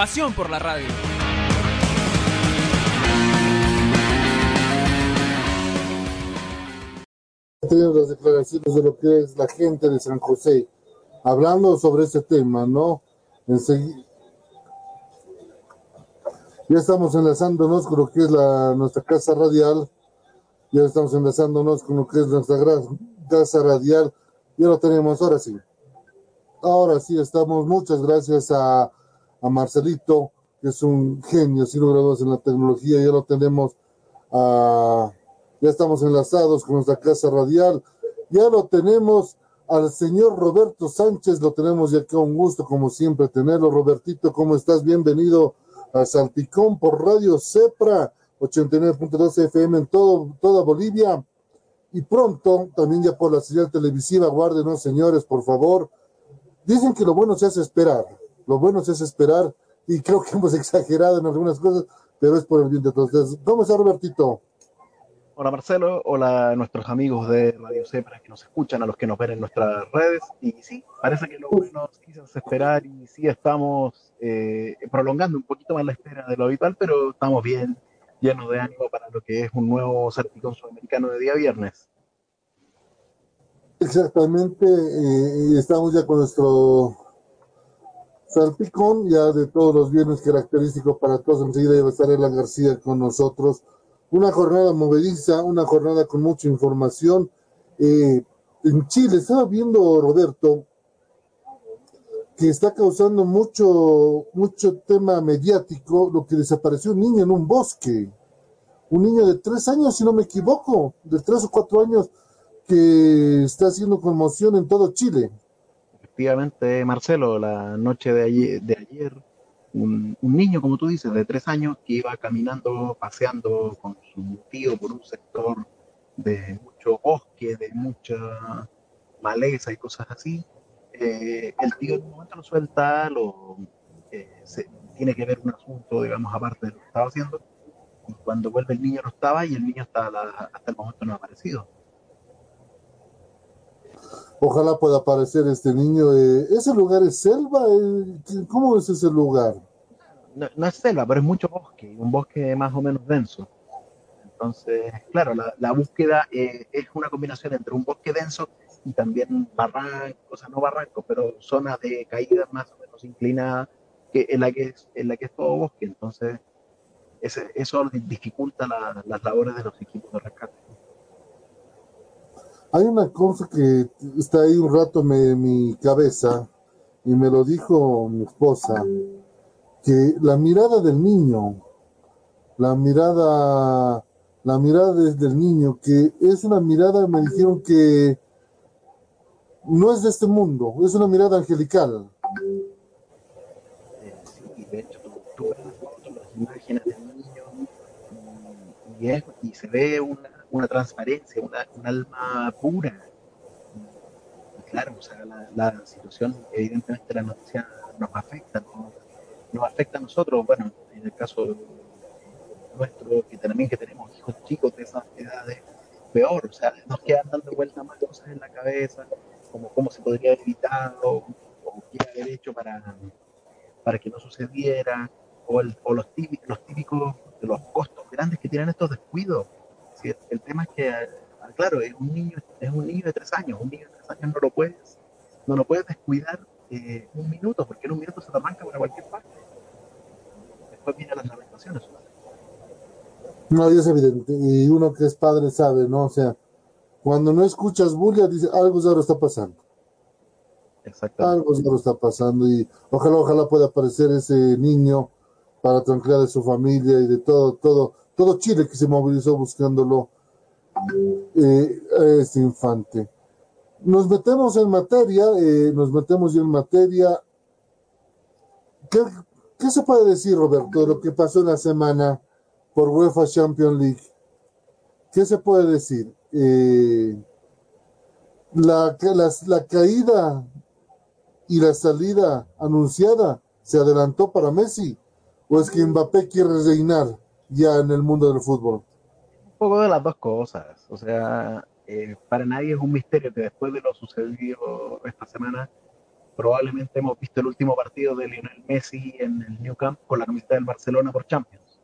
Pasión por la radio. Las declaraciones de lo que es la gente de San José, hablando sobre ese tema, ¿no? Enseguida. Ya estamos enlazándonos con lo que es la, nuestra casa radial, ya estamos enlazándonos con lo que es nuestra casa radial, ya lo tenemos, ahora sí. Ahora sí estamos, muchas gracias a, a Marcelito, que es un genio, sin lugar a en la tecnología, ya lo tenemos ya estamos enlazados con nuestra casa radial. Ya lo tenemos al señor Roberto Sánchez, lo tenemos ya que un gusto, como siempre, tenerlo. Robertito, ¿cómo estás? Bienvenido a Salpicón por Radio Cepra, 89.2 FM en todo, toda Bolivia. Y pronto, también ya por la señal televisiva, guárdenos, señores, por favor. Dicen que lo bueno se hace esperar, lo bueno hace esperar, y creo que hemos exagerado en algunas cosas, pero es por el bien de todos ustedes. ¿Cómo está, Robertito? Hola Marcelo, hola a nuestros amigos de Radio Cepra que nos escuchan, a los que nos ven en nuestras redes. Y sí, parece que lo bueno quiso esperar y sí estamos eh, prolongando un poquito más la espera de lo habitual, pero estamos bien, llenos de ánimo para lo que es un nuevo Certicón Sudamericano de día viernes. Exactamente, eh, y estamos ya con nuestro salpicón, ya de todos los viernes característico para todos. Enseguida va a estar Elan García con nosotros. Una jornada movediza, una jornada con mucha información. Eh, en Chile, estaba viendo, Roberto, que está causando mucho, mucho tema mediático lo que desapareció un niño en un bosque. Un niño de tres años, si no me equivoco, de tres o cuatro años, que está haciendo conmoción en todo Chile. Efectivamente, Marcelo, la noche de ayer, un niño, como tú dices, de tres años, que iba caminando, paseando con su tío por un sector de mucho bosque, de mucha maleza y cosas así. Eh, el tío en un momento lo suelta, lo, eh, se- tiene que ver un asunto, digamos, aparte de lo que estaba haciendo. Y cuando vuelve el niño no estaba y el niño hasta, la- hasta el momento no ha aparecido. Ojalá pueda aparecer este niño. eh, ¿Ese lugar es selva? Eh, ¿qué- ¿Cómo es ese lugar? no, es selva, pero es mucho bosque, un bosque más o menos denso. Entonces, claro, la, búsqueda eh, es una combinación entre un bosque denso y también barrancos, o sea, no barrancos, pero zonas de caídas más o menos inclinadas, en, la que es, en la que es todo bosque. Entonces, eso dificulta la- las labores de los equipos de rescate. Hay una cosa que está ahí un rato en mi cabeza y me lo dijo mi esposa, que la mirada del niño, la mirada, la mirada de- del niño, que es una mirada, me dijeron que no es de este mundo, es una mirada angelical. Y se ve una, una transparencia, una, un alma pura. Claro, o sea, la, situación, evidentemente la noticia nos afecta, ¿no? nos afecta a nosotros, bueno, en el caso nuestro, que también que tenemos hijos chicos de esas edades, peor, o sea, nos quedan dando vueltas más cosas en la cabeza, como cómo se podría haber evitado, o qué haber hecho para, para que no sucediera, o, el- o los, típicos, los típicos, los costos grandes que tienen estos descuidos. Sí, el tema es que, ah, claro, es un niño, es un niño de tres años, un niño de tres años no lo puedes, no lo puedes descuidar eh, un minuto, porque en un minuto se te arranca para cualquier parte. Después vienen las lamentaciones. No, y es evidente, y uno que es padre sabe, ¿no? O sea, cuando no escuchas bulla, dice, algo raro está pasando. Exactamente. Algo raro está pasando y ojalá, ojalá pueda aparecer ese niño para tranquilidad de su familia y de todo, todo, todo Chile que se movilizó buscándolo, eh, a este infante. Nos metemos en materia, eh, nos metemos en materia. ¿Qué, ¿qué se puede decir, Roberto, de lo que pasó en la semana por UEFA Champions League? ¿Qué se puede decir? Eh, la, la caída y la salida anunciada se adelantó para Messi o es que Mbappé quiere reinar ya en el mundo del fútbol? Un poco de las dos cosas. O sea, eh, para nadie es un misterio que después de lo sucedido esta semana, probablemente hemos visto el último partido de Lionel Messi en el New Camp con la camiseta del Barcelona por Champions.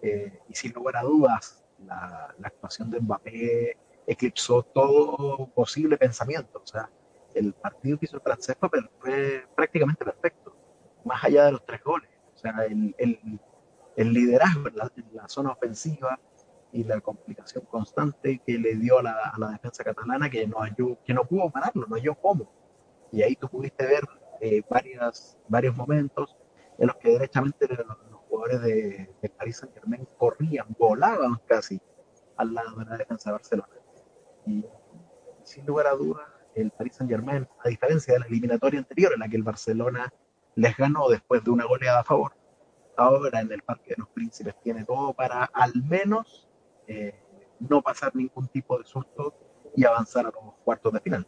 Eh, y sin lugar a dudas, la, la, actuación de Mbappé eclipsó todo posible pensamiento. O sea, el partido que hizo el francés fue, fue prácticamente perfecto, más allá de los tres goles. O sea, el, el, el liderazgo en la, zona ofensiva, y la complicación constante que le dio a la, defensa catalana que no, halló, que no pudo pararlo, no halló cómo. Y ahí tú pudiste ver eh, varias, varios momentos en los que derechamente los, jugadores de, Paris Saint Germain corrían, volaban casi al lado de la defensa de Barcelona. Y sin lugar a dudas, el Paris Saint Germain, a diferencia de la eliminatoria anterior en la que el Barcelona les ganó después de una goleada a favor, ahora en el Parque de los Príncipes tiene todo para al menos eh, no pasar ningún tipo de susto y avanzar a los cuartos de final.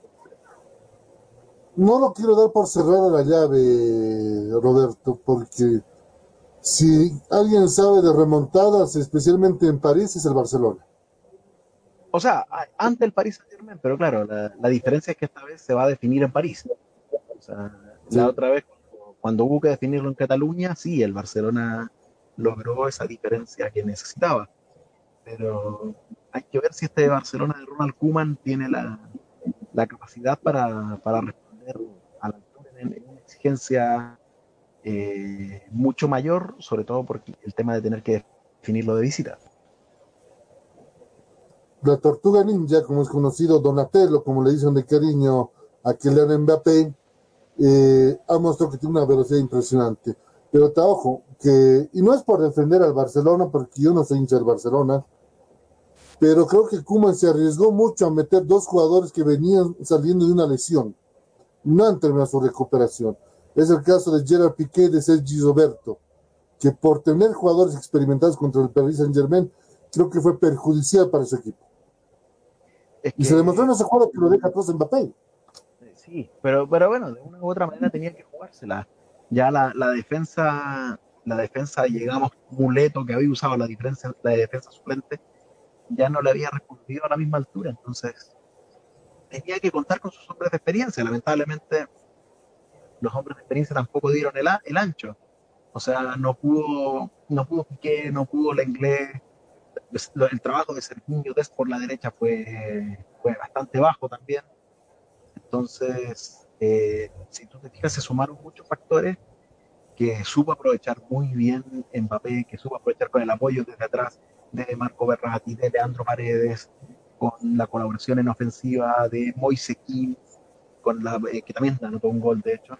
No lo quiero dar por cerrada la llave, Roberto, porque si alguien sabe de remontadas, especialmente en París, es el Barcelona. O sea, ante el París Saint Germain, pero claro, la, la, diferencia es que esta vez se va a definir en París. O sea, sí. la otra vez, cuando, hubo que definirlo en Cataluña, sí, el Barcelona logró esa diferencia que necesitaba pero hay que ver si este Barcelona de Ronald Koeman tiene la, la capacidad para, para, responder a la altura en, una exigencia eh, mucho mayor, sobre todo por el tema de tener que definirlo de visita. La tortuga ninja, como es conocido, Donatello, como le dicen de cariño a Kylian Mbappé, eh, ha mostrado que tiene una velocidad impresionante. Pero te ojo, que, y no es por defender al Barcelona, porque yo no soy hincha del Barcelona, pero creo que Kuman se arriesgó mucho a meter dos jugadores que venían saliendo de una lesión. No han terminado su recuperación. Es el caso de Gerard Piqué de Sergi Roberto, que por tener jugadores experimentados contra el Paris Saint Germain, creo que fue perjudicial para su equipo. Es que... Y se demostró en ese juego que lo deja atrás Mbappé. Pero, pero bueno, de una u otra manera tenía que jugársela. Ya la, la defensa, la defensa, llegamos, muleto que había usado la, diferencia, la defensa suplente, ya no le había respondido a la misma altura, entonces tenía que contar con sus hombres de experiencia. Lamentablemente, los hombres de experiencia tampoco dieron el, el ancho. O sea, no pudo, no pudo Piqué, no pudo la inglés. El trabajo de Serginho Des por la derecha fue, fue bastante bajo también. Entonces, eh, si tú te fijas, se sumaron muchos factores que supo aprovechar muy bien Mbappé, que supo aprovechar con el apoyo desde atrás de Marco Berratti, de Leandro Paredes, con la colaboración en ofensiva de Moise Keane, con la, eh, que también anotó un gol de hecho,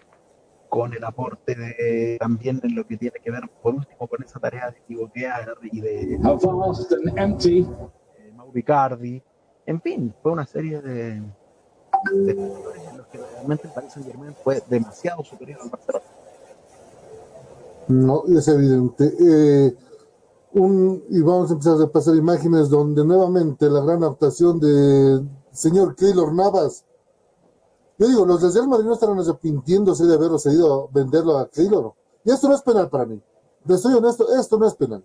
con el aporte de, también en lo que tiene que ver, por último, con esa tarea de Tiboquear y de eh, Mauricardi. En fin, fue una serie de, de en los que realmente el Paris Saint Germain fue demasiado superior al Barcelona. No, es evidente. Eh, un, y vamos a empezar a repasar imágenes donde nuevamente la gran actuación de señor Keylor Navas. Yo digo, los del Real Madrid no estarán arrepintiéndose de haberlo cedido a venderlo a Keylor. Y esto no es penal para mí. De soy honesto, esto no es penal.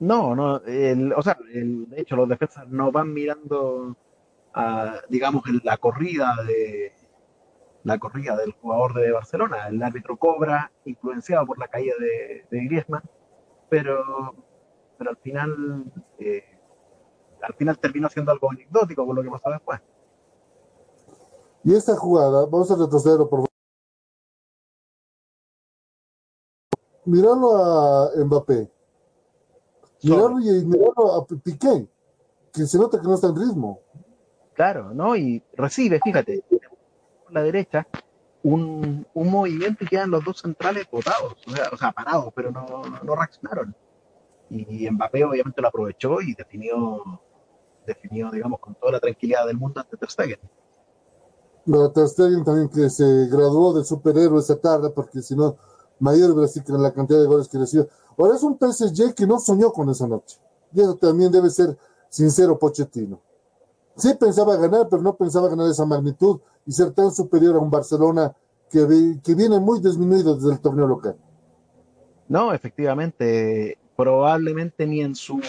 No, no, el, o sea, el, de hecho los defensas no van mirando, a, digamos, la corrida de la corrida del jugador de Barcelona. El árbitro cobra, influenciado por la caída de, de Griezmann, pero, pero al final eh, al final terminó siendo algo anecdótico con lo que pasó después. Y esta jugada, vamos a retrocederlo por favor. Mirarlo a Mbappé. Mirarlo y mirarlo a Piqué, que se nota que no está en ritmo. Claro, ¿no? Y recibe, fíjate, por la derecha, un, un movimiento y quedan los dos centrales botados, o sea, o sea parados, pero no, no, reaccionaron. Y Mbappé obviamente lo aprovechó y definió, definió, digamos, con toda la tranquilidad del mundo ante Ter Stegen. Bueno, Stegen también que se graduó de superhéroe esa tarde, porque si no, mayor Brasil que la cantidad de goles que recibió. Ahora es un PSG que no soñó con esa noche. Y eso también debe ser sincero Pochettino. Sí pensaba ganar, pero no pensaba ganar esa magnitud y ser tan superior a un Barcelona que, que viene muy disminuido desde el torneo local. No, efectivamente, probablemente ni en su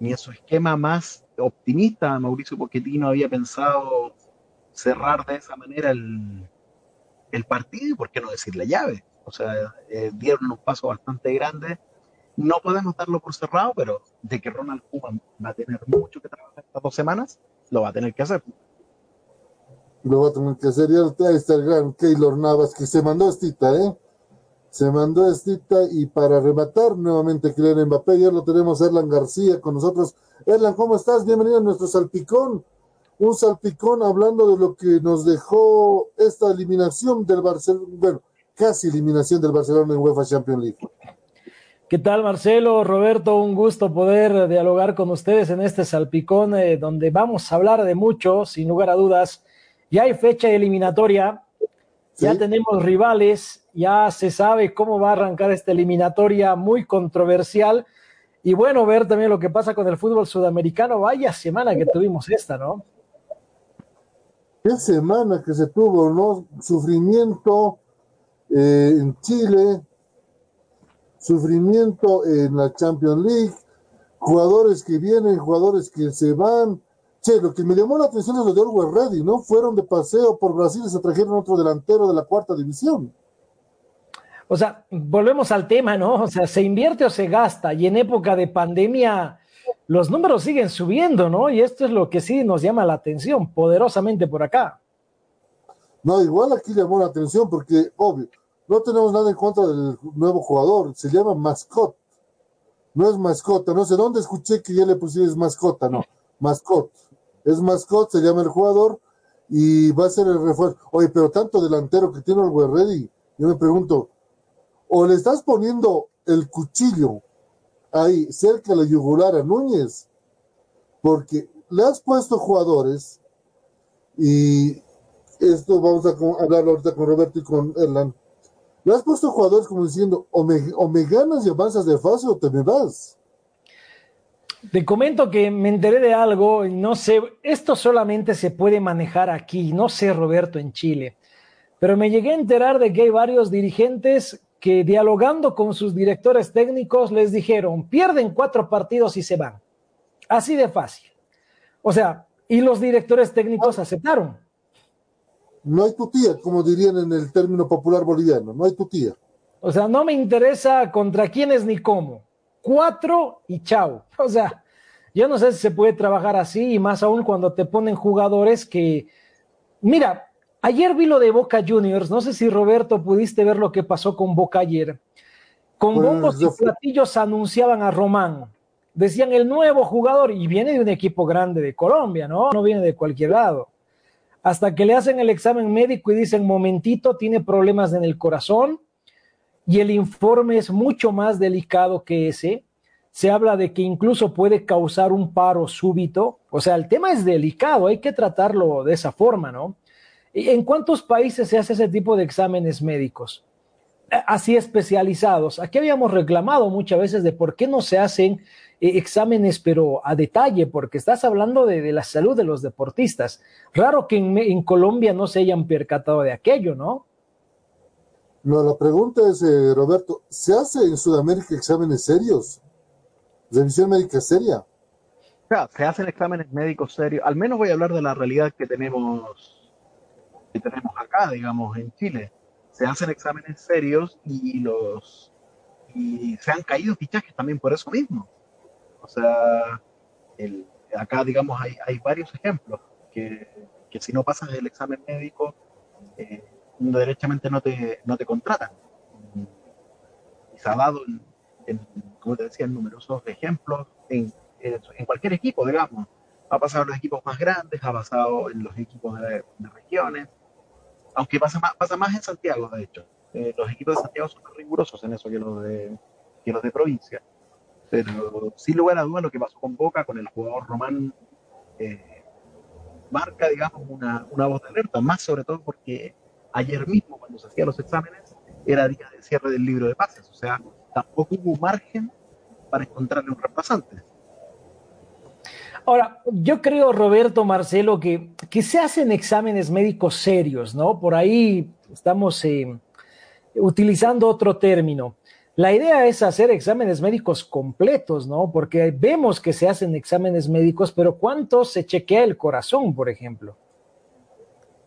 ni en su esquema más optimista Mauricio Pochettino había pensado cerrar de esa manera el, el partido y por qué no decir la llave. O sea, eh, dieron unos pasos bastante grandes. No podemos darlo por cerrado, pero de que Ronald Koeman va a tener mucho que trabajar estas dos semanas, lo va a tener que hacer. Lo va a tener que hacer. Y está el gran Keylor Navas, que se mandó estita, ¿eh? Se mandó estita y para rematar nuevamente Kylian Mbappé, ya lo tenemos Erlan García con nosotros. Erlan, ¿cómo estás? Bienvenido a nuestro salpicón un salpicón hablando de lo que nos dejó esta eliminación del Barcelona, bueno, casi eliminación del Barcelona en UEFA Champions League. ¿Qué tal, Marcelo? Roberto, un gusto poder dialogar con ustedes en este salpicón eh, donde vamos a hablar de mucho, sin lugar a dudas. Ya hay fecha eliminatoria, ya tenemos rivales, ya se sabe cómo va a arrancar esta eliminatoria muy controversial. Y bueno, ver también lo que pasa con el fútbol sudamericano. Vaya semana que tuvimos esta, ¿no? qué semana que se tuvo, ¿no? Sufrimiento eh, en Chile, sufrimiento en la Champions League, jugadores que vienen, jugadores que se van. Che, lo que me llamó la atención es lo de Orwell Ready, ¿no? Fueron de paseo por Brasil y se trajeron otro delantero de la cuarta división. O sea, volvemos al tema, ¿no? O sea, se invierte o se gasta y en época de pandemia los números siguen subiendo, ¿no? Y esto es lo que sí nos llama la atención poderosamente por acá. No, igual aquí llamó la atención porque, obvio, no tenemos nada en contra del nuevo jugador, se llama mascot. No es mascota, no sé dónde escuché que ya le pusieron mascota, no, mascot. Es mascot, se llama el jugador y va a ser el refuerzo. Oye, pero tanto delantero que tiene el Ready, yo me pregunto, o le estás poniendo el cuchillo ahí cerca de la yugular a Núñez, porque le has puesto jugadores y esto vamos a hablar ahorita con Roberto y con Erlan. Le has puesto jugadores como diciendo, o me, ganas y avanzas de fase o te me vas. Te comento que me enteré de algo, no sé, esto solamente se puede manejar aquí, no sé Roberto en Chile, pero me llegué a enterar de que hay varios dirigentes que dialogando con sus directores técnicos les dijeron, pierden cuatro partidos y se van. Así de fácil. O sea, y los directores técnicos aceptaron. No hay tu tía, como dirían en el término popular boliviano, no hay tu tía. O sea, no me interesa contra quiénes ni cómo. Cuatro y chao. O sea, yo no sé si se puede trabajar así y más aún cuando te ponen jugadores que, mira, Ayer vi lo de Boca Juniors, no sé si Roberto pudiste ver lo que pasó con Boca ayer. Con pues, bombos y platillos anunciaban a Román. Decían el nuevo jugador y viene de un equipo grande de Colombia, ¿no? No viene de cualquier lado. Hasta que le hacen el examen médico y dicen, momentito, tiene problemas en el corazón y el informe es mucho más delicado que ese. Se habla de que incluso puede causar un paro súbito. O sea, el tema es delicado, hay que tratarlo de esa forma, ¿no? ¿En cuántos países se hace ese tipo de exámenes médicos? Así especializados. Aquí habíamos reclamado muchas veces de por qué no se hacen exámenes, pero a detalle, porque estás hablando de, la salud de los deportistas. Raro que en, Colombia no se hayan percatado de aquello, ¿no? No, la pregunta es, eh, Roberto, ¿se hace en Sudamérica exámenes serios? ¿Revisión médica seria? se hacen exámenes médicos serios. Al menos voy a hablar de la realidad que tenemos que tenemos acá, digamos, en Chile. Se hacen exámenes serios y los y se han caído fichajes también por eso mismo. O sea, el, acá, digamos, hay, varios ejemplos que, si no pasas el examen médico, eh, derechamente no te, no te contratan. Y se ha dado, como te decía, en numerosos ejemplos en, en, cualquier equipo, digamos. Ha pasado en los equipos más grandes, ha pasado en los equipos de regiones, aunque pasa más, pasa más en Santiago, de hecho. Eh, los equipos de Santiago son más rigurosos en eso que los de, que los de provincia. Pero sin lugar a dudas lo que pasó con Boca, con el jugador Román, eh, marca, digamos, una, una voz de alerta, más sobre todo porque ayer mismo, cuando se hacían los exámenes, era día de cierre del libro de pases, o sea, tampoco hubo margen para encontrarle un reemplazante. Ahora, yo creo, Roberto, Marcelo, que, que se hacen exámenes médicos serios, ¿no? Por ahí estamos eh, utilizando otro término. La idea es hacer exámenes médicos completos, ¿no? Porque vemos que se hacen exámenes médicos, pero ¿cuánto se chequea el corazón, por ejemplo?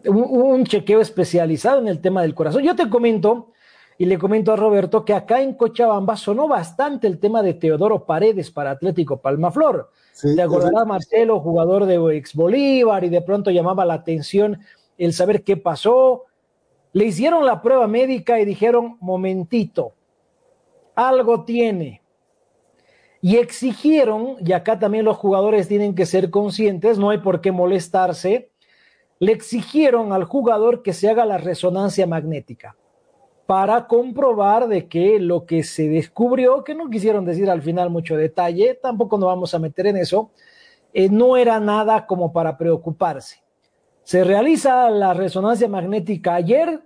Un, un chequeo especializado en el tema del corazón. Yo te comento, y le comento a Roberto, que acá en Cochabamba sonó bastante el tema de Teodoro Paredes para Atlético Palmaflor Sí, Te acordarás, Marcelo, jugador de ex Bolívar, y de pronto llamaba la atención el saber qué pasó. Le hicieron la prueba médica y dijeron, momentito, algo tiene. Y exigieron, y acá también los jugadores tienen que ser conscientes, no hay por qué molestarse, le exigieron al jugador que se haga la resonancia magnética para comprobar de que lo que se descubrió, que no quisieron decir al final mucho detalle, tampoco nos vamos a meter en eso, eh, no era nada como para preocuparse. Se realiza la resonancia magnética ayer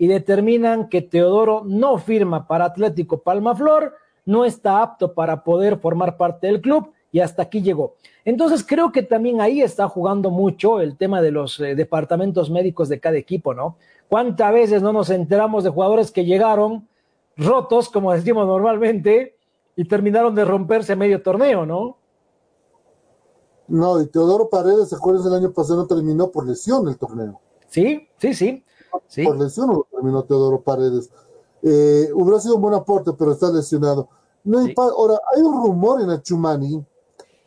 y determinan que Teodoro no firma para Atlético Palmaflor, no está apto para poder formar parte del club y hasta aquí llegó. Entonces creo que también ahí está jugando mucho el tema de los eh, departamentos médicos de cada equipo, ¿no? ¿Cuántas veces no nos enteramos de jugadores que llegaron rotos, como decimos normalmente, y terminaron de romperse a medio torneo, ¿no? No, y Teodoro Paredes, ¿se acuerdan? El año pasado no terminó por lesión el torneo. Sí, sí, sí. Sí. Por lesión no terminó Teodoro Paredes. Eh, hubiera sido un buen aporte, pero está lesionado. No sí. Ahora, hay un rumor en Achumani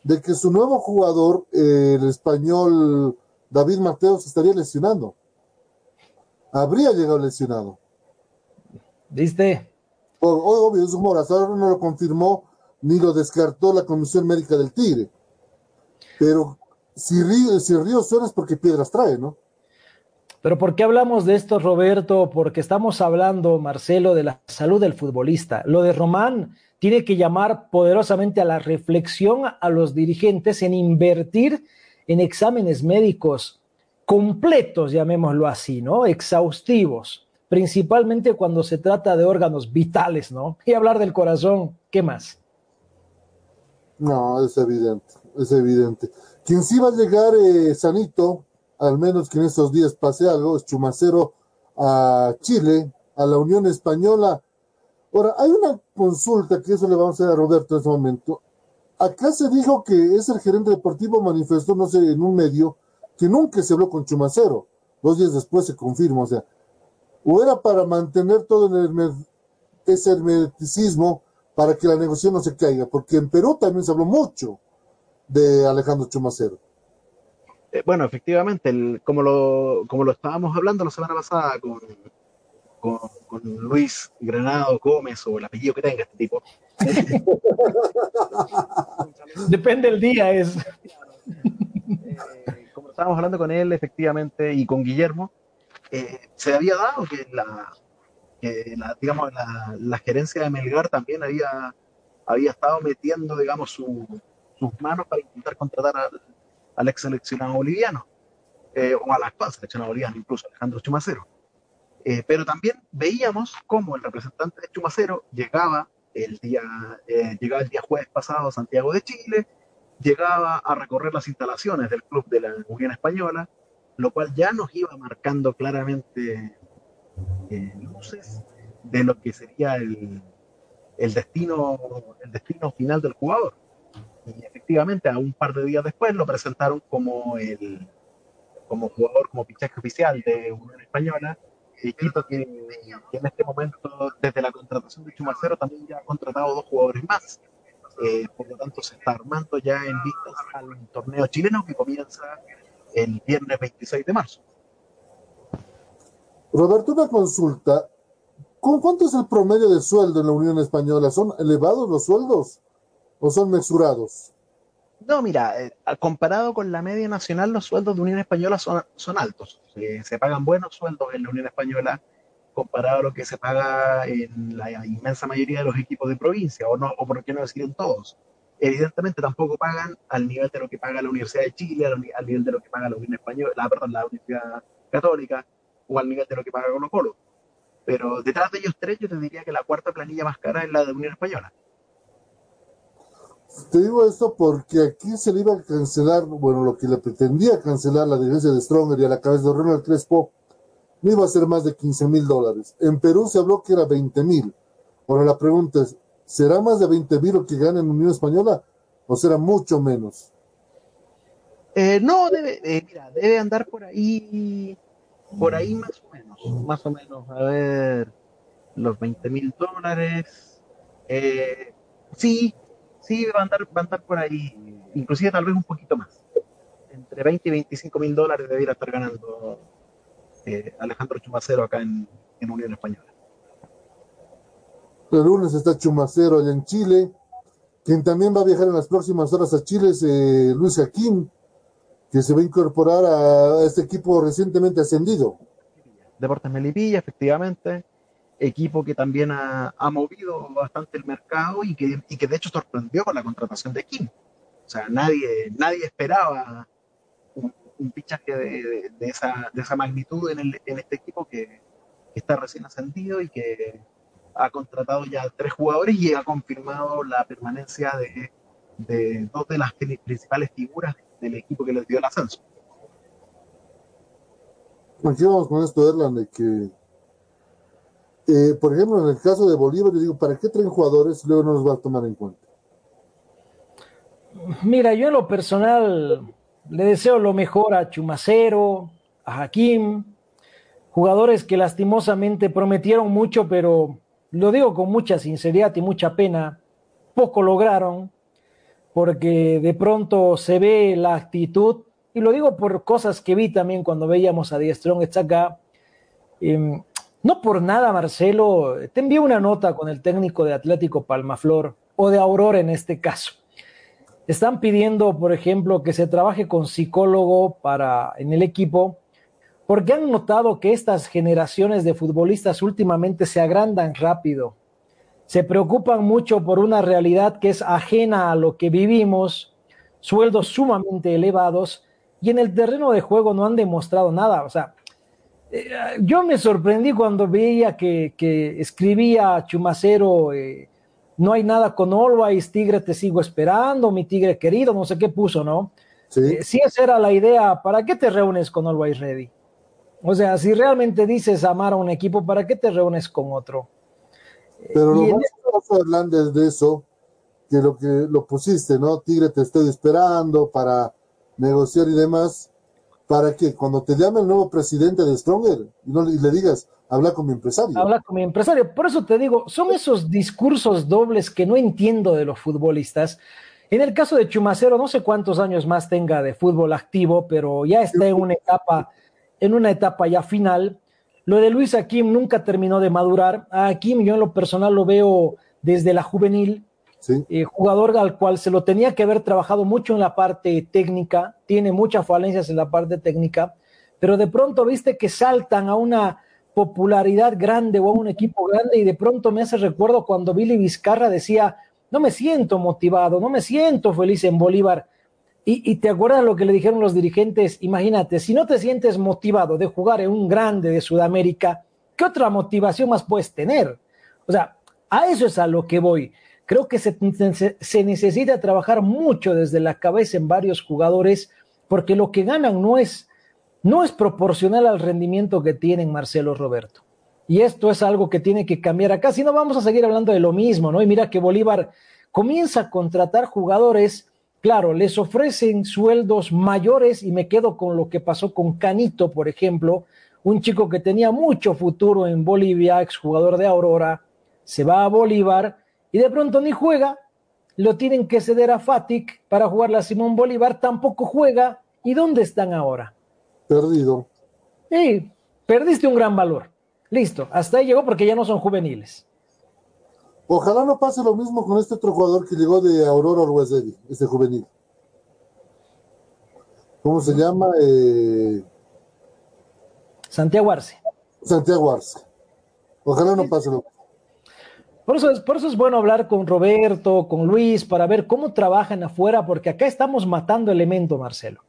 de que su nuevo jugador, eh, el español David Mateo, se estaría lesionando habría llegado lesionado. ¿Viste? Obvio, es un hasta no lo confirmó ni lo descartó la Comisión Médica del Tigre. Pero si Río, si Río suena es porque piedras trae, ¿no? Pero ¿por qué hablamos de esto, Roberto? Porque estamos hablando, Marcelo, de la salud del futbolista. Lo de Román tiene que llamar poderosamente a la reflexión a los dirigentes en invertir en exámenes médicos completos, llamémoslo así, ¿no? Exhaustivos, principalmente cuando se trata de órganos vitales, ¿no? Y hablar del corazón, ¿qué más? No, es evidente, es evidente. Quien sí va a llegar eh, sanito, al menos que en estos días pase algo, Chumacero a Chile, a la Unión Española. Ahora, hay una consulta que eso le vamos a hacer a Roberto en este momento. Acá se dijo que es el gerente deportivo, manifestó, no sé, en un medio, que nunca se habló con Chumacero. Dos días después se confirma, o sea, o era para mantener todo el ese hermeticismo para que la negociación no se caiga, porque en Perú también se habló mucho de Alejandro Chumacero. Eh, bueno, efectivamente, el, como, lo, como lo estábamos hablando la semana pasada con, con, con, Luis Granado Gómez o el apellido que tenga este tipo. Depende del día, es. Eh, estábamos hablando con él efectivamente y con Guillermo, eh, se había dado que la, que la digamos, la, la, gerencia de Melgar también había, había estado metiendo, digamos, su, sus manos para intentar contratar al, al ex seleccionado boliviano, eh, o al actual seleccionado boliviano, incluso Alejandro Chumacero. Eh, pero también veíamos cómo el representante de Chumacero llegaba el día, eh, el día jueves pasado a Santiago de Chile, llegaba a recorrer las instalaciones del club de la Unión Española, lo cual ya nos iba marcando claramente eh, luces de lo que sería el, el, destino, el destino final del jugador. Y efectivamente, a un par de días después lo presentaron como, el, como jugador, como fichaje oficial de Unión Española, equipo que, que en este momento, desde la contratación de Chumacero, también ya ha contratado dos jugadores más eh, por lo tanto, se está armando ya en vistas al torneo chileno que comienza el viernes 26 de marzo. Roberto, una consulta. ¿Con cuánto es el promedio de sueldo en la Unión Española? ¿Son elevados los sueldos o son mesurados? No, mira, eh, comparado con la media nacional, los sueldos de Unión Española son, son altos. Eh, se pagan buenos sueldos en la Unión Española comparado a lo que se paga en la inmensa mayoría de los equipos de provincia, o, no, o por qué no decir en todos. Evidentemente tampoco pagan al nivel de lo que paga la Universidad de Chile, al, al nivel de lo que paga la Unión Española, la, perdón, la Universidad Católica, o al nivel de lo que paga Colo Colo. pero detrás de ellos tres yo te diría que la cuarta planilla más cara es la de Unión Española. Te digo esto porque aquí se le iba a cancelar, bueno, lo que le pretendía cancelar la dirigencia de Stronger y a la cabeza de Ronald Crespo, no iba a ser más de 15 mil dólares. En Perú se habló que era 20 mil. Ahora la pregunta es, ¿será más de 20 mil lo que gana en Unión Española o será mucho menos? Eh, no, debe, eh, mira, debe andar por ahí, por ahí más o menos, más o menos, a ver, los 20 mil dólares. Eh, sí, sí, va a, andar, va a andar por ahí, inclusive tal vez un poquito más. Entre 20 y 25 mil dólares debería estar ganando eh, Alejandro Chumacero acá en, en, Unión Española. El lunes está Chumacero allá en Chile. Quien también va a viajar en las próximas horas a Chile es eh, Luis Jaquín, que se va a incorporar a este equipo recientemente ascendido. Deportes Melipilla, efectivamente equipo que también ha, ha, movido bastante el mercado y que, y que de hecho sorprendió con la contratación de Kim. O sea, nadie, nadie esperaba un, un fichaje de, de, de, esa, de esa magnitud en, el, en este equipo que, que, está recién ascendido y que ha contratado ya tres jugadores y ha confirmado la permanencia de, de dos de las principales figuras del equipo que les dio el ascenso. Vamos con esto, Erland, de que eh, por ejemplo, en el caso de Bolívar, yo digo, ¿para qué traen jugadores luego no los va a tomar en cuenta? Mira, yo en lo personal le deseo lo mejor a Chumacero, a Hakim, jugadores que lastimosamente prometieron mucho, pero lo digo con mucha sinceridad y mucha pena, poco lograron, porque de pronto se ve la actitud, y lo digo por cosas que vi también cuando veíamos a Diestrón está acá. Eh, no por nada, Marcelo, te envié una nota con el técnico de Atlético Palmaflor, o de Aurora en este caso. Están pidiendo, por ejemplo, que se trabaje con psicólogo para, en el equipo, porque han notado que estas generaciones de futbolistas últimamente se agrandan rápido. Se preocupan mucho por una realidad que es ajena a lo que vivimos, sueldos sumamente elevados, y en el terreno de juego no han demostrado nada. O sea, yo me sorprendí cuando veía que, que escribía Chumacero, eh, no hay nada con Always, Tigre, te sigo esperando, mi Tigre querido, no sé qué puso, ¿no? Sí. Eh, si esa era la idea, ¿para qué te reúnes con Always Ready? O sea, si realmente dices amar a un equipo, ¿para qué te reúnes con otro? Pero lo más curioso, Hernández, de eso, que lo que lo pusiste, ¿no? Tigre, te estoy esperando para negociar y demás para que cuando te llame el nuevo presidente de Stronger y, no, y le digas, habla con mi empresario. Habla con mi empresario. Por eso te digo, son esos discursos dobles que no entiendo de los futbolistas. En el caso de Chumacero, no sé cuántos años más tenga de fútbol activo, pero ya está en una etapa, en una etapa ya final. Lo de Luis Akim nunca terminó de madurar. A Akim yo en lo personal lo veo desde la juvenil, Eh, jugador al cual se lo tenía que haber trabajado mucho en la parte técnica, tiene muchas falencias en la parte técnica, pero de pronto viste que saltan a una popularidad grande o a un equipo grande y de pronto me hace recuerdo cuando Billy Vizcarra decía, no me siento motivado, no me siento feliz en Bolívar. Y, y te acuerdas lo que le dijeron los dirigentes, imagínate, si no te sientes motivado de jugar en un grande de Sudamérica, ¿qué otra motivación más puedes tener? O sea, a eso es a lo que voy. Creo que se, necesita trabajar mucho desde la cabeza en varios jugadores, porque lo que ganan no es, no es proporcional al rendimiento que tienen Marcelo Roberto. Y esto es algo que tiene que cambiar acá, si no vamos a seguir hablando de lo mismo, ¿no? Y mira que Bolívar comienza a contratar jugadores, claro, les ofrecen sueldos mayores y me quedo con lo que pasó con Canito, por ejemplo, un chico que tenía mucho futuro en Bolivia, exjugador de Aurora, se va a Bolívar y de pronto ni juega, lo tienen que ceder a Fatic para jugar la Simón Bolívar, tampoco juega. ¿Y dónde están ahora? Perdido. Sí, perdiste un gran valor. Listo, hasta ahí llegó porque ya no son juveniles. Ojalá no pase lo mismo con este otro jugador que llegó de Aurora Orwesedi, este juvenil. ¿Cómo se llama? Eh... Santiago Arce. Santiago Arce. Ojalá no pase lo mismo. Por eso, es, por eso es bueno hablar con Roberto, con Luis, para ver cómo trabajan afuera, porque acá estamos matando elemento, Marcelo.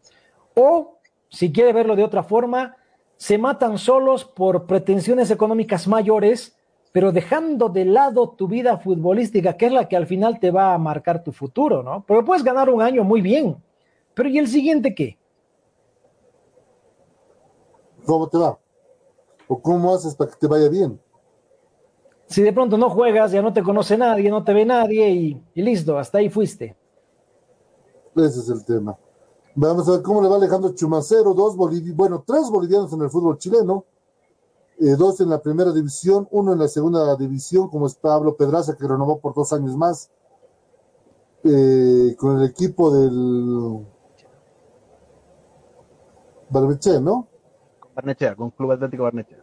O, si quiere verlo de otra forma, se matan solos por pretensiones económicas mayores, pero dejando de lado tu vida futbolística, que es la que al final te va a marcar tu futuro, ¿no? Porque puedes ganar un año muy bien, pero ¿y el siguiente qué? ¿Cómo te va? ¿O cómo haces para que te vaya bien? Si de pronto no juegas, ya no te conoce nadie, no te ve nadie y, y listo, hasta ahí fuiste. Ese es el tema. Vamos a ver cómo le va Alejandro Chumacero, dos bolivianos, bueno, tres bolivianos en el fútbol chileno, eh, dos en la primera división, uno en la segunda división, como es Pablo Pedraza, que renovó por dos años más, eh, con el equipo del Barnechea, ¿no? Barnechea, con Club Atlético Barnechea.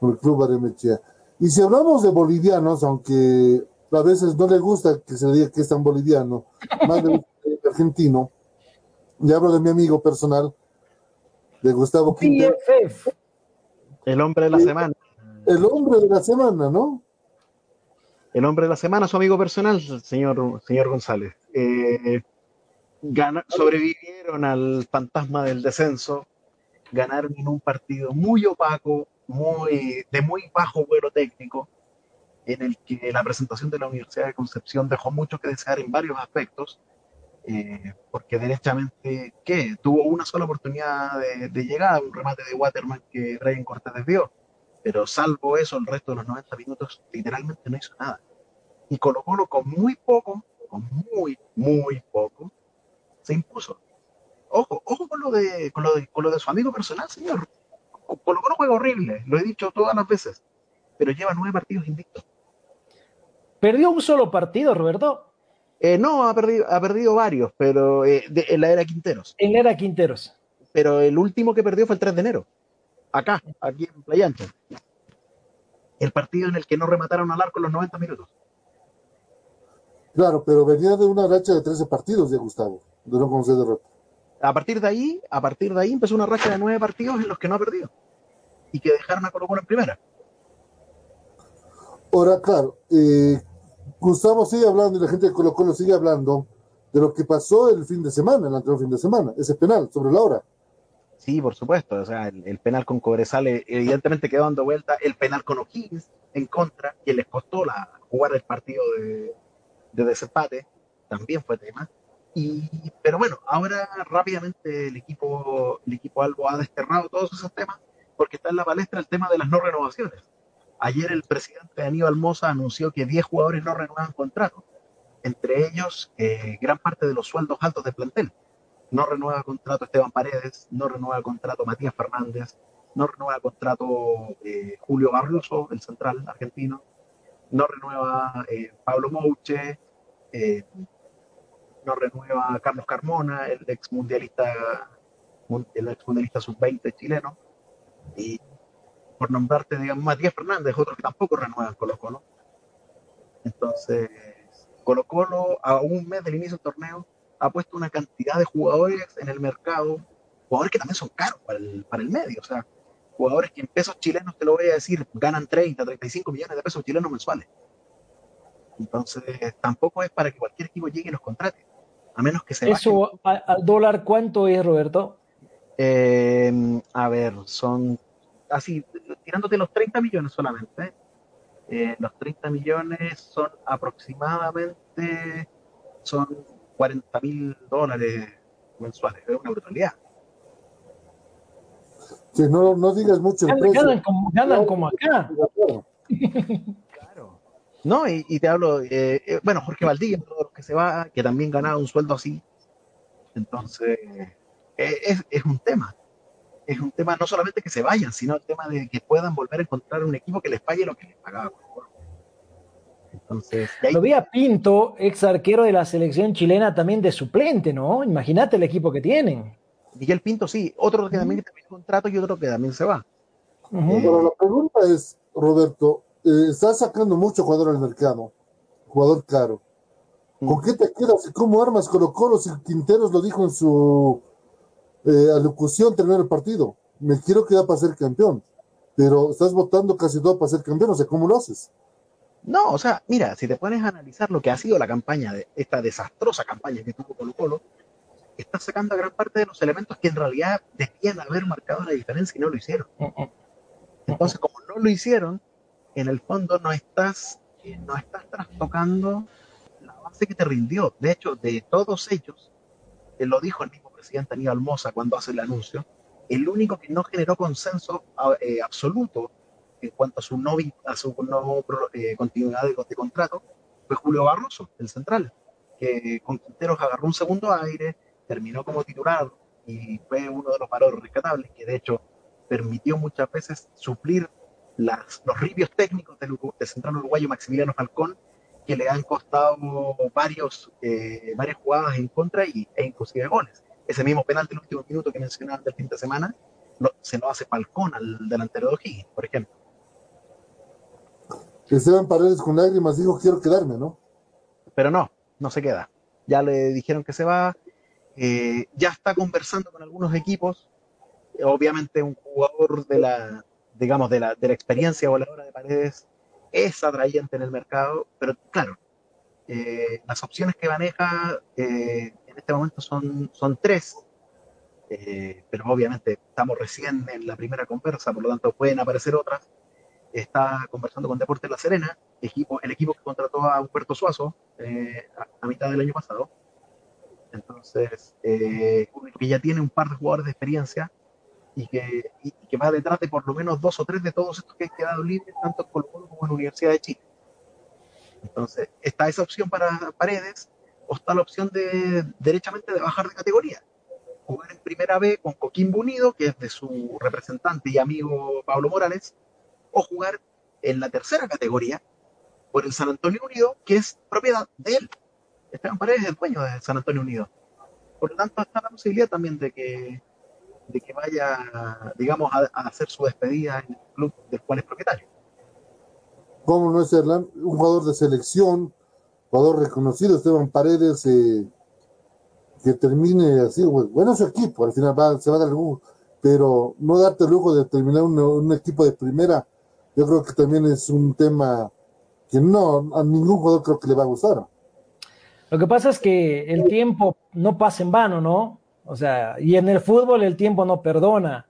Con el Club Barnechea. Y si hablamos de bolivianos, aunque a veces no le gusta que se le diga que es tan boliviano, más de argentino, y hablo de mi amigo personal, de Gustavo Quintero. El hombre de la semana. El hombre de la semana, ¿no? El hombre de la semana, su amigo personal, señor, señor González. Eh, gana, sobrevivieron al fantasma del descenso, ganaron en un partido muy opaco, muy, de muy bajo vuelo técnico, en el que la presentación de la Universidad de Concepción dejó mucho que desear en varios aspectos, eh, porque derechamente, ¿qué? Tuvo una sola oportunidad de, de llegada, un remate de Waterman que Brian Cortés desvió, pero salvo eso, el resto de los 90 minutos literalmente no hizo nada. Y Colo Colo con muy poco, con muy, muy poco, se impuso. Ojo, ojo con lo de, con lo de, con lo de su amigo personal, señor. Colo Colo juega horrible, lo he dicho todas las veces, pero lleva nueve partidos invictos. ¿Perdió un solo partido, Roberto? Eh, no, ha perdido, ha perdido varios, pero eh, de, en la era Quinteros. En la era Quinteros. Pero el último que perdió fue el 3 de enero. Acá, aquí en Playa Ancha. El partido en el que no remataron al arco en los 90 minutos. Claro, pero venía de una racha de 13 partidos de Gustavo, de no conocer derrota. A partir de ahí, a partir de ahí empezó una racha de nueve partidos en los que no ha perdido. Y que dejaron a Colo Colo en primera. Ahora, claro, eh, Gustavo sigue hablando y la gente de Colo Colo sigue hablando de lo que pasó el fin de semana, el anterior fin de semana, ese penal sobre la hora. Sí, por supuesto. O sea, el, el penal con Cobresal evidentemente quedó dando vuelta. El penal con O'Higgins en contra, que les costó la, jugar el partido de, de desempate, también fue tema. Y, pero bueno, ahora rápidamente el equipo, el equipo Albo ha desterrado todos esos temas porque está en la palestra el tema de las no renovaciones. Ayer el presidente Aníbal Moza anunció que 10 jugadores no renuevan contrato, entre ellos eh, gran parte de los sueldos altos de plantel. No renueva contrato Esteban Paredes, no renueva contrato Matías Fernández, no renueva contrato eh, Julio Barroso, el central argentino, no renueva eh, Pablo Mouche, eh, no renueva Carlos Carmona, el ex mundialista, el ex mundialista sub-20 chileno, y por nombrarte, digamos, Matías Fernández, otros que tampoco renuevan Colo Colo. Entonces, Colo Colo, a un mes del inicio del torneo, ha puesto una cantidad de jugadores en el mercado, jugadores que también son caros para el, para el medio, o sea, jugadores que en pesos chilenos, te lo voy a decir, ganan 30, 35 millones de pesos chilenos mensuales. Entonces, tampoco es para que cualquier equipo llegue y los contrate, a menos que se ¿Eso al dólar cuánto es, Roberto? Eh, a ver, son así, tirándote los 30 millones solamente. Eh, los 30 millones son aproximadamente, son 40 mil dólares mensuales, es una brutalidad. Que no, no digas mucho el Ganan, precio. ganan como, ganan como acá. No, y, y te hablo, eh, eh, bueno, Jorge Valdivia, uno de los que se va, que también ganaba un sueldo así. Entonces, eh, es, es un tema. Es un tema no solamente que se vayan, sino el tema de que puedan volver a encontrar un equipo que les pague lo que les pagaba. Entonces, ahí- Lo vi a Pinto, ex arquero de la selección chilena, también de suplente, ¿no? Imagínate el equipo que tienen. Miguel Pinto sí, otro que también terminó contrato y otro que también se va. Pero la pregunta es, Roberto, eh, estás sacando mucho jugador al mercado, jugador caro. ¿Con qué te quedas y cómo armas Colo Colo si Quinteros lo dijo en su eh, alocución terminó el partido? Me quiero quedar para ser campeón, pero estás votando casi todo para ser campeón, o sea, ¿cómo lo haces? No, o sea, mira, si te pones a analizar lo que ha sido la campaña, de esta desastrosa campaña que tuvo Colo Colo, está sacando a gran parte de los elementos que en realidad debían haber marcado la diferencia y no lo hicieron. Entonces, como no lo hicieron, en el fondo no estás, eh, no estás trastocando la base que te rindió. De hecho, de todos ellos, él lo dijo el mismo presidente Aníbal Mosa cuando hace el anuncio, el único que no generó consenso eh, absoluto en cuanto a su no, a su no eh, continuidad de, de, contrato fue Julio Barroso, el central, que con Quinteros agarró un segundo aire, terminó como titular y fue uno de los valores rescatables que de hecho permitió muchas veces suplir las, los ribios técnicos del, del, central uruguayo Maximiliano Falcón, que le han costado varios, eh, varias jugadas en contra y, e inclusive goles. Ese mismo penal del último minuto que mencionaba del fin de semana, lo, se lo hace Falcón al delantero de O'Higgins, por ejemplo. Esteban Paredes con lágrimas dijo quiero quedarme, ¿no? Pero no, no se queda. Ya le dijeron que se va, eh, ya está conversando con algunos equipos, obviamente un jugador de la, digamos, de la, de la experiencia voladora de paredes es atrayente en el mercado, pero claro, eh, las opciones que maneja eh, en este momento son, son tres, eh, pero obviamente estamos recién en la primera conversa, por lo tanto pueden aparecer otras. Está conversando con Deportes La Serena, equipo, el equipo que contrató a Humberto Suazo eh, a, a, mitad del año pasado. Entonces, eh, que ya tiene un par de jugadores de experiencia y que, y, que, va detrás de por lo menos dos o tres de todos estos que han quedado libres, tanto en Colo Colo como en la Universidad de Chile. Entonces, está esa opción para Paredes, o está la opción de derechamente de bajar de categoría. Jugar en primera B con Coquimbo Unido, que es de su representante y amigo Pablo Morales, o jugar en la tercera categoría por el San Antonio Unido, que es propiedad de él. Esteban Paredes es el dueño de San Antonio Unido. Por lo tanto, está la posibilidad también de que, de que vaya, digamos, a, a, hacer su despedida en el club del cual es propietario. ¿Cómo no es Erlan? Un jugador de selección, jugador reconocido, Esteban Paredes, eh, que termine así, bueno, su equipo, al final va, se va a dar el lujo, pero no darte el lujo de terminar un, un equipo de primera, yo creo que también es un tema que no, a ningún jugador creo que le va a gustar. Lo que pasa es que el tiempo no pasa en vano, ¿no? O sea, y en el fútbol el tiempo no perdona.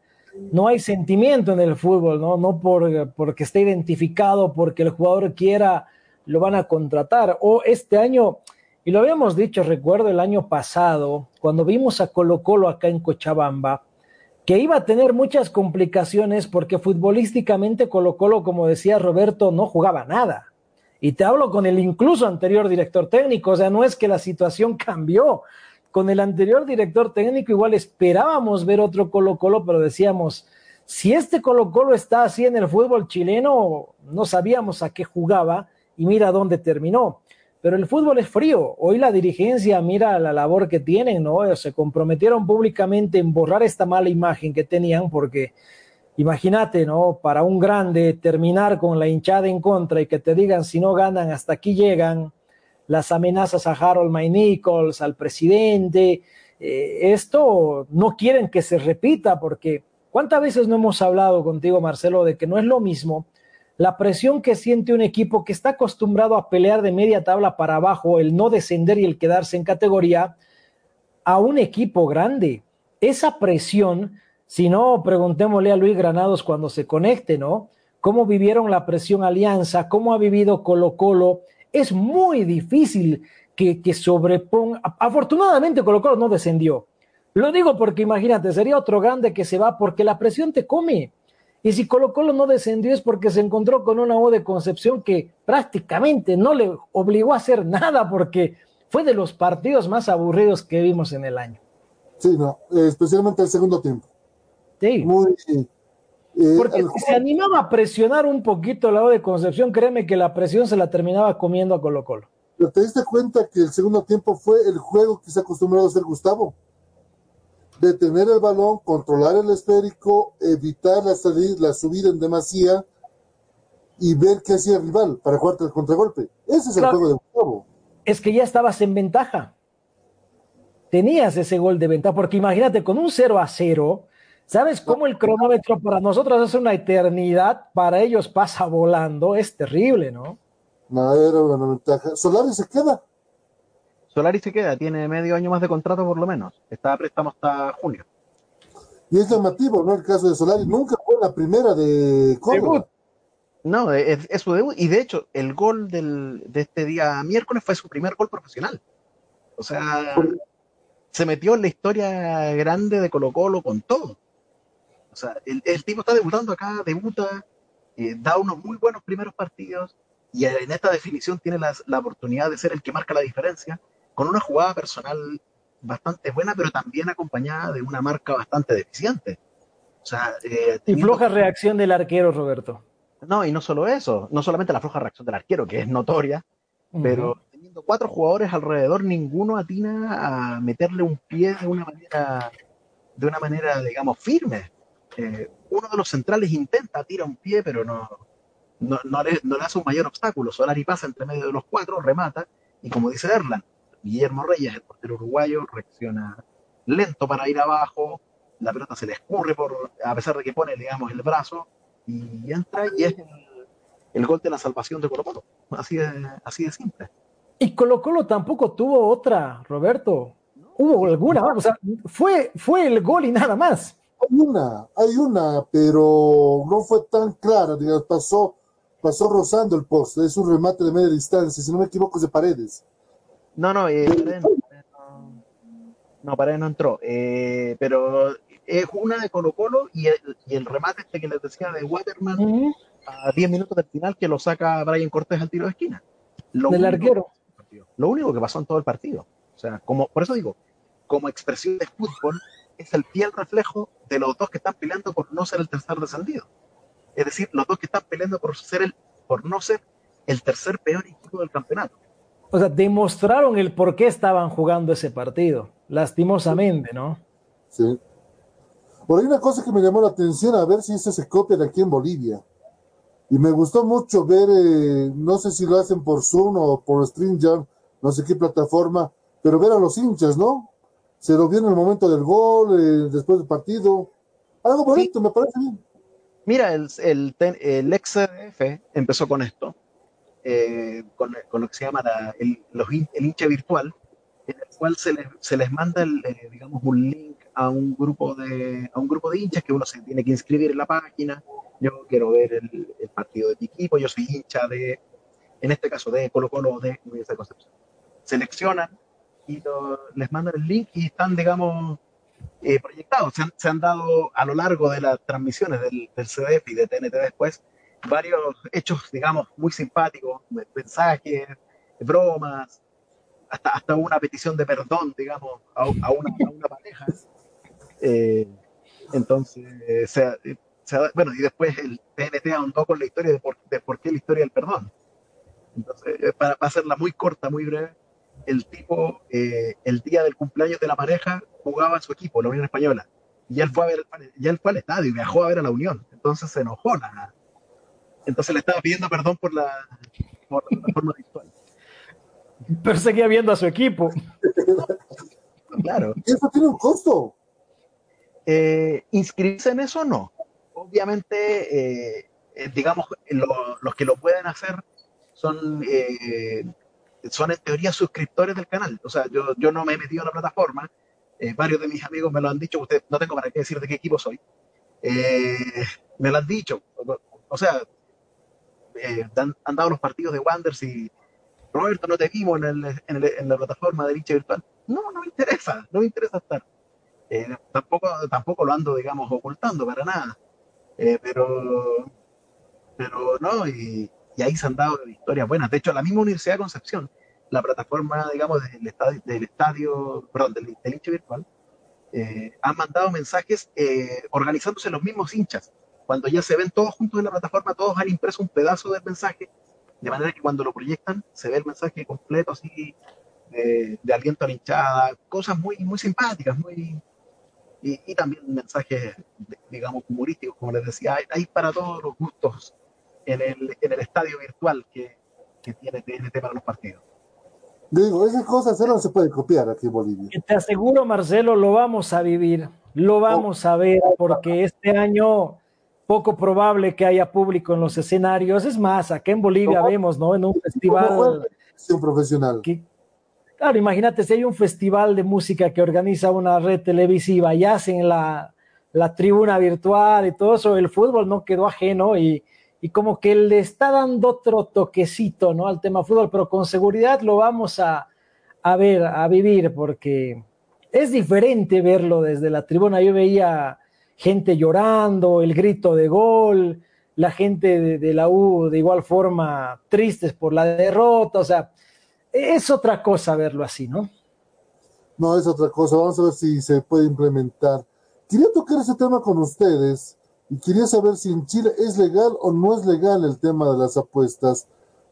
No hay sentimiento en el fútbol, ¿no? No por, porque esté identificado, porque el jugador quiera, lo van a contratar. O este año, y lo habíamos dicho, recuerdo el año pasado, cuando vimos a Colo Colo acá en Cochabamba, que iba a tener muchas complicaciones porque futbolísticamente Colo Colo, como decía Roberto, no jugaba nada. Y te hablo con el incluso anterior director técnico, o sea, no es que la situación cambió. Con el anterior director técnico igual esperábamos ver otro Colo Colo, pero decíamos, si este Colo Colo está así en el fútbol chileno, no sabíamos a qué jugaba y mira dónde terminó. Pero el fútbol es frío. Hoy la dirigencia mira la labor que tienen, ¿no? Se comprometieron públicamente en borrar esta mala imagen que tenían porque Imagínate, ¿no? Para un grande terminar con la hinchada en contra y que te digan si no ganan hasta aquí llegan las amenazas a Harold May Nichols, al presidente. Eh, esto no quieren que se repita porque ¿cuántas veces no hemos hablado contigo, Marcelo, de que no es lo mismo la presión que siente un equipo que está acostumbrado a pelear de media tabla para abajo, el no descender y el quedarse en categoría, a un equipo grande? Esa presión si no, preguntémosle a Luis Granados cuando se conecte, ¿no? ¿Cómo vivieron la presión Alianza? ¿Cómo ha vivido Colo Colo? Es muy difícil que, que sobreponga. Afortunadamente Colo Colo no descendió. Lo digo porque imagínate, sería otro grande que se va porque la presión te come. Y si Colo Colo no descendió es porque se encontró con una O de Concepción que prácticamente no le obligó a hacer nada porque fue de los partidos más aburridos que vimos en el año. Sí, no, especialmente el segundo tiempo. Sí. Muy, eh, Porque si se animaba a presionar un poquito el lado de Concepción, créeme que la presión se la terminaba comiendo a Colo Colo. Pero te diste cuenta que el segundo tiempo fue el juego que se ha acostumbrado a hacer Gustavo. Detener el balón, controlar el esférico, evitar la, salida, la subida en demasía y ver qué hacía el rival para jugarte el contragolpe. Ese es claro. el juego de Gustavo. Es que ya estabas en ventaja. Tenías ese gol de ventaja, porque imagínate, con un 0 a 0, ¿Sabes cómo el cronómetro para nosotros es una eternidad? Para ellos pasa volando. Es terrible, ¿no? No, era una ventaja. Solari se queda. Solari se queda, tiene medio año más de contrato por lo menos. Está a préstamo hasta junio. Y es llamativo, ¿no? El caso de Solari nunca fue la primera de Córdoba. No, es, es, su debut. Y de hecho, el gol del, de este día miércoles fue su primer gol profesional. O sea, se metió en la historia grande de Colo Colo con todo. O sea, el, el tipo está debutando acá, debuta, eh, da unos muy buenos primeros partidos y en esta definición tiene la, la, oportunidad de ser el que marca la diferencia con una jugada personal bastante buena, pero también acompañada de una marca bastante deficiente. O sea, eh, y floja reacción del arquero, Roberto. No, y no solo eso, no solamente la floja reacción del arquero, que es notoria, uh -huh. pero teniendo cuatro jugadores alrededor, ninguno atina a meterle un pie de una manera, de una manera, digamos, firme. Eh, uno de los centrales intenta, tira un pie, pero no, no, le, no, le, hace un mayor obstáculo. Solari pasa entre medio de los cuatro, remata, y como dice Erland, Guillermo Reyes, el portero uruguayo, reacciona lento para ir abajo, la pelota se le escurre por, a pesar de que pone, digamos, el brazo, y entra y es el, el gol de la salvación de Colo Colo. Así de, así de simple. Y Colo Colo tampoco tuvo otra, Roberto. Hubo alguna, o sea, fue, fue el gol y nada más. Hay una, hay una, pero no fue tan clara, digamos, pasó, pasó rozando el poste, es un remate de media distancia, si no me equivoco es de Paredes. No, no, eh, Paredes no, no, Paredes no entró, eh, pero es una de Colo Colo y el, y el remate este que les decía de Waterman uh -huh. a 10 minutos del final que lo saca Brian Cortés al tiro de esquina. Lo del arquero. Lo único que pasó en todo el partido. O sea, como, por eso digo, como expresión de fútbol, es el fiel reflejo de los dos que están peleando por no ser el tercer descendido. Es decir, los dos que están peleando por ser el, por no ser el tercer peor equipo del campeonato. O sea, demostraron el por qué estaban jugando ese partido, lastimosamente, ¿no? Sí. Por ahí una cosa que me llamó la atención, a ver si eso se copia de aquí en Bolivia. Y me gustó mucho ver, eh, no sé si lo hacen por Zoom o por StreamYard, no sé qué plataforma, pero ver a los hinchas, ¿no? Se lo vio en el momento del gol, eh, después del partido. Algo bonito, sí. me parece bien. Mira, el, el, el ex empezó con esto, eh, con, con, lo que se llama la, el, los, el, hincha virtual, en el cual se les, se les manda, el, eh, digamos, un link a un, grupo de, a un grupo de hinchas que uno se tiene que inscribir en la página. Yo quiero ver el, el partido de mi equipo, yo soy hincha de, en este caso, de Colo Colo de Universidad de Concepción. Seleccionan y lo, les mandan el link y están, digamos, eh, proyectados. Se han, se han, dado a lo largo de las transmisiones del, del, CDF y de TNT después varios hechos, digamos, muy simpáticos, mensajes, bromas, hasta, hasta una petición de perdón, digamos, a, a, una, a una, pareja. Eh, entonces, se, se, bueno, y después el TNT ahondó con la historia de por, de por qué la historia del perdón. Entonces, eh, para, para hacerla muy corta, muy breve, el tipo, eh, el día del cumpleaños de la pareja, jugaba en su equipo, la Unión Española. Y él fue, a ver, ya él fue al estadio y viajó a ver a la Unión. Entonces se enojó. La, entonces le estaba pidiendo perdón por la, por la forma virtual. Pero seguía viendo a su equipo. claro. ¿Eso tiene un costo? Eh, inscribirse en eso no. Obviamente, eh, digamos, lo, los que lo pueden hacer son eh, son en teoría suscriptores del canal. O sea, yo, yo no me he metido en la plataforma. Eh, varios de mis amigos me lo han dicho. Usted, no tengo para qué decir de qué equipo soy. Eh, me lo han dicho. O sea, eh, han, han, dado los partidos de Wanders y Roberto, no te vimos en, el, en, el, en la plataforma de dicha virtual. No, no me interesa. No me interesa estar. Eh, tampoco, tampoco lo ando, digamos, ocultando para nada. Eh, pero, pero no, y, y ahí se han dado historias buenas. De hecho, la misma Universidad de Concepción, la plataforma, digamos, del estadio, del estadio perdón, del, del hincha virtual, eh, han mandado mensajes eh, organizándose los mismos hinchas. Cuando ya se ven todos juntos en la plataforma, todos han impreso un pedazo del mensaje, de manera que cuando lo proyectan se ve el mensaje completo, así, de, de aliento a la hinchada, cosas muy, muy simpáticas, muy... Y, también mensajes, digamos, humorísticos, como les decía, hay, hay para todos los gustos en el, en el estadio virtual que, que tiene TNT para los partidos. Digo, esas cosas no se puede copiar aquí en Bolivia. Te aseguro, Marcelo, lo vamos a vivir, lo vamos a ver, porque este año poco probable que haya público en los escenarios. Es más, acá en Bolivia vemos, ¿no? En un festival. Un profesional. Que, Claro, imagínate si hay un festival de música que organiza una red televisiva y hacen la, la tribuna virtual y todo eso, el fútbol no quedó ajeno y, y como que le está dando otro toquecito ¿no? al tema fútbol, pero con seguridad lo vamos a, a ver, a vivir, porque es diferente verlo desde la tribuna. Yo veía gente llorando, el grito de gol, la gente de, de, la U de igual forma tristes por la derrota, o sea, es otra cosa verlo así, ¿no? No, es otra cosa. Vamos a ver si se puede implementar. Quería tocar ese tema con ustedes y quería saber si en Chile es legal o no es legal el tema de las apuestas.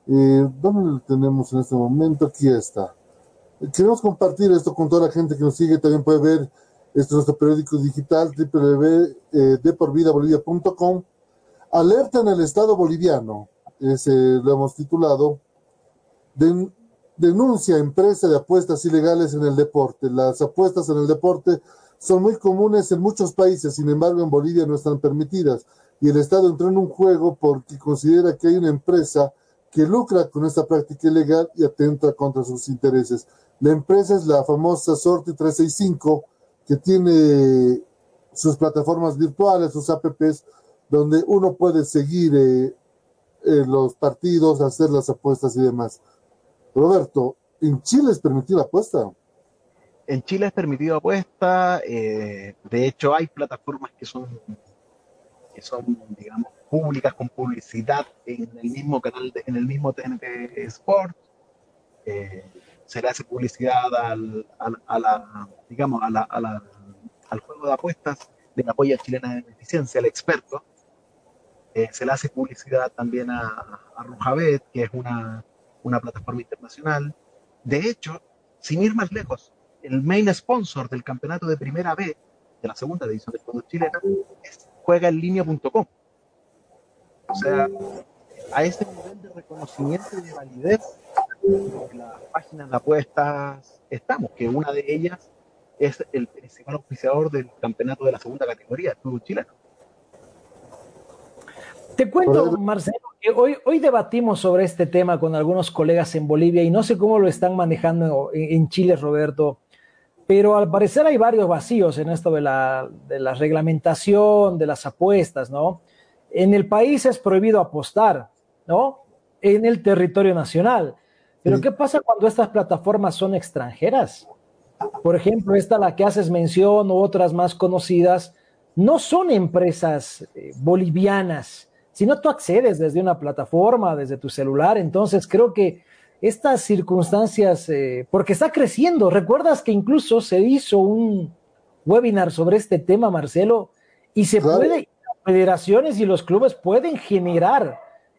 Eh, ¿Dónde lo tenemos en este momento? Aquí está. Queremos compartir esto con toda la gente que nos sigue. También puede ver este nuestro periódico digital www.deporvidabolivia.com. Alerta en el Estado boliviano. Ese lo hemos titulado. Den, denuncia empresa de apuestas ilegales en el deporte. Las apuestas en el deporte son muy comunes en muchos países, sin embargo en Bolivia no están permitidas. Y el Estado entró en un juego porque considera que hay una empresa que lucra con esta práctica ilegal y atenta contra sus intereses. La empresa es la famosa Sorte 365, que tiene sus plataformas virtuales, sus apps, donde uno puede seguir eh, eh, los partidos, hacer las apuestas y demás. Roberto, ¿en Chile es permitida apuesta? En Chile es permitido apuesta, eh, de hecho hay plataformas que son, que son, digamos, públicas con publicidad en el mismo canal, de, en el mismo TNT Sport. Eh, se le hace publicidad al, al, a la, digamos, a la, a la, al juego de apuestas de la polla chilena de beneficencia, al experto. Eh, se le hace publicidad también a, a Rojabet, que es una, una plataforma internacional. De hecho, sin ir más lejos, el main sponsor del campeonato de primera B de la segunda división del fútbol chileno es juegaenlinea.com. O sea, a ese nivel de reconocimiento y de validez de las páginas de apuestas estamos, que una de ellas es el principal auspiciador del campeonato de la segunda categoría del fútbol chileno. Te cuento, Marcelo, que hoy, hoy debatimos sobre este tema con algunos colegas en Bolivia y no sé cómo lo están manejando en, en Chile, Roberto pero al parecer hay varios vacíos en esto de la, de la, reglamentación, de las apuestas, ¿no? En el país es prohibido apostar, ¿no? En el territorio nacional. Pero. ¿qué pasa cuando estas plataformas son extranjeras? Por ejemplo, esta la que haces mención u otras más conocidas, no son empresas eh, bolivianas, sino tú accedes desde una plataforma, desde tu celular. Entonces creo que estas circunstancias, eh, porque está creciendo. ¿Recuerdas que incluso se hizo un webinar sobre este tema, Marcelo? Y se claro. puede, federaciones y los clubes pueden generar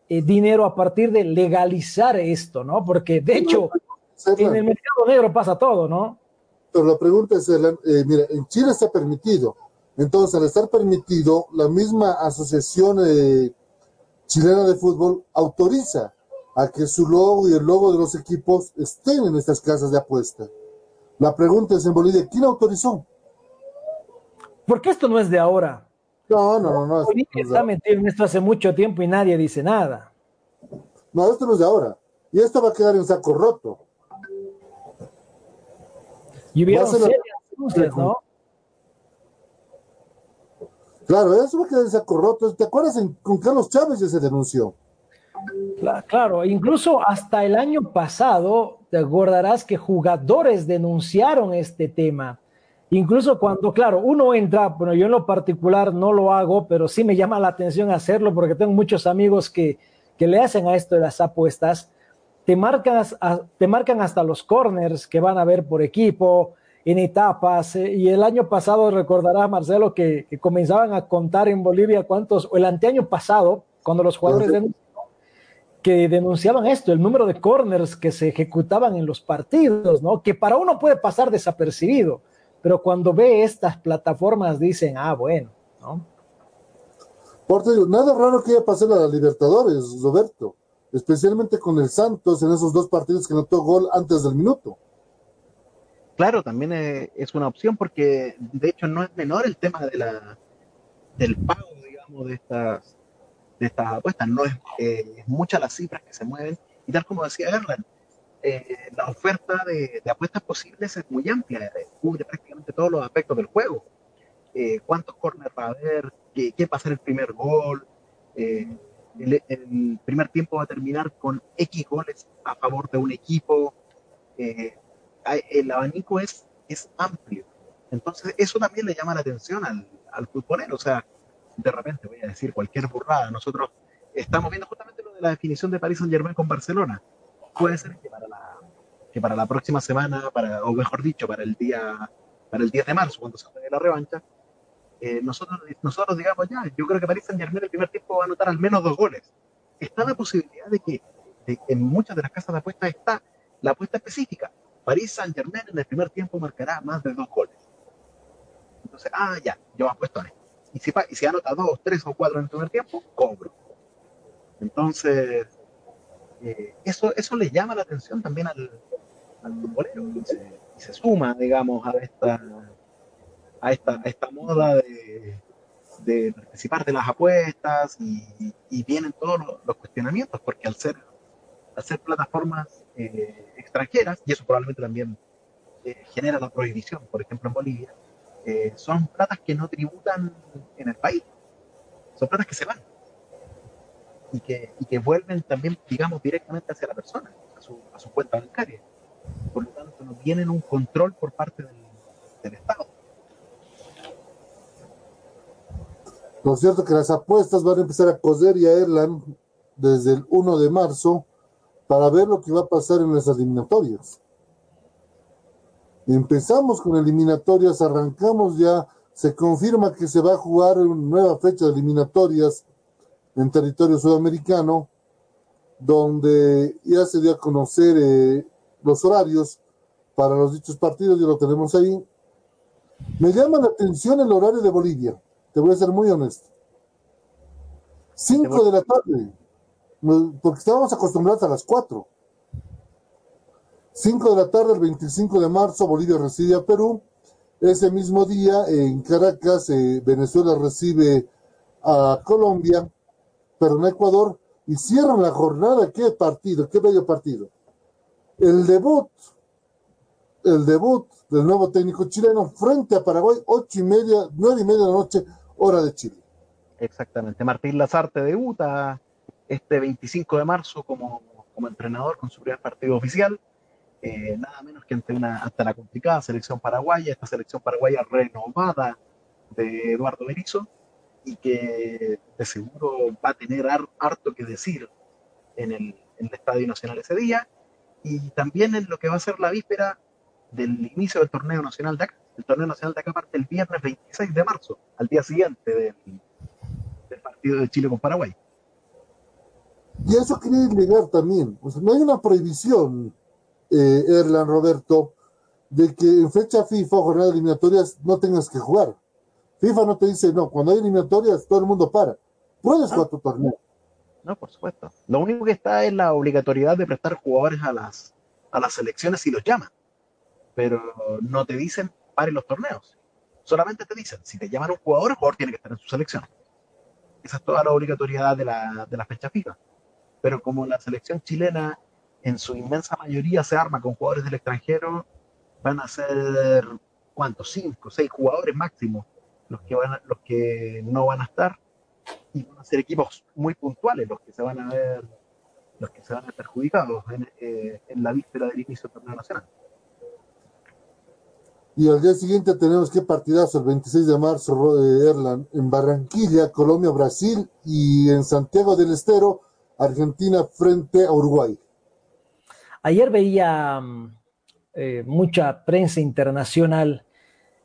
eh, dinero a partir de legalizar esto, ¿no? Porque de hecho, en el mercado negro pasa todo, ¿no? Pero la pregunta es, eh, mira, en Chile está permitido. Entonces, al estar permitido, la misma asociación eh, chilena de fútbol autoriza a que su logo y el logo de los equipos estén en estas casas de apuesta. La pregunta es en Bolivia, ¿quién autorizó? Porque esto no es de ahora. No, no, no. no Bolivia es, está metido en esto hace mucho tiempo y nadie dice nada. No, esto no es de ahora. Y esto va a quedar en saco roto. Y hubieron serias. Claro, eso va a quedar en saco roto. ¿Te acuerdas en, con Carlos Chávez ya se denunció? Claro, incluso hasta el año pasado, te acordarás que jugadores denunciaron este tema. Incluso cuando, claro, uno entra, bueno, yo en lo particular no lo hago, pero sí me llama la atención hacerlo porque tengo muchos amigos que, que le hacen a esto de las apuestas. Te marcan, te marcan hasta los corners que van a ver por equipo, en etapas. Eh, y el año pasado recordarás, Marcelo, que, que, comenzaban a contar en Bolivia cuántos, o el anteaño pasado, cuando los jugadores denunciaban que denunciaban esto, el número de corners que se ejecutaban en los partidos, ¿no? Que para uno puede pasar desapercibido, pero cuando ve estas plataformas dicen, ah, bueno, ¿no? Por digo, nada raro que haya pasado a la Libertadores, Roberto, especialmente con el Santos en esos dos partidos que notó gol antes del minuto. Claro, también es una opción porque de hecho no es menor el tema de la del pago, digamos, de estas de estas apuestas. No es, eh, muchas las cifras que se mueven y tal como decía Erlan, eh, la oferta de, apuestas posibles es muy amplia, cubre prácticamente todos los aspectos del juego. Eh, ¿Cuántos corners va a haber? ¿Qué, va a ser el primer gol? Eh, el, primer tiempo va a terminar con X goles a favor de un equipo. el abanico es, es amplio. Entonces, eso también le llama la atención al, al futbolero. O sea, de repente voy a decir cualquier burrada. Nosotros estamos viendo justamente lo de la definición de Paris Saint Germain con Barcelona. Puede ser que para la, que para la próxima semana, para, o mejor dicho, para el día para el 10 de marzo, cuando se juegue la revancha, eh, nosotros, nosotros digamos ya, yo creo que Paris Saint Germain el primer tiempo va a anotar al menos dos goles. Está la posibilidad de que en muchas de las casas de apuestas está la apuesta específica. Paris Saint Germain en el primer tiempo marcará más de dos goles. Entonces, ah, ya, yo apuesto a esto. Y si, y si anota dos, tres o cuatro en el primer tiempo, cobro. Entonces, eh, eso, eso le llama la atención también al, al futbolero y se, suma, digamos, a esta, a esta, esta moda de, de participar de las apuestas y, vienen todos los, cuestionamientos, porque al ser, al ser plataformas eh, extranjeras, y eso probablemente también eh, genera la prohibición, por ejemplo en Bolivia, son platas que no tributan en el país, son platas que se van y que, y que vuelven también, digamos, directamente hacia la persona, a su, a su cuenta bancaria. Por lo tanto, no tienen un control por parte del, del Estado. Lo cierto es que las apuestas van a empezar a coser y a Erland desde el 1 de marzo para ver lo que va a pasar en las eliminatorias. Empezamos con eliminatorias, arrancamos ya, se confirma que se va a jugar una nueva fecha de eliminatorias en territorio sudamericano, donde ya se dio a conocer eh, los horarios para los dichos partidos, ya lo tenemos ahí. Me llama la atención el horario de Bolivia, te voy a ser muy honesto. Cinco de la tarde, porque estábamos acostumbrados a las cuatro. Cinco de la tarde, el 25 de marzo, Bolivia recibe a Perú. Ese mismo día, en Caracas, eh, Venezuela recibe a Colombia pero en Ecuador, y cierran la jornada, qué partido, qué bello partido. El debut, el debut del nuevo técnico chileno frente a Paraguay, ocho y media, nueve y media de la noche, hora de Chile. Exactamente, Martín Lazarte debuta este 25 de marzo como, como entrenador con su primer partido oficial, eh, nada menos que ante, una, hasta la complicada selección paraguaya, esta selección paraguaya renovada de Eduardo Berizzo, y que de seguro va a tener harto que decir en el, Estadio Nacional ese día y también en lo que va a ser la víspera del inicio del torneo nacional de acá. El torneo nacional de acá parte el viernes 26 de marzo, al día siguiente del, partido de Chile con Paraguay. Y eso quería llegar también. no hay una prohibición, eh, Roberto, de que en fecha FIFA jornada eliminatorias no tengas que jugar. FIFA no te dice, no, cuando hay eliminatorias todo el mundo para. Puedes jugar tu torneo. No, por supuesto. Lo único que está es la obligatoriedad de prestar jugadores a las, a las selecciones si los llaman. Pero no te dicen, pare los torneos. Solamente te dicen, si te llaman un jugador, el jugador tiene que estar en su selección. Esa es toda la obligatoriedad de la, de la fecha FIFA. Pero como la selección chilena en su inmensa mayoría se arma con jugadores del extranjero, van a ser, ¿cuántos? Cinco, seis jugadores máximo los que, van los que no van a estar y van a ser equipos muy puntuales los que se van a ver los que se van a ver perjudicados en, eh, la víspera del inicio del torneo nacional. Y al día siguiente tenemos que partidazo el 26 de marzo, de Erland, en Barranquilla, Colombia, Brasil y en Santiago del Estero, Argentina frente a Uruguay. Ayer veía mm, eh, mucha prensa internacional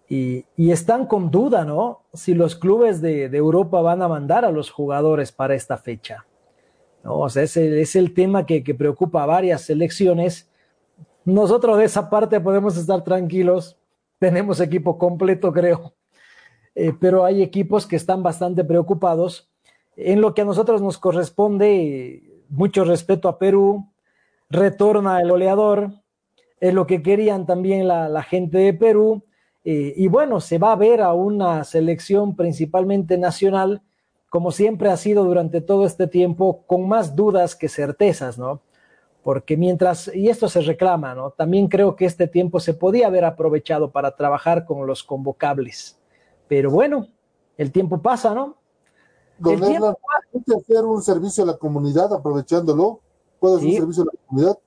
y, están con duda, ¿no? Si los clubes de, Europa van a mandar a los jugadores para esta fecha. ¿no? O sea, ese es el tema que, preocupa a varias selecciones. Nosotros de esa parte podemos estar tranquilos. Tenemos equipo completo, creo. Eh, pero hay equipos que están bastante preocupados. En lo que a nosotros nos corresponde, mucho respeto a Perú, retorna el oleador, es lo que querían también la, la gente de Perú eh, y bueno, se va a ver a una selección principalmente nacional, como siempre ha sido durante todo este tiempo, con más dudas que certezas, ¿no? porque mientras, y esto se reclama, ¿no? También creo que este tiempo se podía haber aprovechado para trabajar con los convocables. Pero bueno, el tiempo pasa, ¿no? Don Erlan, puede hacer un servicio a la comunidad aprovechándolo, puede hacer un servicio a la comunidad.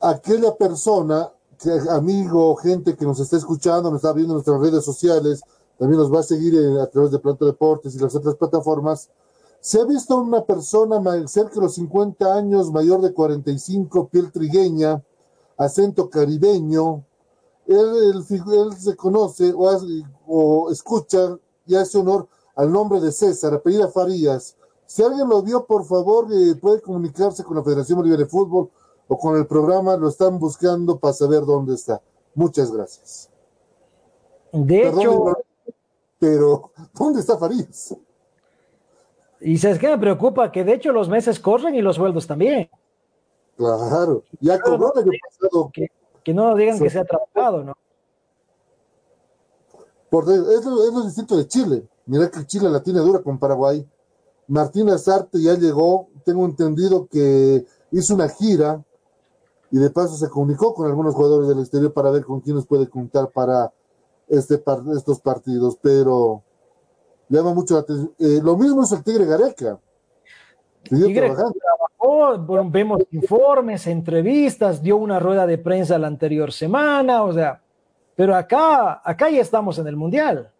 Aquella persona, que, amigo, gente que nos está escuchando, nos está viendo en nuestras redes sociales, también nos va a seguir a través de Planta Deportes y las otras plataformas. Se ha visto una persona cerca de los 50 años, mayor de 45, piel trigueña, acento caribeño. Él, se conoce o, o escucha y hace honor al nombre de César, apellida Farías. Si alguien lo vio, por favor, eh, puede comunicarse con la Federación Bolivariana de Fútbol o con el programa, lo están buscando para saber dónde está. Muchas gracias. De hecho, pero ¿dónde está Farías? Y sabes qué me preocupa que de hecho los meses corren y los sueldos también. Claro, ya cobró el pasado. Que, que, no digan que se ha trabajado, ¿no? Por, es, lo, es lo distinto de Chile. Mira que Chile la tiene dura con Paraguay. Martínez Arte ya llegó, tengo entendido que hizo una gira y de paso se comunicó con algunos jugadores del exterior para ver con quiénes puede contar para este estos partidos, pero llama mucho la atención. Eh, lo mismo es el Tigre Gareca. Tigre trabajó, vemos informes, entrevistas, dio una rueda de prensa la anterior semana, o sea, pero acá, acá ya estamos en el Mundial.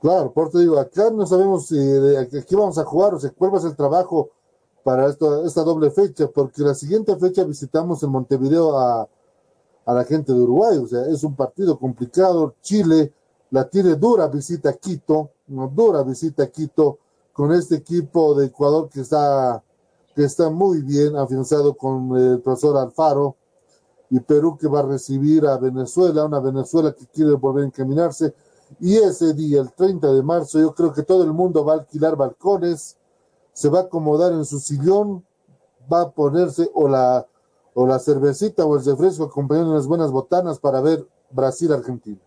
Claro, por eso digo, acá no sabemos si aquí vamos a jugar o si cuál va a ser el trabajo para esto, esta doble fecha, porque la siguiente fecha visitamos en Montevideo a, a la gente de Uruguay, o sea, es un partido complicado. Chile la tiene dura visita a Quito, una dura visita a Quito con este equipo de Ecuador que está, que está muy bien afianzado con el profesor Alfaro y Perú que va a recibir a Venezuela, una Venezuela que quiere volver a encaminarse. Y ese día, el 30 de marzo, yo creo que todo el mundo va a alquilar balcones, se va a acomodar en su sillón, va a ponerse o la o la cervecita o el refresco acompañando unas buenas botanas para ver Brasil-Argentina.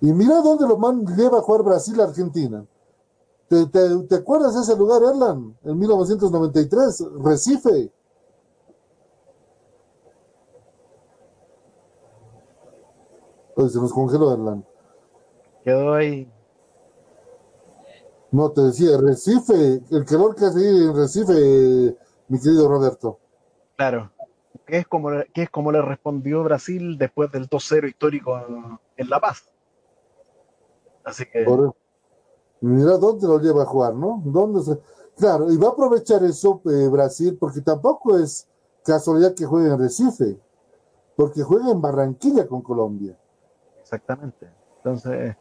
Y mira dónde lo man lleva a jugar Brasil-Argentina. ¿Te, te, acuerdas de ese lugar, Erlan? En 1993, Recife. Oye, se nos congeló, Erlan. Quedó ahí. No, te decía, Recife, el calor que hace en Recife mi querido Roberto. Claro, que es como, que es como le respondió Brasil después del 2-0 histórico en La Paz. Así que... mira dónde lo lleva a jugar, ¿no? ¿Dónde se... Claro, y va a aprovechar eso eh, Brasil, porque tampoco es casualidad que juegue en Recife, porque juega en Barranquilla con Colombia. Exactamente. Entonces,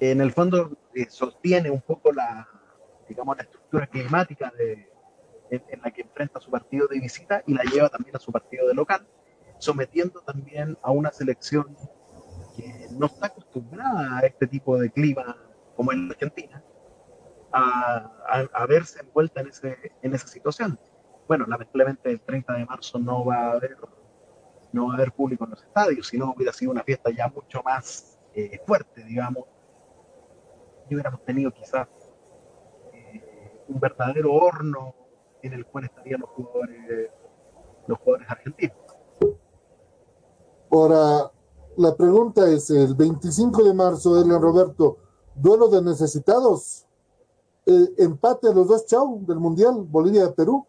en el fondo eh, sostiene un poco la, digamos, la estructura climática de, en, la que enfrenta su partido de visita y la lleva también a su partido de local, sometiendo también a una selección que no está acostumbrada a este tipo de clima como en Argentina, a, a, verse envuelta en, ese, en esa situación. Bueno, lamentablemente el 30 de marzo no va a haber no va a haber público en los estadios, sino hubiera sido una fiesta ya mucho más eh, fuerte, digamos. Y hubiéramos tenido quizás eh, un verdadero horno en el cual estarían los jugadores, los jugadores argentinos. Ahora, la pregunta es, el 25 de marzo, Elian Roberto, duelo de necesitados, eh, empate a los dos chau del Mundial, Bolivia-Perú.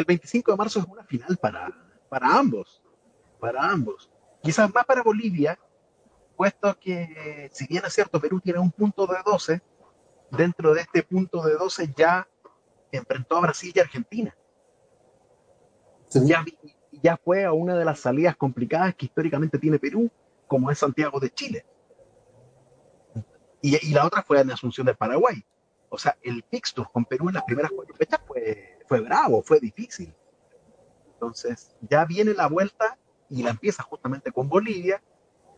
El 25 de marzo es una final para, para ambos, para ambos. Quizás más para Bolivia, puesto que, si bien es cierto, Perú tiene un punto de 12, dentro de este punto de 12 ya enfrentó a Brasil y Argentina. Ya, ya fue a una de las salidas complicadas que históricamente tiene Perú, como es Santiago de Chile. Y, la otra fue en Asunción del Paraguay. O sea, el fixture con Perú en las primeras cuatro fechas fue, fue bravo, fue difícil. Entonces, ya viene la vuelta y la empieza justamente con Bolivia,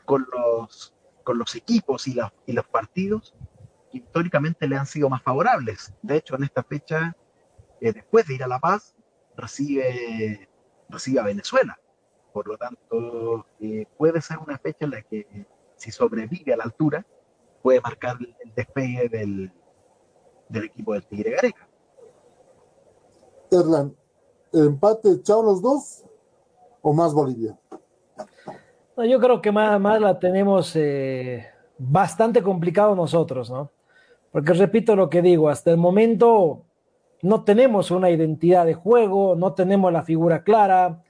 con los, con los equipos y, y los partidos históricamente le han sido más favorables. De hecho, en esta fecha, eh, después de ir a La Paz, recibe, recibe a Venezuela. Por lo tanto, eh, puede ser una fecha en la que, si sobrevive a la altura, puede marcar el despegue del, del equipo del Tigre Gareca. Erlan, ¿empate echado los dos o más Bolivia? Yo creo que más, más la tenemos eh, bastante complicado nosotros, ¿no? Porque repito lo que digo, hasta el momento no tenemos una identidad de juego, no tenemos la figura clara,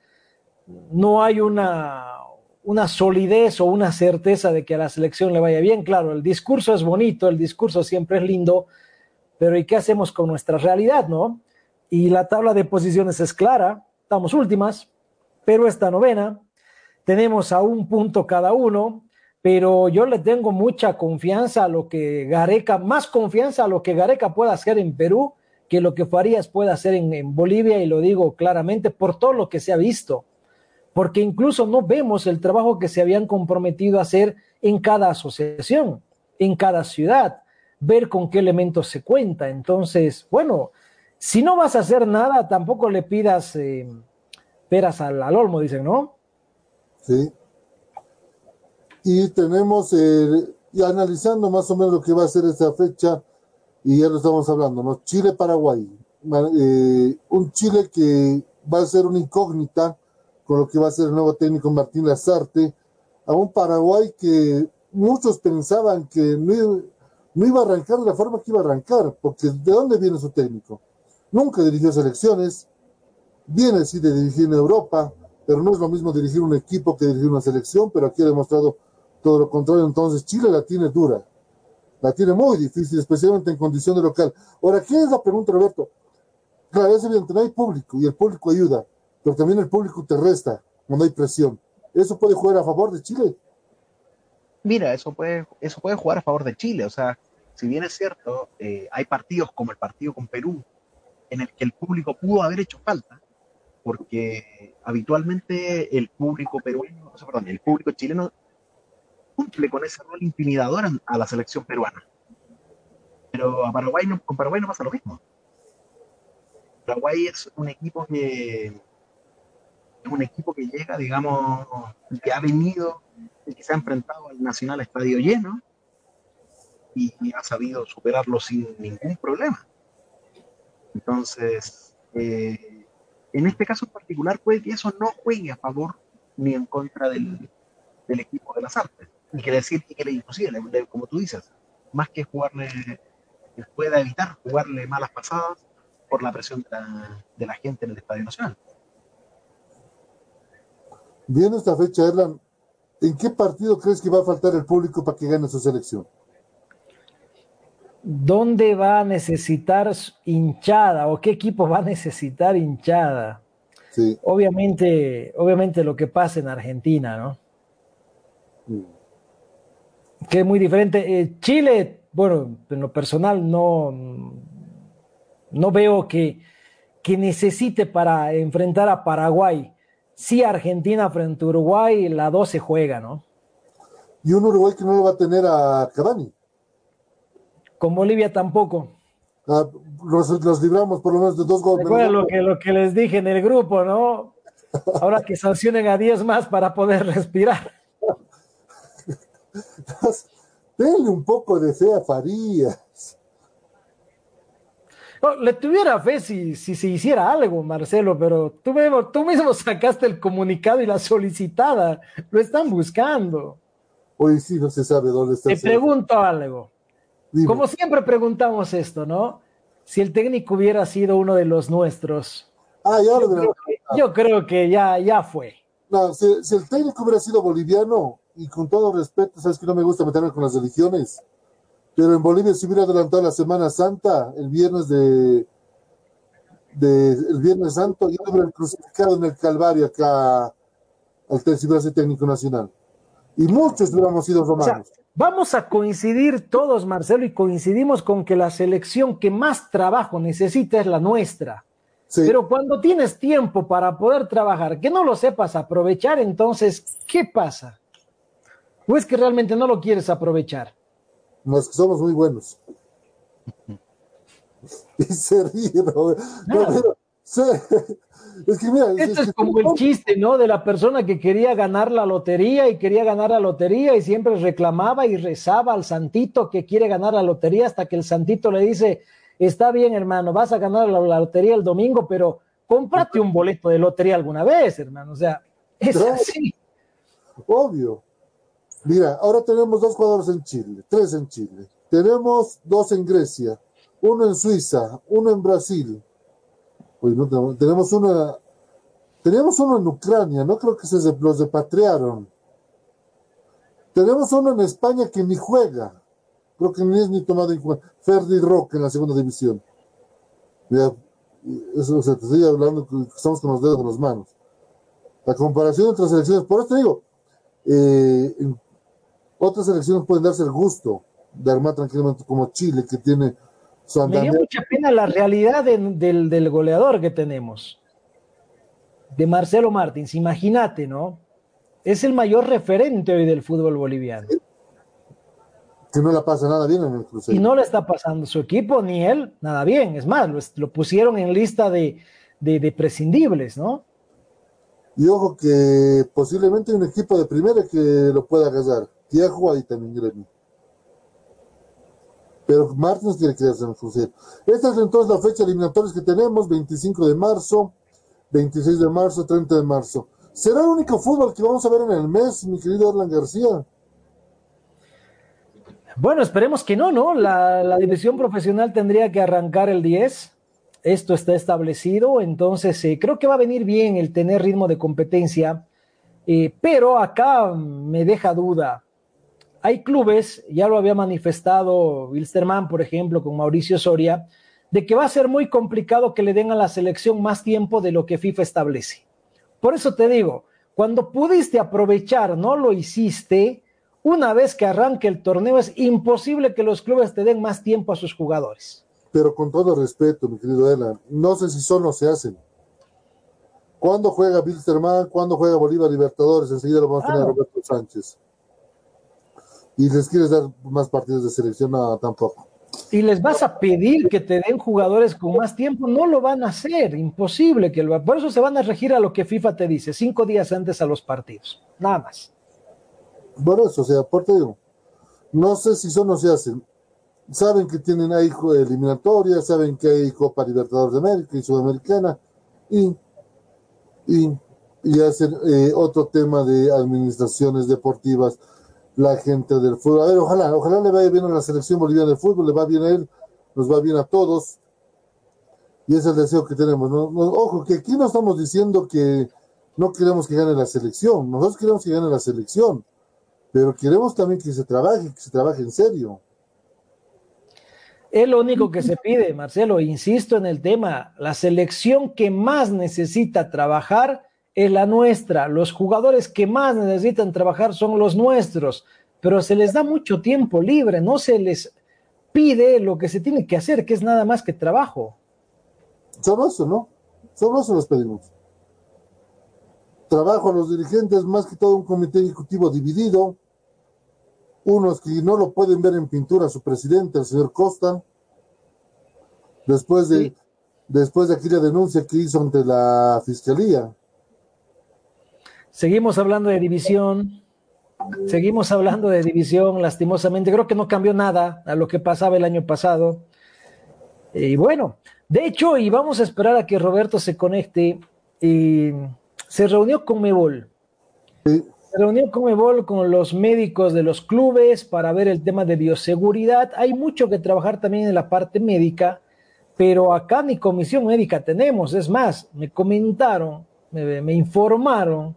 no hay una, una solidez o una certeza de que a la selección le vaya bien. Claro, el discurso es bonito, el discurso siempre es lindo, pero ¿y qué hacemos con nuestra realidad, no? Y la tabla de posiciones es clara, estamos últimas, pero esta novena, tenemos a un punto cada uno, pero yo le tengo mucha confianza a lo que Gareca, más confianza a lo que Gareca pueda hacer en Perú que lo que Farías puede hacer en, en Bolivia, y lo digo claramente por todo lo que se ha visto porque incluso no vemos el trabajo que se habían comprometido a hacer en cada asociación, en cada ciudad, ver con qué elementos se cuenta. Entonces, bueno, si no vas a hacer nada, tampoco le pidas eh, peras al, al, olmo, dicen, ¿no? Sí. Y tenemos, eh, y analizando más o menos lo que va a ser esta fecha, y ya lo estamos hablando, ¿no? Chile-Paraguay. Eh, un Chile que va a ser una incógnita con lo que va a ser el nuevo técnico Martín Lazarte, a un Paraguay que muchos pensaban que no, no, iba a arrancar de la forma que iba a arrancar, porque ¿de dónde viene su técnico? Nunca dirigió selecciones, viene sí de dirigir en Europa, pero no es lo mismo dirigir un equipo que dirigir una selección, pero aquí ha demostrado todo lo contrario, entonces Chile la tiene dura, la tiene muy difícil, especialmente en condición de local. Ahora, ¿qué es la pregunta, Roberto? Claro, es evidente, no hay público y el público ayuda, pero también el público te resta cuando hay presión. ¿Eso puede jugar a favor de Chile? Mira, eso puede, eso puede jugar a favor de Chile. O sea, si bien es cierto, eh, hay partidos como el partido con Perú, en el que el público pudo haber hecho falta, porque habitualmente el público peruano, o sea, perdón, el público chileno cumple con ese rol intimidador a la selección peruana. Pero a Paraguay no, con Paraguay no pasa lo mismo. Paraguay es un equipo que es un equipo que llega, digamos, que ha venido, que se ha enfrentado al Nacional Estadio lleno y ha sabido superarlo sin ningún problema. Entonces, eh, en este caso en particular, puede que eso no juegue a favor ni en contra del, equipo de las artes. Y quiere decir que, inclusive, como tú dices, más que jugarle, que pueda evitar jugarle malas pasadas por la presión de la, de la gente en el Estadio Nacional. Viene esta fecha, Erlan, ¿en qué partido crees que va a faltar el público para que gane su selección? ¿Dónde va a necesitar hinchada o qué equipo va a necesitar hinchada? Sí. Obviamente, obviamente lo que pasa en Argentina, ¿no? Mm. Que es muy diferente. Eh, Chile, bueno, en lo personal no, no veo que, que necesite para enfrentar a Paraguay sí Argentina frente a Uruguay, la 2 se juega, ¿no? Y un Uruguay que no lo va a tener a Cavani. Con Bolivia tampoco. Ah, los, los, libramos por lo menos de dos goles. Recuerda lo que, lo que les dije en el grupo, ¿no? Ahora que sancionen a 10 más para poder respirar. Denle un poco de fe a Farías. No, le tuviera fe si, si se hiciera algo, Marcelo, pero tú mismo, tú mismo sacaste el comunicado y la solicitada. Lo están buscando. Hoy sí no se sabe dónde está. Te pregunto algo. Dime. Como siempre preguntamos esto, ¿no? Si el técnico hubiera sido uno de los nuestros. Ah, ya yo, creo que, yo creo que ya, ya fue. No, si, si, el técnico hubiera sido boliviano, y con todo respeto, sabes que no me gusta meterme con las religiones, pero en Bolivia se hubiera adelantado la Semana Santa, el viernes de, de el Viernes Santo, y hubieran crucificado en el Calvario acá al tercer técnico nacional. Y muchos hubiéramos sido romanos. O sea, vamos a coincidir todos, Marcelo, y coincidimos con que la selección que más trabajo necesita es la nuestra. Sí. Pero cuando tienes tiempo para poder trabajar, que no lo sepas aprovechar, entonces, ¿qué pasa? ¿O es que realmente no lo quieres aprovechar? No, es que somos muy buenos. y se ríe, no, es que mira, Esto es, es como el chiste, ¿no? De la persona que quería ganar la lotería y quería ganar la lotería y siempre reclamaba y rezaba al santito que quiere ganar la lotería hasta que el santito le dice, está bien, hermano, vas a ganar la, la lotería el domingo, pero cómprate un boleto de lotería alguna vez, hermano. O sea, es así. Obvio. Mira, ahora tenemos dos jugadores en Chile, tres en Chile. Tenemos dos en Grecia, uno en Suiza, uno en Brasil. No tenemos, uno, tenemos uno en Ucrania, no creo que se los repatriaron. Tenemos uno en España que ni juega, creo que ni es ni tomado en cuenta. Ferdi Roque en la segunda división. Mira, eso, o sea, te estoy hablando estamos con los dedos de las manos. La comparación entre selecciones, por eso te digo, eh, otras selecciones pueden darse el gusto de armar tranquilamente como Chile, que tiene Me dio mucha pena la realidad de- del, del goleador que tenemos, de Marcelo Martins. Imagínate, ¿no? Es el mayor referente hoy del fútbol boliviano. que no la pasa nada bien en el Cruzeiro. Y no le está pasando su equipo ni él nada bien. Es más, lo, lo pusieron en lista de, de- de prescindibles, ¿no? Y ojo que posiblemente hay un equipo de primera que lo pueda agarrar. Ahí también Gremio. Pero Martins tiene que quedarse en el Cruzeiro. Esta es entonces la fecha eliminatorias que tenemos, 25 de marzo, 26 de marzo, 30 de marzo. ¿Será el único fútbol que vamos a ver en el mes, mi querido Orlan García? Bueno, esperemos que no, ¿no? La, la división profesional tendría que arrancar el 10. Esto está establecido, entonces eh, creo que va a venir bien el tener ritmo de competencia, eh, pero acá me deja duda. Hay clubes, ya lo había manifestado Wilstermann, por ejemplo, con Mauricio Soria, de que va a ser muy complicado que le den a la selección más tiempo de lo que FIFA establece. Por eso te digo, cuando pudiste aprovechar, no lo hiciste, una vez que arranque el torneo es imposible que los clubes te den más tiempo a sus jugadores. Pero con todo respeto, mi querido Elan, no sé si son o se hacen. ¿Cuándo juega Wilstermann? ¿Cuándo juega Bolívar Libertadores? Enseguida lo vamos a tener Claro. Roberto Sánchez. ¿Y les quieres dar más partidos de selección? No, tampoco. Y les vas a pedir que te den jugadores con más tiempo, no lo van a hacer, imposible que lo Por eso se van a regir a lo que FIFA te dice, cinco días antes a los partidos, nada más. Bueno, eso, o sea, por te digo, no sé si son o se hacen. Saben que tienen ahí eliminatorias, saben que hay Copa Libertadores de América y Sudamericana, y, y, y hacen eh, otro tema de administraciones deportivas, la gente del fútbol. A ver, ojalá, ojalá le vaya bien a la selección boliviana de fútbol, le va bien a él, nos va bien a todos, y es el deseo que tenemos. ¿no? Ojo, que aquí no estamos diciendo que no queremos que gane la selección, nosotros queremos que gane la selección pero queremos también que se trabaje, que se trabaje en serio. Es lo único que se pide, Marcelo, insisto en el tema, la selección que más necesita trabajar es la nuestra, los jugadores que más necesitan trabajar son los nuestros, pero se les da mucho tiempo libre, no se les pide lo que se tiene que hacer, que es nada más que trabajo. Solo eso, ¿no? Solo eso les pedimos. Trabajo a los dirigentes, más que todo un comité ejecutivo dividido, unos que no lo pueden ver en pintura, su presidente, el señor Costa, después de, Sí. después de aquella denuncia que hizo ante la fiscalía. Seguimos hablando de división, seguimos hablando de división, lastimosamente, creo que no cambió nada a lo que pasaba el año pasado. Y bueno, de hecho, y vamos a esperar a que Roberto se conecte, y se reunió con Mebol. Se reunió con Mebol con los médicos de los clubes para ver el tema de bioseguridad. Hay mucho que trabajar también en la parte médica, pero acá ni comisión médica tenemos. Es más, me comentaron, me, me informaron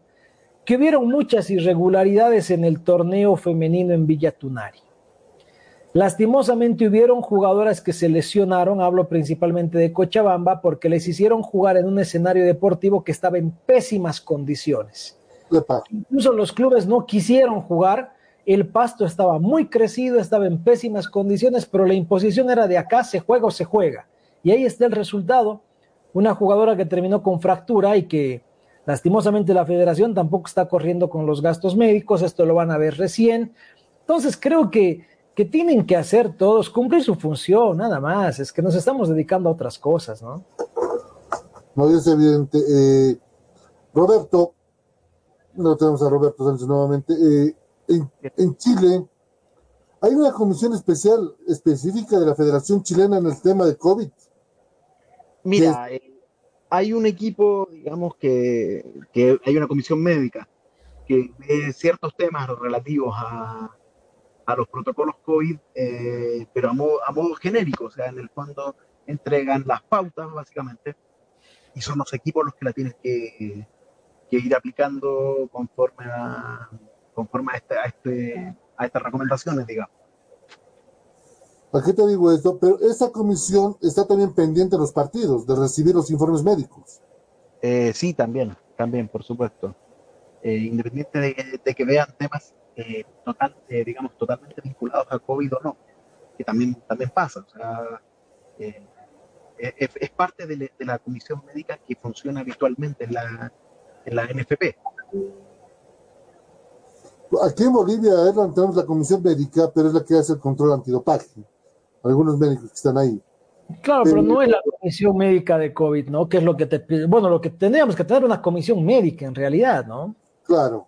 que hubieron muchas irregularidades en el torneo femenino en Villa Tunari. Lastimosamente hubieron jugadoras que se lesionaron, hablo principalmente de Cochabamba, porque les hicieron jugar en un escenario deportivo que estaba en pésimas condiciones. Incluso los clubes no quisieron jugar, el pasto estaba muy crecido, estaba en pésimas condiciones, pero la imposición era de acá se juega o se juega. Y ahí está el resultado, una jugadora que terminó con fractura y que lastimosamente la federación tampoco está corriendo con los gastos médicos, esto lo van a ver recién. Entonces creo que, que tienen que hacer todos, cumplir su función, nada más, es que nos estamos dedicando a otras cosas, ¿no? No es evidente. Eh, Roberto, no tenemos a Roberto Sánchez nuevamente. eh, en, en Chile ¿Hay una comisión especial específica de la Federación Chilena en el tema de COVID? Mira, eh, hay un equipo, digamos, que, hay una comisión médica que ve ciertos temas relativos a, a los protocolos COVID, eh, pero a modo, a modo genérico, o sea, en el fondo entregan las pautas, básicamente, y son los equipos los que la tienen que, que ir aplicando conforme a, conforme a, este, a, este, a estas recomendaciones, digamos. ¿A qué te digo esto? Pero esa comisión está también pendiente de los partidos, de recibir los informes médicos. Eh, sí, también, también, por supuesto. Eh, independiente de, de, que vean temas eh, total, eh, digamos, totalmente vinculados a COVID o no, que también, también pasa. O sea, eh, es, es, parte de, le, de, la comisión médica que funciona habitualmente en la, en la NFP. Aquí en Bolivia, Erland, tenemos la comisión médica, pero es la que hace el control antidopaje. Algunos médicos que están ahí. Claro, pero, no es la comisión médica de COVID, ¿no? Que es lo que te pide. Bueno, lo que tendríamos que tener una comisión médica en realidad, ¿no? Claro.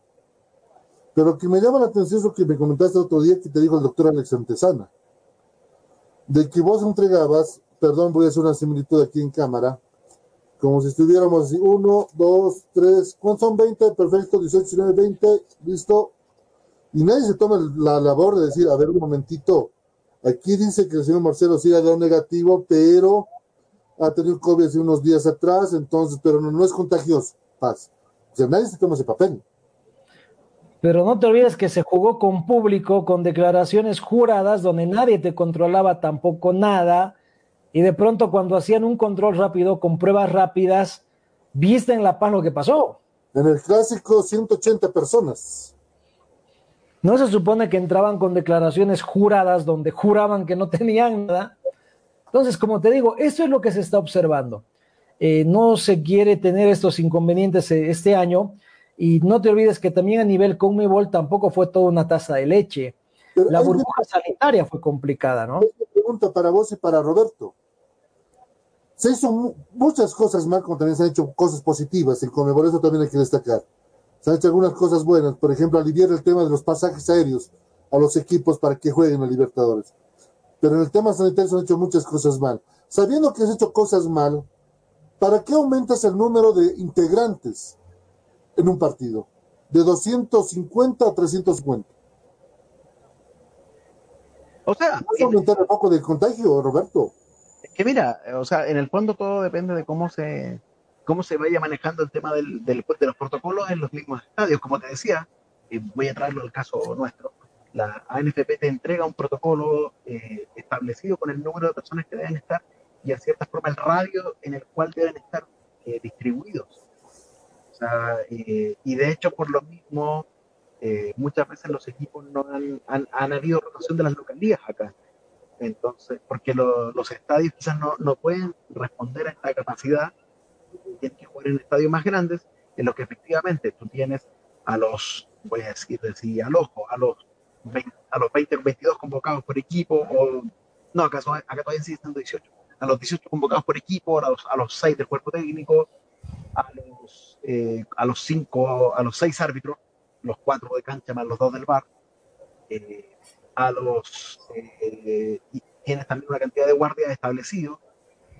Pero lo que me llama la atención es lo que me comentaste otro día que te dijo el doctor Alex Antesana. De que vos entregabas, perdón, voy a hacer una similitud aquí en cámara, como si estuviéramos así, uno, dos, tres, ¿cuántos son 20? Perfecto, 18, 19, 20, listo. Y nadie se toma la labor de decir, a ver, un momentito, aquí dice que el señor Marcelo sí ha dado negativo, pero ha tenido COVID hace unos días atrás, entonces, pero no, no es contagioso. Paz. O sea, nadie se toma ese papel. Pero no te olvides que se jugó con público, con declaraciones juradas, donde nadie te controlaba tampoco nada. Y de pronto cuando hacían un control rápido, con pruebas rápidas, viste en La Paz lo que pasó. En el clásico, 180 personas. No se supone que entraban con declaraciones juradas, donde juraban que no tenían nada. Entonces, como te digo, eso es lo que se está observando. Eh, no se quiere tener estos inconvenientes este año y no te olvides que también a nivel Conmebol tampoco fue toda una taza de leche. Pero la burbuja sanitaria fue complicada, ¿no? Pregunta para vos y para Roberto. Se hizo muchas cosas mal, como también se han hecho cosas positivas. En Conmebol eso también hay que destacar. Se han hecho algunas cosas buenas. Por ejemplo, aliviar el tema de los pasajes aéreos a los equipos para que jueguen a Libertadores. Pero en el tema sanitario se han hecho muchas cosas mal. Sabiendo que has hecho cosas mal, ¿para qué aumentas el número de integrantes? en un partido, de 250 a 350. O sea, ¿vas a aumentar el foco del contagio, Roberto? Que mira, o sea, en el fondo todo depende de cómo se cómo se vaya manejando el tema del, del de los protocolos en los mismos estadios. Como te decía, eh, voy a traerlo al caso nuestro. La ANFP te entrega un protocolo eh, establecido con el número de personas que deben estar y a cierta forma el radio en el cual deben estar eh, distribuidos sea, eh, y de hecho, por lo mismo, eh, muchas veces los equipos no han, han, han, habido rotación de las localías acá. Entonces, porque lo, los estadios quizás no, no, pueden responder a esta capacidad, tienen que jugar en estadios más grandes, en los que efectivamente tú tienes a los, voy a decir, decir al ojo, a los 20, a los 20 22 convocados por equipo, o no, acá, son, acá todavía siendo 18, a los 18 convocados por equipo, a los, a los 6 del cuerpo técnico, a los, eh, a los cinco, a los seis árbitros, los cuatro de cancha más los dos del bar, eh, a los, eh, y tienes también una cantidad de guardias establecidos,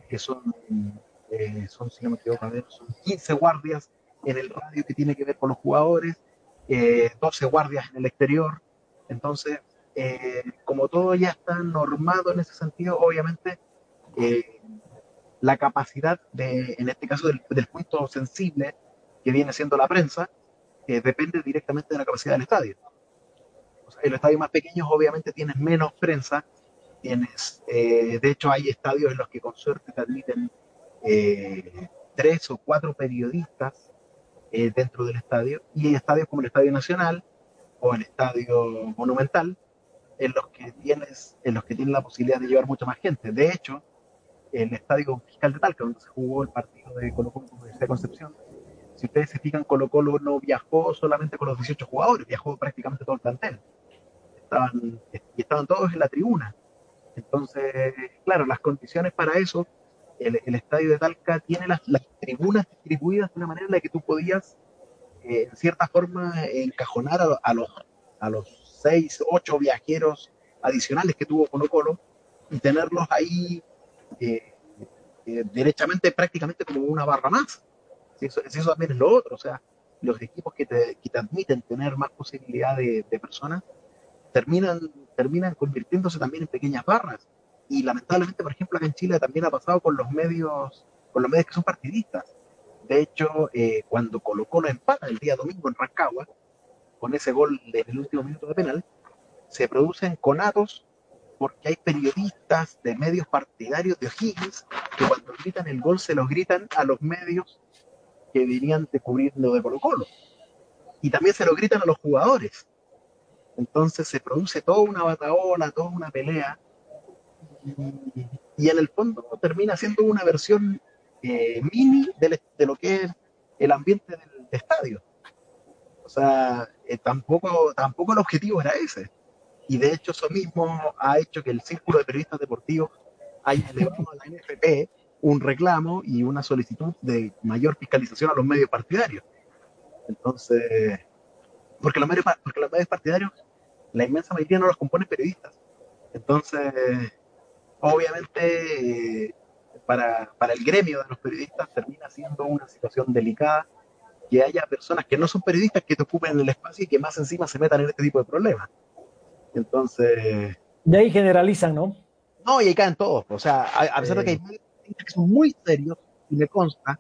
que son, eh, son, si no me equivoco, son 15 guardias en el radio que tiene que ver con los jugadores, 12 guardias en el exterior, entonces, como todo ya está normado en ese sentido, obviamente, la capacidad de, en este caso, del, del punto sensible que viene siendo la prensa, eh, depende directamente de la capacidad del estadio. O sea, en los estadios más pequeños, obviamente, tienes menos prensa. Tienes, eh, de hecho, hay estadios en los que con suerte te admiten eh, tres o cuatro periodistas eh, dentro del estadio. Y hay estadios como el Estadio Nacional o el Estadio Monumental, en los que tienes, en los que tienes la posibilidad de llevar mucha más gente. De hecho, el estadio fiscal de Talca, donde se jugó el partido de Colo Colo de Concepción. Si ustedes se fijan, Colo Colo no viajó solamente con los 18 jugadores, viajó prácticamente todo el plantel. Estaban, y estaban todos en la tribuna. Entonces, claro, las condiciones para eso, el, el estadio de Talca tiene las, las, tribunas distribuidas de una manera en la que tú podías, eh, en cierta forma, encajonar a, a, los, a los seis, ocho viajeros adicionales que tuvo Colo Colo y tenerlos ahí eh, eh, derechamente prácticamente como una barra más. Eso, eso también es lo otro, o sea, los equipos que te, que te admiten tener más posibilidad de, de personas terminan, terminan convirtiéndose también en pequeñas barras. Y lamentablemente, por ejemplo, en Chile también ha pasado con los medios, con los medios que son partidistas. De hecho, eh, cuando Colo Colo empata el día domingo en Rancagua, con ese gol en el último minuto de penal, se producen conatos porque hay periodistas de medios partidarios de O'Higgins que cuando gritan el gol se los gritan a los medios que venían de cubrirlo de Colo Colo. Y también se lo gritan a los jugadores. Entonces se produce toda una bataola, toda una pelea. Y, en el fondo termina siendo una versión eh, mini de, lo que es el ambiente del estadio. O sea, eh, tampoco, tampoco el objetivo era ese. Y de hecho eso mismo ha hecho que el Círculo de Periodistas Deportivos haya elevado a la NFP un reclamo y una solicitud de mayor fiscalización a los medios partidarios. Entonces, porque los medios, porque los medios partidarios, la inmensa mayoría no los componen periodistas. Entonces, obviamente, eh, para, para el gremio de los periodistas termina siendo una situación delicada que haya personas que no son periodistas que te ocupen el espacio y que más encima se metan en este tipo de problemas. Entonces... De ahí generalizan, ¿no? No, y ahí caen todos. O sea, a, a pesar de que hay medios que son muy serios, y me consta,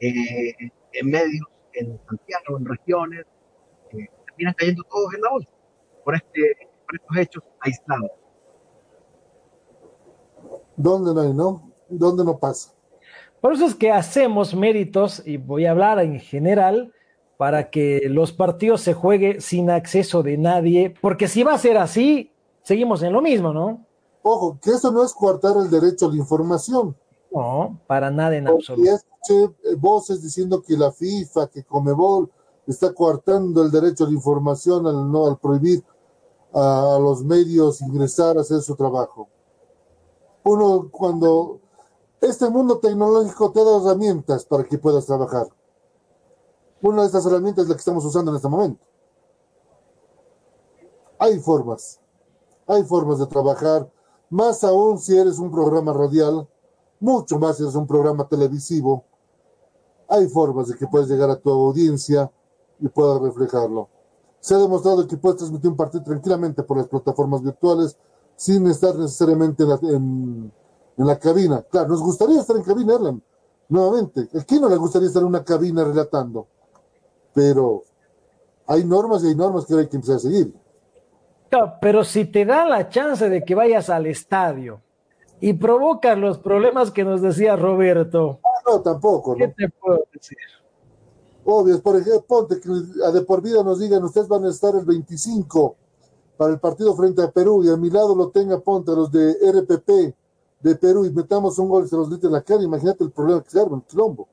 eh, en medios, en Santiago, en regiones, eh, terminan cayendo todos en la bolsa por, este, por estos hechos aislados. ¿Dónde no hay, no? ¿Dónde no pasa? Por eso es que hacemos méritos, y voy a hablar en general, para que los partidos se juegue sin acceso de nadie, porque si va a ser así, seguimos en lo mismo, ¿no? Ojo, que eso no es coartar el derecho a la información. No, para nada en absoluto. Y escuché voces diciendo que la FIFA, que Comebol está coartando el derecho a la información al, no, al prohibir a los medios ingresar a hacer su trabajo. Uno, cuando este mundo tecnológico te da herramientas para que puedas trabajar. Una de estas herramientas es la que estamos usando en este momento. Hay formas, hay formas de trabajar, más aún si eres un programa radial, mucho más si eres un programa televisivo. Hay formas de que puedes llegar a tu audiencia y puedas reflejarlo. Se ha demostrado que puedes transmitir un partido tranquilamente por las plataformas virtuales sin estar necesariamente en la, en, en la cabina. Claro, nos gustaría estar en cabina, Erlan, nuevamente. ¿A quién no le gustaría estar en una cabina relatando? Pero hay normas y hay normas que hay que empezar a seguir. Pero si te da la chance de que vayas al estadio y provocas los problemas que nos decía Roberto. Ah, no, tampoco. ¿Qué ¿no? te puedo decir? Obvio, por ejemplo, ponte que a de por vida nos digan, ustedes van a estar el 25 para el partido frente a Perú y a mi lado lo tenga, ponte a los de RPP de Perú y metamos un gol y se los en la cara, imagínate el problema que se arma, el quilombo.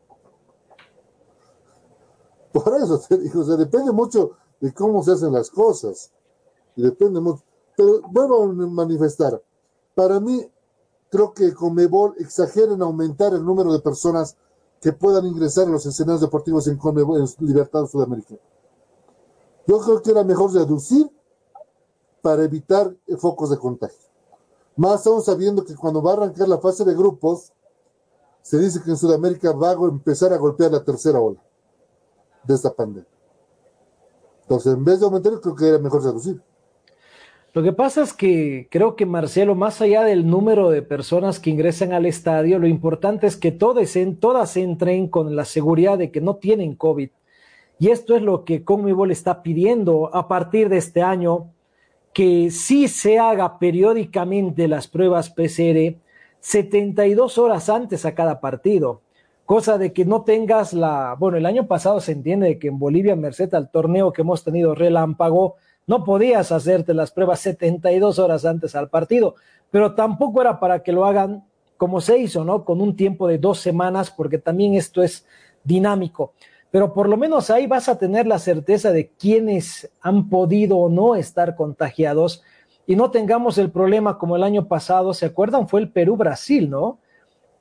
Por eso te digo, o sea, depende mucho de cómo se hacen las cosas. Y depende mucho. Pero vuelvo a manifestar. Para mí, creo que Comebol exagera en aumentar el número de personas que puedan ingresar a los escenarios deportivos en Comebol, en Libertad Sudamericana. Yo creo que era mejor reducir para evitar focos de contagio. Más aún sabiendo que cuando va a arrancar la fase de grupos, se dice que en Sudamérica va a empezar a golpear la tercera ola de esta pandemia. Entonces, en vez de aumentar, creo que era mejor reducir. Lo que pasa es que creo que Marcelo, más allá del número de personas que ingresan al estadio, lo importante es que todas, todas entren con la seguridad de que no tienen COVID. Y esto es lo que Conmebol está pidiendo a partir de este año, que sí se haga periódicamente las pruebas PCR 72 horas antes a cada partido. Cosa de que no tengas la, bueno, el año pasado se entiende que en Bolivia, merced al torneo que hemos tenido relámpago, no podías hacerte las pruebas 72 horas antes al partido, pero tampoco era para que lo hagan como se hizo, ¿no? Con un tiempo de dos semanas, porque también esto es dinámico. Pero por lo menos ahí vas a tener la certeza de quiénes han podido o no estar contagiados y no tengamos el problema como el año pasado, ¿se acuerdan? Fue el Perú-Brasil, ¿no?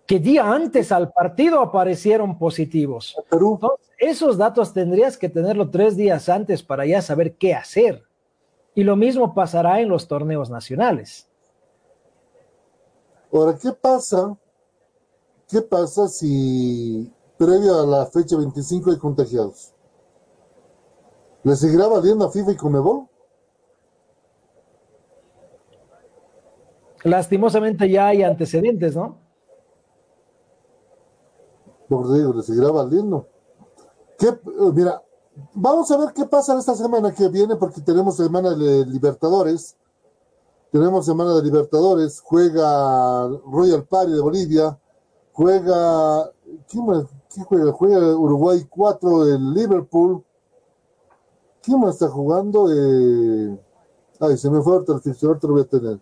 Que día antes al partido aparecieron positivos. Perú. Entonces, esos datos tendrías que tenerlo tres días antes para ya saber qué hacer. Y lo mismo pasará en los torneos nacionales. Ahora, ¿qué pasa? ¿Qué pasa si previo a la fecha 25 hay contagiados? ¿Le seguirá valiendo a FIFA y Comebol? Lastimosamente ya hay antecedentes, ¿no? Por digo, le seguirá valiendo. ¿Qué, eh, mira, vamos a ver qué pasa esta semana que viene, porque tenemos semana de Libertadores. Tenemos semana de Libertadores. Juega Royal Party de Bolivia. Juega. ¿Quién, más? ¿Quién juega? Juega Uruguay 4 el Liverpool. ¿Quién más está jugando? Eh... Ay, se me fue ahorita el fixture, ahorita lo voy a tener.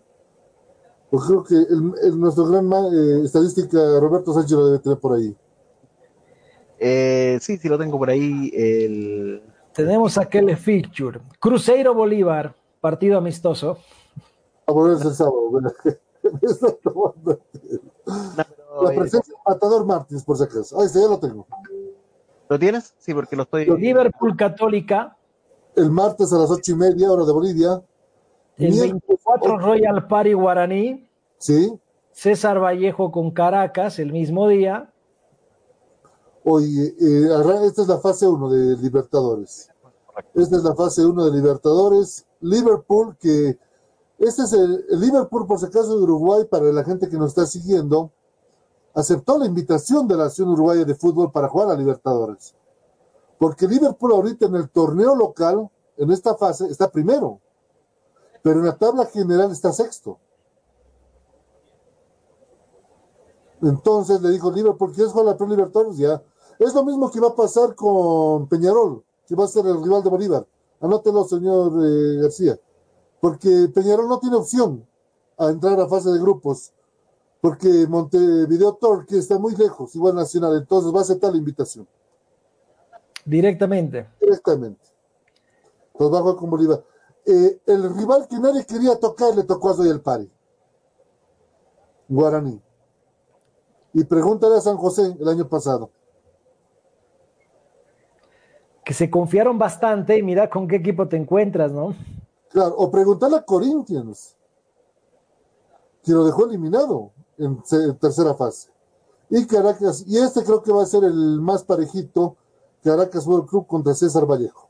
Pues creo que el, el, nuestro gran eh, estadística, Roberto Sánchez, lo debe tener por ahí. Eh, sí, sí lo tengo por ahí. El... Tenemos aquel feature. Cruzeiro Bolívar, partido amistoso. A ponerse el sábado. La presencia de Matador Martins, por si acaso. Ahí está, ya lo tengo. ¿Lo tienes? Sí, porque lo estoy. Liverpool Católica. El martes a las ocho y media, hora de Bolivia. El 24 Royal Party Guaraní. Sí. César Vallejo con Caracas el mismo día. Oye, eh, esta es la fase 1 de Libertadores. Esta es la fase 1 de Libertadores. Liverpool, que este es el, el, Liverpool, por si acaso, de Uruguay, para la gente que nos está siguiendo, aceptó la invitación de la Nación Uruguaya de Fútbol para jugar a Libertadores. Porque Liverpool ahorita en el torneo local, en esta fase, está primero. Pero en la tabla general está sexto. Entonces le dijo Liverpool, ¿quieres jugar a la Pro Libertadores? Ya. Es lo mismo que va a pasar con Peñarol, que va a ser el rival de Bolívar. Anótelo, señor eh, García. Porque Peñarol no tiene opción a entrar a fase de grupos. Porque Montevideo Torque está muy lejos, igual Nacional. Entonces va a aceptar la invitación. Directamente. Directamente. Entonces va a jugar con Bolívar. Eh, el rival que nadie quería tocar le tocó a Zoy el Pari. Guaraní. Y pregúntale a San José el año pasado. Que se confiaron bastante y mira con qué equipo te encuentras, ¿no? Claro, o preguntarle a Corinthians, que lo dejó eliminado en tercera fase. Y Caracas, y este creo que va a ser el más parejito, Caracas World Club contra César Vallejo.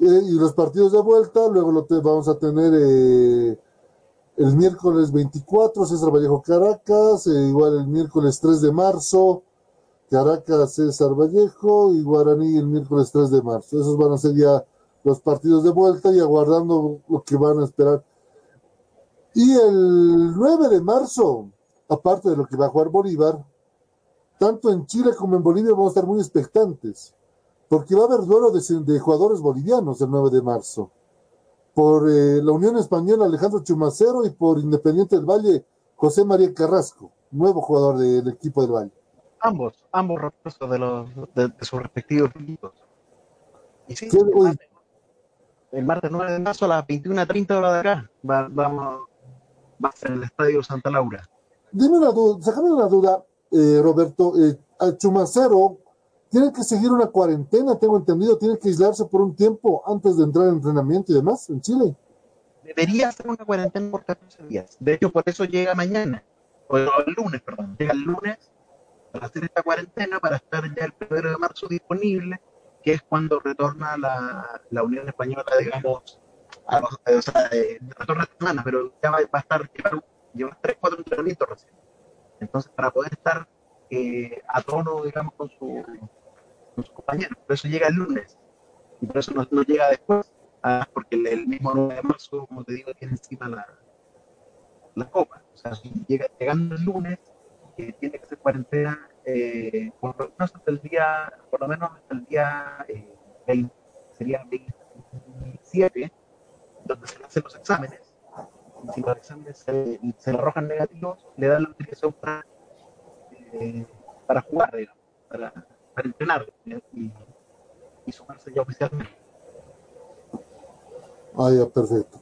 Eh, y los partidos de vuelta, luego lo vamos a tener eh, el miércoles 24, César Vallejo Caracas, eh, igual el miércoles 3 de marzo, Caracas César Vallejo y Guaraní el miércoles 3 de marzo. Esos van a ser ya los partidos de vuelta y aguardando lo que van a esperar. Y el 9 de marzo, aparte de lo que va a jugar Bolívar, tanto en Chile como en Bolivia vamos a estar muy expectantes, porque va a haber duelo de, de jugadores bolivianos el 9 de marzo por eh, la Unión Española Alejandro Chumacero y por Independiente del Valle José María Carrasco, nuevo jugador del de, equipo del Valle. Ambos, ambos refuerzos de, los, de, sus respectivos equipos. Y sí, ¿Qué, el, martes, 9 de marzo a las 21.30 horas de acá, va, vamos, va a ser el Estadio Santa Laura. Dime una duda, sácame una duda, eh, Roberto, eh, a Chumacero tienen que seguir una cuarentena, tengo entendido, tienen que aislarse por un tiempo antes de entrar en entrenamiento y demás en Chile. Debería ser una cuarentena por 14 días. De hecho, por eso llega mañana, o el lunes, perdón, llega el lunes para hacer esta cuarentena, para estar ya el primero de marzo disponible, que es cuando retorna la, la Unión Española, digamos, a los, o sea, eh, retorna esta semana, pero ya va, va a estar, llevar 3, 4 entrenamientos recién. Entonces, para poder estar eh, a tono, digamos, con su, con su compañero. Por eso llega el lunes y por eso no, no llega después, ah, porque el, el, mismo 9 de marzo, como te digo, tiene encima la, la copa. O sea, si llega, llegando el lunes, eh, tiene que hacer cuarentena eh, por lo menos hasta el día, por lo menos hasta el día eh, 20, sería 27, donde se hacen los exámenes. Y si los exámenes se, le arrojan negativos, le dan la utilización para eh, para jugar, digamos, para, para entrenar y, y, sumarse ya oficialmente. Ah, ya, perfecto.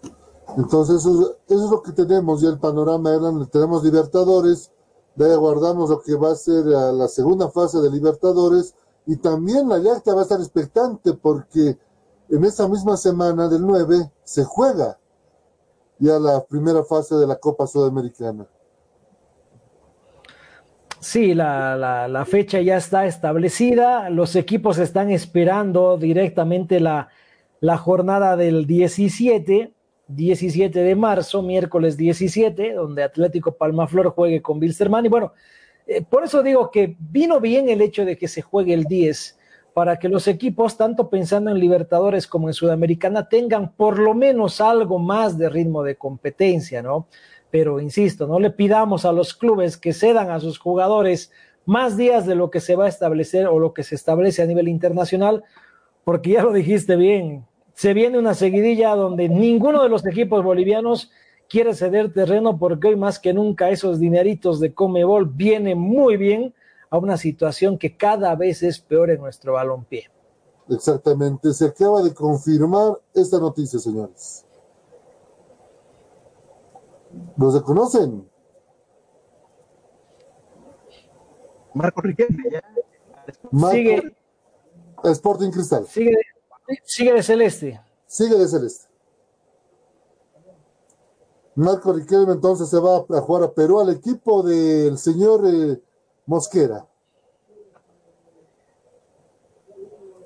Entonces, eso, eso, es lo que tenemos, ya el panorama eran, tenemos Libertadores, de aguardamos lo que va a ser la segunda fase de Libertadores, Y también la Yacta va a estar expectante porque en esa misma semana del 9 se juega ya la primera fase de la Copa Sudamericana. Sí, la, la, la, fecha ya está establecida. Los equipos están esperando directamente la, la jornada del 17, 17 de marzo, miércoles 17, donde Atlético Palmaflor juegue con Bilsterman. Y bueno, eh, por eso digo que vino bien el hecho de que se juegue el 10, para que los equipos, tanto pensando en Libertadores como en Sudamericana, tengan por lo menos algo más de ritmo de competencia, ¿no? Pero insisto, no le pidamos a los clubes que cedan a sus jugadores más días de lo que se va a establecer o lo que se establece a nivel internacional, porque ya lo dijiste bien, se viene una seguidilla donde ninguno de los equipos bolivianos quiere ceder terreno porque hoy más que nunca esos dineritos de Comebol vienen muy bien a una situación que cada vez es peor en nuestro balompié. Exactamente, se acaba de confirmar esta noticia, señores. ¿Los reconocen? Marco Riquelme. Sigue. Sporting Cristal. Sigue, sigue de celeste. Sigue de celeste. Marco Riquelme entonces se va a jugar a Perú al equipo del señor eh, Mosquera.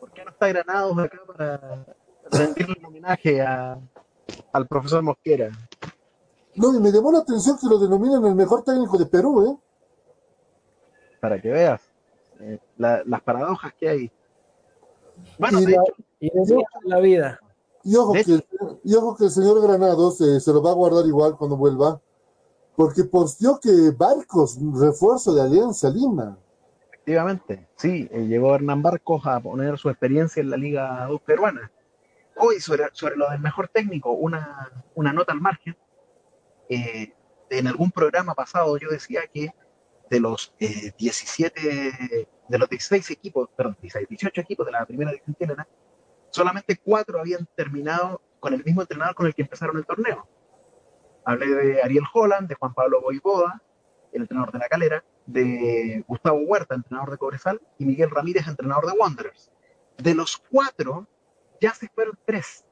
¿Por qué no está Granados acá para rendirle un homenaje a, al profesor Mosquera? No, y me llamó la atención que lo denominan el mejor técnico de Perú, ¿eh? Para que veas eh, la, las paradojas que hay. Bueno, y de la, hecho, y de la vida. Y ojo, que, y ojo que el señor Granados eh, se lo va a guardar igual cuando vuelva, porque posteó que Barcos, refuerzo de Alianza Lima. efectivamente, sí, eh, llegó Hernán Barcos a poner su experiencia en la Liga 2 peruana. Hoy, sobre, sobre lo del mejor técnico, una, una nota al margen. Eh, en algún programa pasado yo decía que de los eh, 17, de los 16 equipos, perdón, 16, 18 equipos de la primera división chilena, solamente cuatro habían terminado con el mismo entrenador con el que empezaron el torneo. Hablé de Ariel Holland, de Juan Pablo Boivoda, el entrenador de la calera, de Gustavo Huerta, entrenador de Cobresal, y Miguel Ramírez, entrenador de Wanderers. De los cuatro, ya se fueron tres.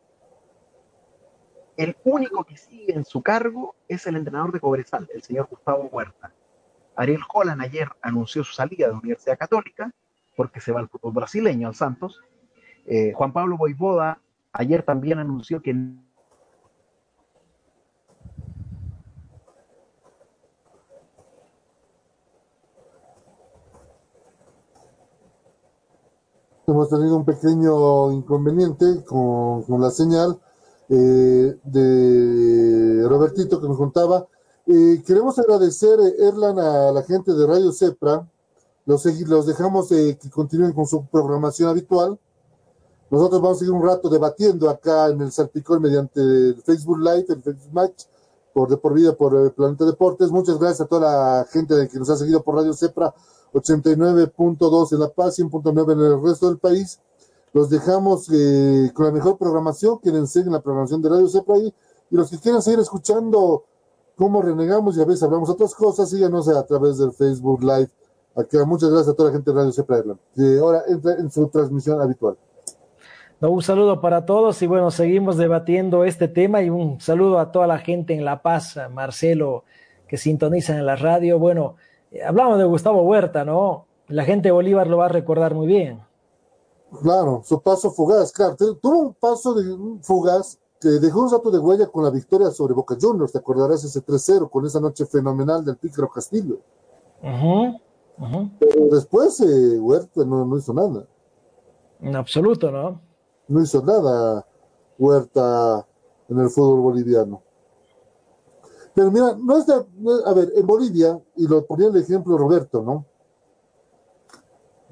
El único que sigue en su cargo es el entrenador de Cobresal, el señor Gustavo Huerta. Ariel Holland ayer anunció su salida de la Universidad Católica porque se va al fútbol brasileño, al Santos. Eh, Juan Pablo Boivoda ayer también anunció que Hemos tenido un pequeño inconveniente con, la señal eh, de Robertito que nos contaba. Eh, queremos agradecer, eh, Erlan, a la gente de Radio Cepra. Los, dejamos eh, que continúen con su programación habitual. Nosotros vamos a seguir un rato debatiendo acá en el Salpicón mediante el Facebook Live, el Facebook Match, por de por vida por eh, Planeta Deportes. Muchas gracias a toda la gente que nos ha seguido por Radio Cepra 89.2 en La Paz, 100.9 en el resto del país. Los dejamos eh, con la mejor programación, quienes siguen la programación de Radio Cepra ahí, y los que quieran seguir escuchando cómo renegamos y a veces hablamos otras cosas, síganos a través del Facebook Live. Acá, muchas gracias a toda la gente de Radio Irlanda, que ahora entra en su transmisión habitual. No, un saludo para todos y bueno, seguimos debatiendo este tema y un saludo a toda la gente en La Paz, a Marcelo, que sintonizan en la radio. Bueno, eh, hablamos de Gustavo Huerta, ¿no? La gente de Bolívar lo va a recordar muy bien. Claro, su paso fugaz, claro. tu- Tuvo un paso de, fugaz que dejó un rato de huella con la victoria sobre Boca Juniors. Te acordarás ese 3-0 con esa noche fenomenal del Pícaro Castillo. Ujú, ujú. Pero después eh, Huerta no, no hizo nada. En absoluto, ¿no? No hizo nada Huerta en el fútbol boliviano. Pero mira, no es de, a ver, en Bolivia, y lo ponía el ejemplo Roberto, ¿no?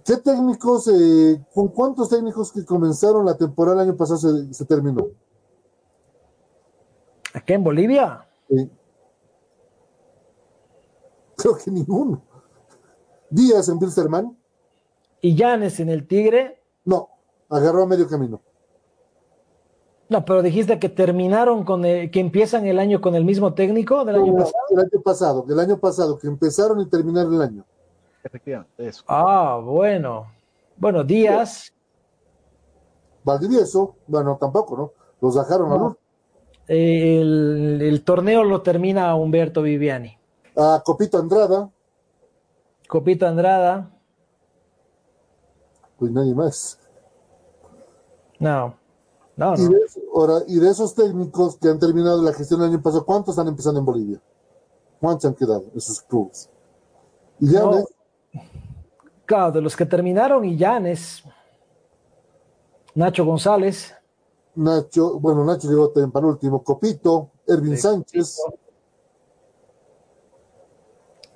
¿Qué técnicos, eh, con cuántos técnicos que comenzaron la temporada el año pasado se, se terminó? Acá en Bolivia, Sí. Creo que ninguno. Díaz en Bilsterman, y Llanes en el Tigre. no, agarró a medio camino. No, pero dijiste que terminaron con el, que empiezan el año con el mismo técnico del año No, pasado. El año pasado, el año pasado, que empezaron y terminaron el año. efectivamente eso. Ah, bueno. Bueno, Díaz. Valdivieso, bueno, tampoco, ¿no? Los dejaron a luz. El, el, torneo lo termina Humberto Viviani. A Copito Andrada. Copito Andrada. Pues nadie más. No. No, y, de, ahora, y de esos técnicos que han terminado la gestión el año pasado, ¿cuántos están empezando en Bolivia? ¿Cuántos han quedado esos clubes? Y no, Claro, de los que terminaron, y Llanes, Nacho González. Nacho, bueno, Nacho llegó también para último, Copito, Ervin sí, Sánchez.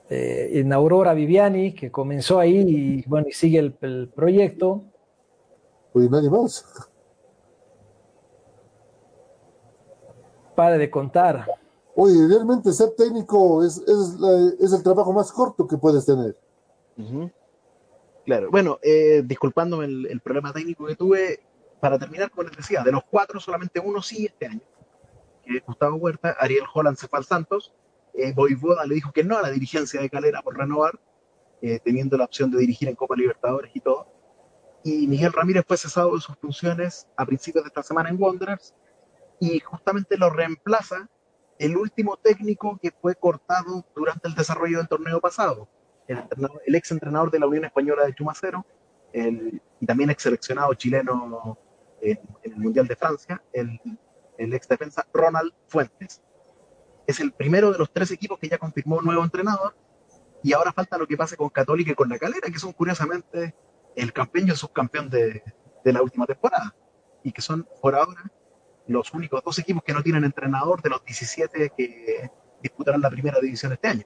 Eh, en Aurora Viviani, que comenzó ahí y bueno, y sigue el, el proyecto. Oye, nadie más. Pare de contar. Oye, realmente ser técnico es, es, la, es el trabajo más corto que puedes tener. Uh -huh. Claro, bueno, eh, disculpándome el, el, problema técnico que tuve, para terminar, como les decía, de los cuatro, solamente uno sí este año, que es Gustavo Huerta, Ariel Holland se fue al Santos, eh, Boivoda le dijo que no a la dirigencia de Calera por renovar, eh, teniendo la opción de dirigir en Copa Libertadores y todo, y Miguel Ramírez fue cesado de sus funciones a principios de esta semana en Wanderers, y justamente lo reemplaza el último técnico que fue cortado durante el desarrollo del torneo pasado, el, el ex entrenador de la Unión Española de Chumacero, el, y también ex seleccionado chileno en, el Mundial de Francia, el, el ex defensa Ronald Fuentes. Es el primero de los tres equipos que ya confirmó nuevo entrenador, y ahora falta lo que pase con Católica y con la Calera, que son curiosamente el campeón y el subcampeón de, de la última temporada, y que son por ahora los únicos dos equipos que no tienen entrenador de los 17 que disputarán la primera división este año.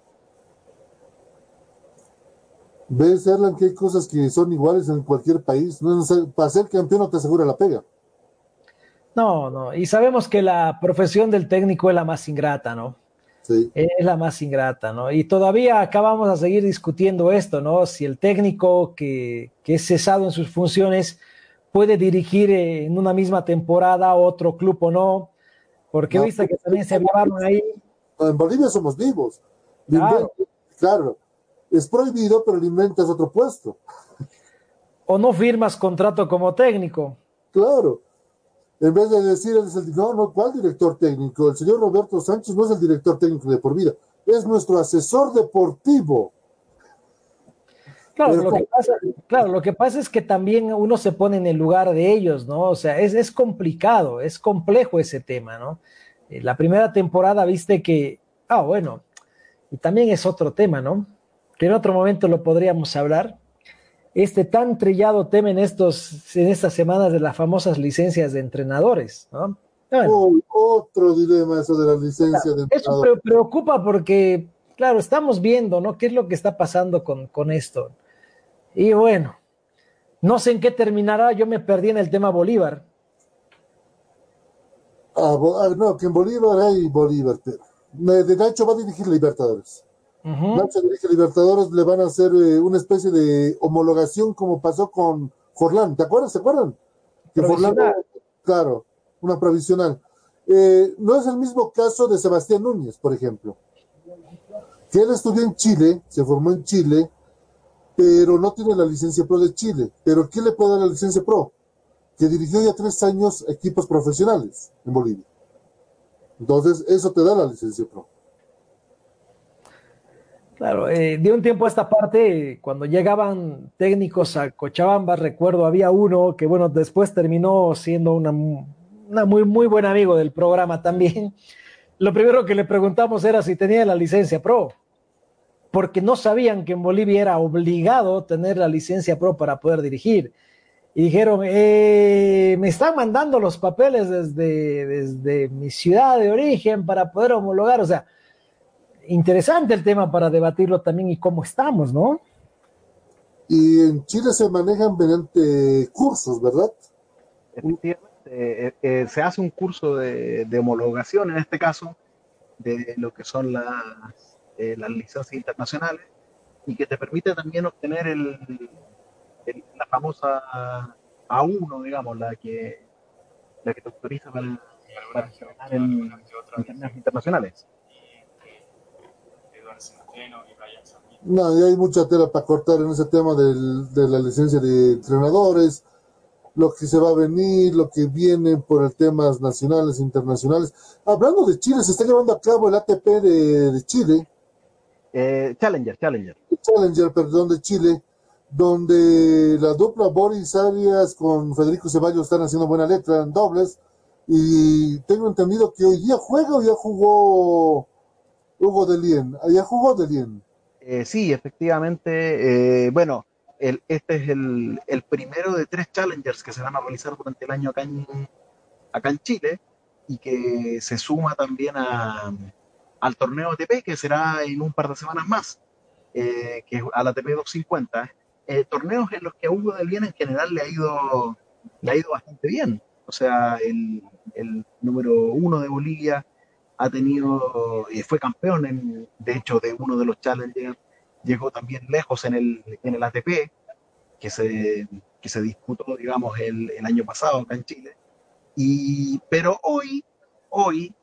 Ves, Erlan, que hay cosas que son iguales en cualquier país. No para ser campeón no te asegura la pega. No, no. Y sabemos que la profesión del técnico es la más ingrata, ¿no? Sí. Es la más ingrata, ¿no? Y todavía acá vamos a seguir discutiendo esto, ¿no? Si el técnico que, que es cesado en sus funciones puede dirigir en una misma temporada a otro club o no, porque no, viste que también se llevaron ahí. En Bolivia somos vivos. Claro. claro. Es prohibido, pero le inventas otro puesto. O no firmas contrato como técnico. Claro. En vez de decir, no, no, ¿cuál director técnico? El señor Roberto Sánchez no es el director técnico de por vida, es nuestro asesor deportivo. Claro, lo que pasa, claro, lo que pasa es que también uno se pone en el lugar de ellos, ¿no? O sea, es, es complicado, es complejo ese tema, ¿no? Eh, la primera temporada viste que, ah, bueno, y también es otro tema, ¿no? Que en otro momento lo podríamos hablar. Este tan trillado tema en, estos, en estas semanas de las famosas licencias de entrenadores, ¿no? Bueno, oh, otro dilema eso de las licencias claro, de entrenadores. Eso preocupa porque, claro, estamos viendo, ¿no? ¿Qué es lo que está pasando con, con esto? Y bueno, no sé en qué terminará, yo me perdí en el tema Bolívar. Ah, no, que en Bolívar hay Bolívar, de Nacho va a dirigir Libertadores. Uh -huh. Dirige Libertadores, le van a hacer eh, una especie de homologación como pasó con Forlán, ¿te acuerdas? ¿Se acuerdan? Que Forlán, claro, una provisional. Eh, no es el mismo caso de Sebastián Núñez, por ejemplo. Que él estudió en Chile, se formó en Chile, pero no tiene la licencia pro de Chile. ¿Pero qué le puede dar la licencia pro? Que dirigió ya tres años equipos profesionales en Bolivia. Entonces, eso te da la licencia pro. Claro, eh, de un tiempo a esta parte, cuando llegaban técnicos a Cochabamba, recuerdo, había uno que, bueno, después terminó siendo una, muy, muy buen amigo del programa también. Lo primero que le preguntamos era si tenía la licencia pro porque no sabían que en Bolivia era obligado tener la licencia pro para poder dirigir. Y dijeron, eh, me están mandando los papeles desde, desde mi ciudad de origen para poder homologar. O sea, interesante el tema para debatirlo también y cómo estamos, ¿no? Y en Chile se manejan mediante cursos, ¿verdad? Efectivamente, eh, eh, se hace un curso de, de homologación, en este caso, de lo que son las eh, las licencias internacionales y que te permite también obtener el, el, la famosa A1, digamos, la que, la que te autoriza para, para trabajar en torneos internacionales. No, y hay mucha tela para cortar en ese tema del, de la licencia de entrenadores, lo que se va a venir, lo que viene por el temas nacionales e internacionales. Hablando de Chile, se está llevando a cabo el ATP de, de Chile. Eh, Challenger, Challenger. Challenger, perdón, de Chile, donde la dupla Boris Arias con Federico Ceballos están haciendo buena letra en dobles. Y tengo entendido que hoy día juega o ya jugó Hugo de Lien. ¿Ya jugó de Lien? Eh, sí, efectivamente. Eh, bueno, este es el, el, primero de tres challengers que se van a realizar durante el año acá en, acá Chile y que se suma también a, al torneo ATP que será en un par de semanas más, eh, que es al ATP 250. Eh, torneos en los que a Hugo del Bien en general le ha ido, le ha ido bastante bien. O sea, el, el número uno de Bolivia ha tenido, eh, fue campeón en, de hecho de uno de los challengers llegó también lejos en el, en el ATP, que se, que se disputó, digamos, el, el año pasado acá en Chile. Y, pero hoy, hoy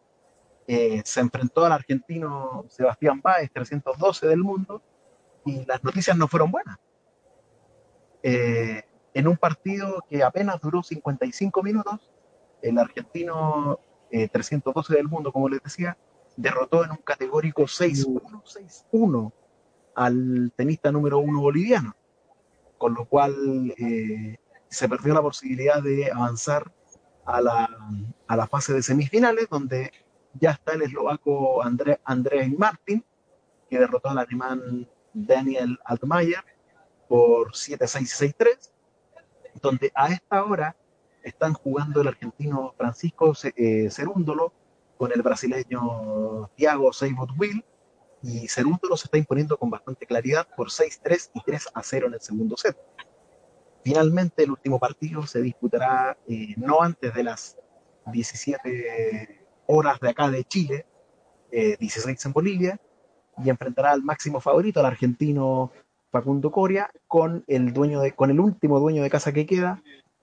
eh, se enfrentó al argentino Sebastián Báez, 312 del mundo, y las noticias no fueron buenas. Eh, en un partido que apenas duró 55 minutos, el argentino eh, 312 del mundo, como les decía, derrotó en un categórico 6-1, 6-1 al tenista número uno boliviano, con lo cual eh, se perdió la posibilidad de avanzar a la, a la, fase de semifinales, donde ya está el eslovaco André, Andrés Martin, que derrotó al alemán Daniel Altmaier por 7-6 y 6-3, donde a esta hora están jugando el argentino Francisco eh, Cerúndolo con el brasileño Thiago Seibot Will, y Cerúndolo se está imponiendo con bastante claridad por 6-3 y 3-0 en el segundo set. Finalmente, el último partido se disputará eh, no antes de las 17 horas de acá de Chile, eh, 16 en Bolivia, y enfrentará al máximo favorito, al argentino Facundo Coria, con el, con el último dueño de casa que queda,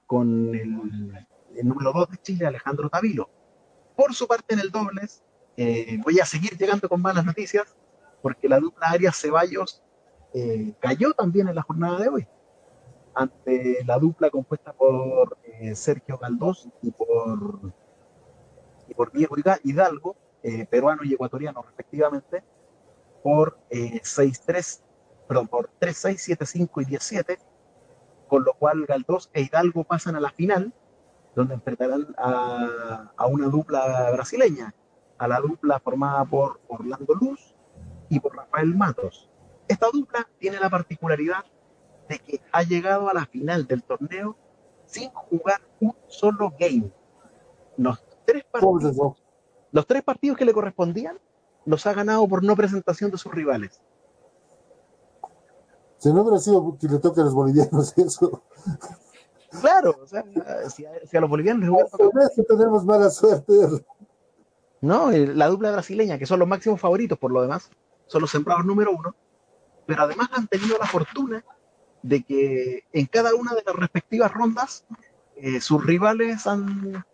con el, número 2 de Chile, Alejandro Tavilo. Por su parte, en el dobles, eh, voy a seguir llegando con malas noticias, porque la dupla Arias Ceballos eh, cayó también en la jornada de hoy, ante la dupla compuesta por eh, Sergio Galdós y por, y por Diego Hidalgo, peruano y ecuatoriano respectivamente, por 6-3, perdón, por 3-6, 7-5 y 10-7, con lo cual Galdós e Hidalgo pasan a la final, donde enfrentarán a, a una dupla brasileña, a la dupla formada por Orlando Luz y por Rafael Matos. Esta dupla tiene la particularidad de que ha llegado a la final del torneo sin jugar un solo game. Los tres partidos, los tres partidos que le correspondían los ha ganado por no presentación de sus rivales. Si no hubiera sido que le toque a los bolivianos eso. Claro, o sea, si a, si a los bolivianos les hubiera tocado... tenemos mala suerte. No, la dupla brasileña, que son los máximos favoritos por lo demás, son los sembrados número uno, pero además han tenido la fortuna de que en cada una de las respectivas rondas eh, sus rivales han,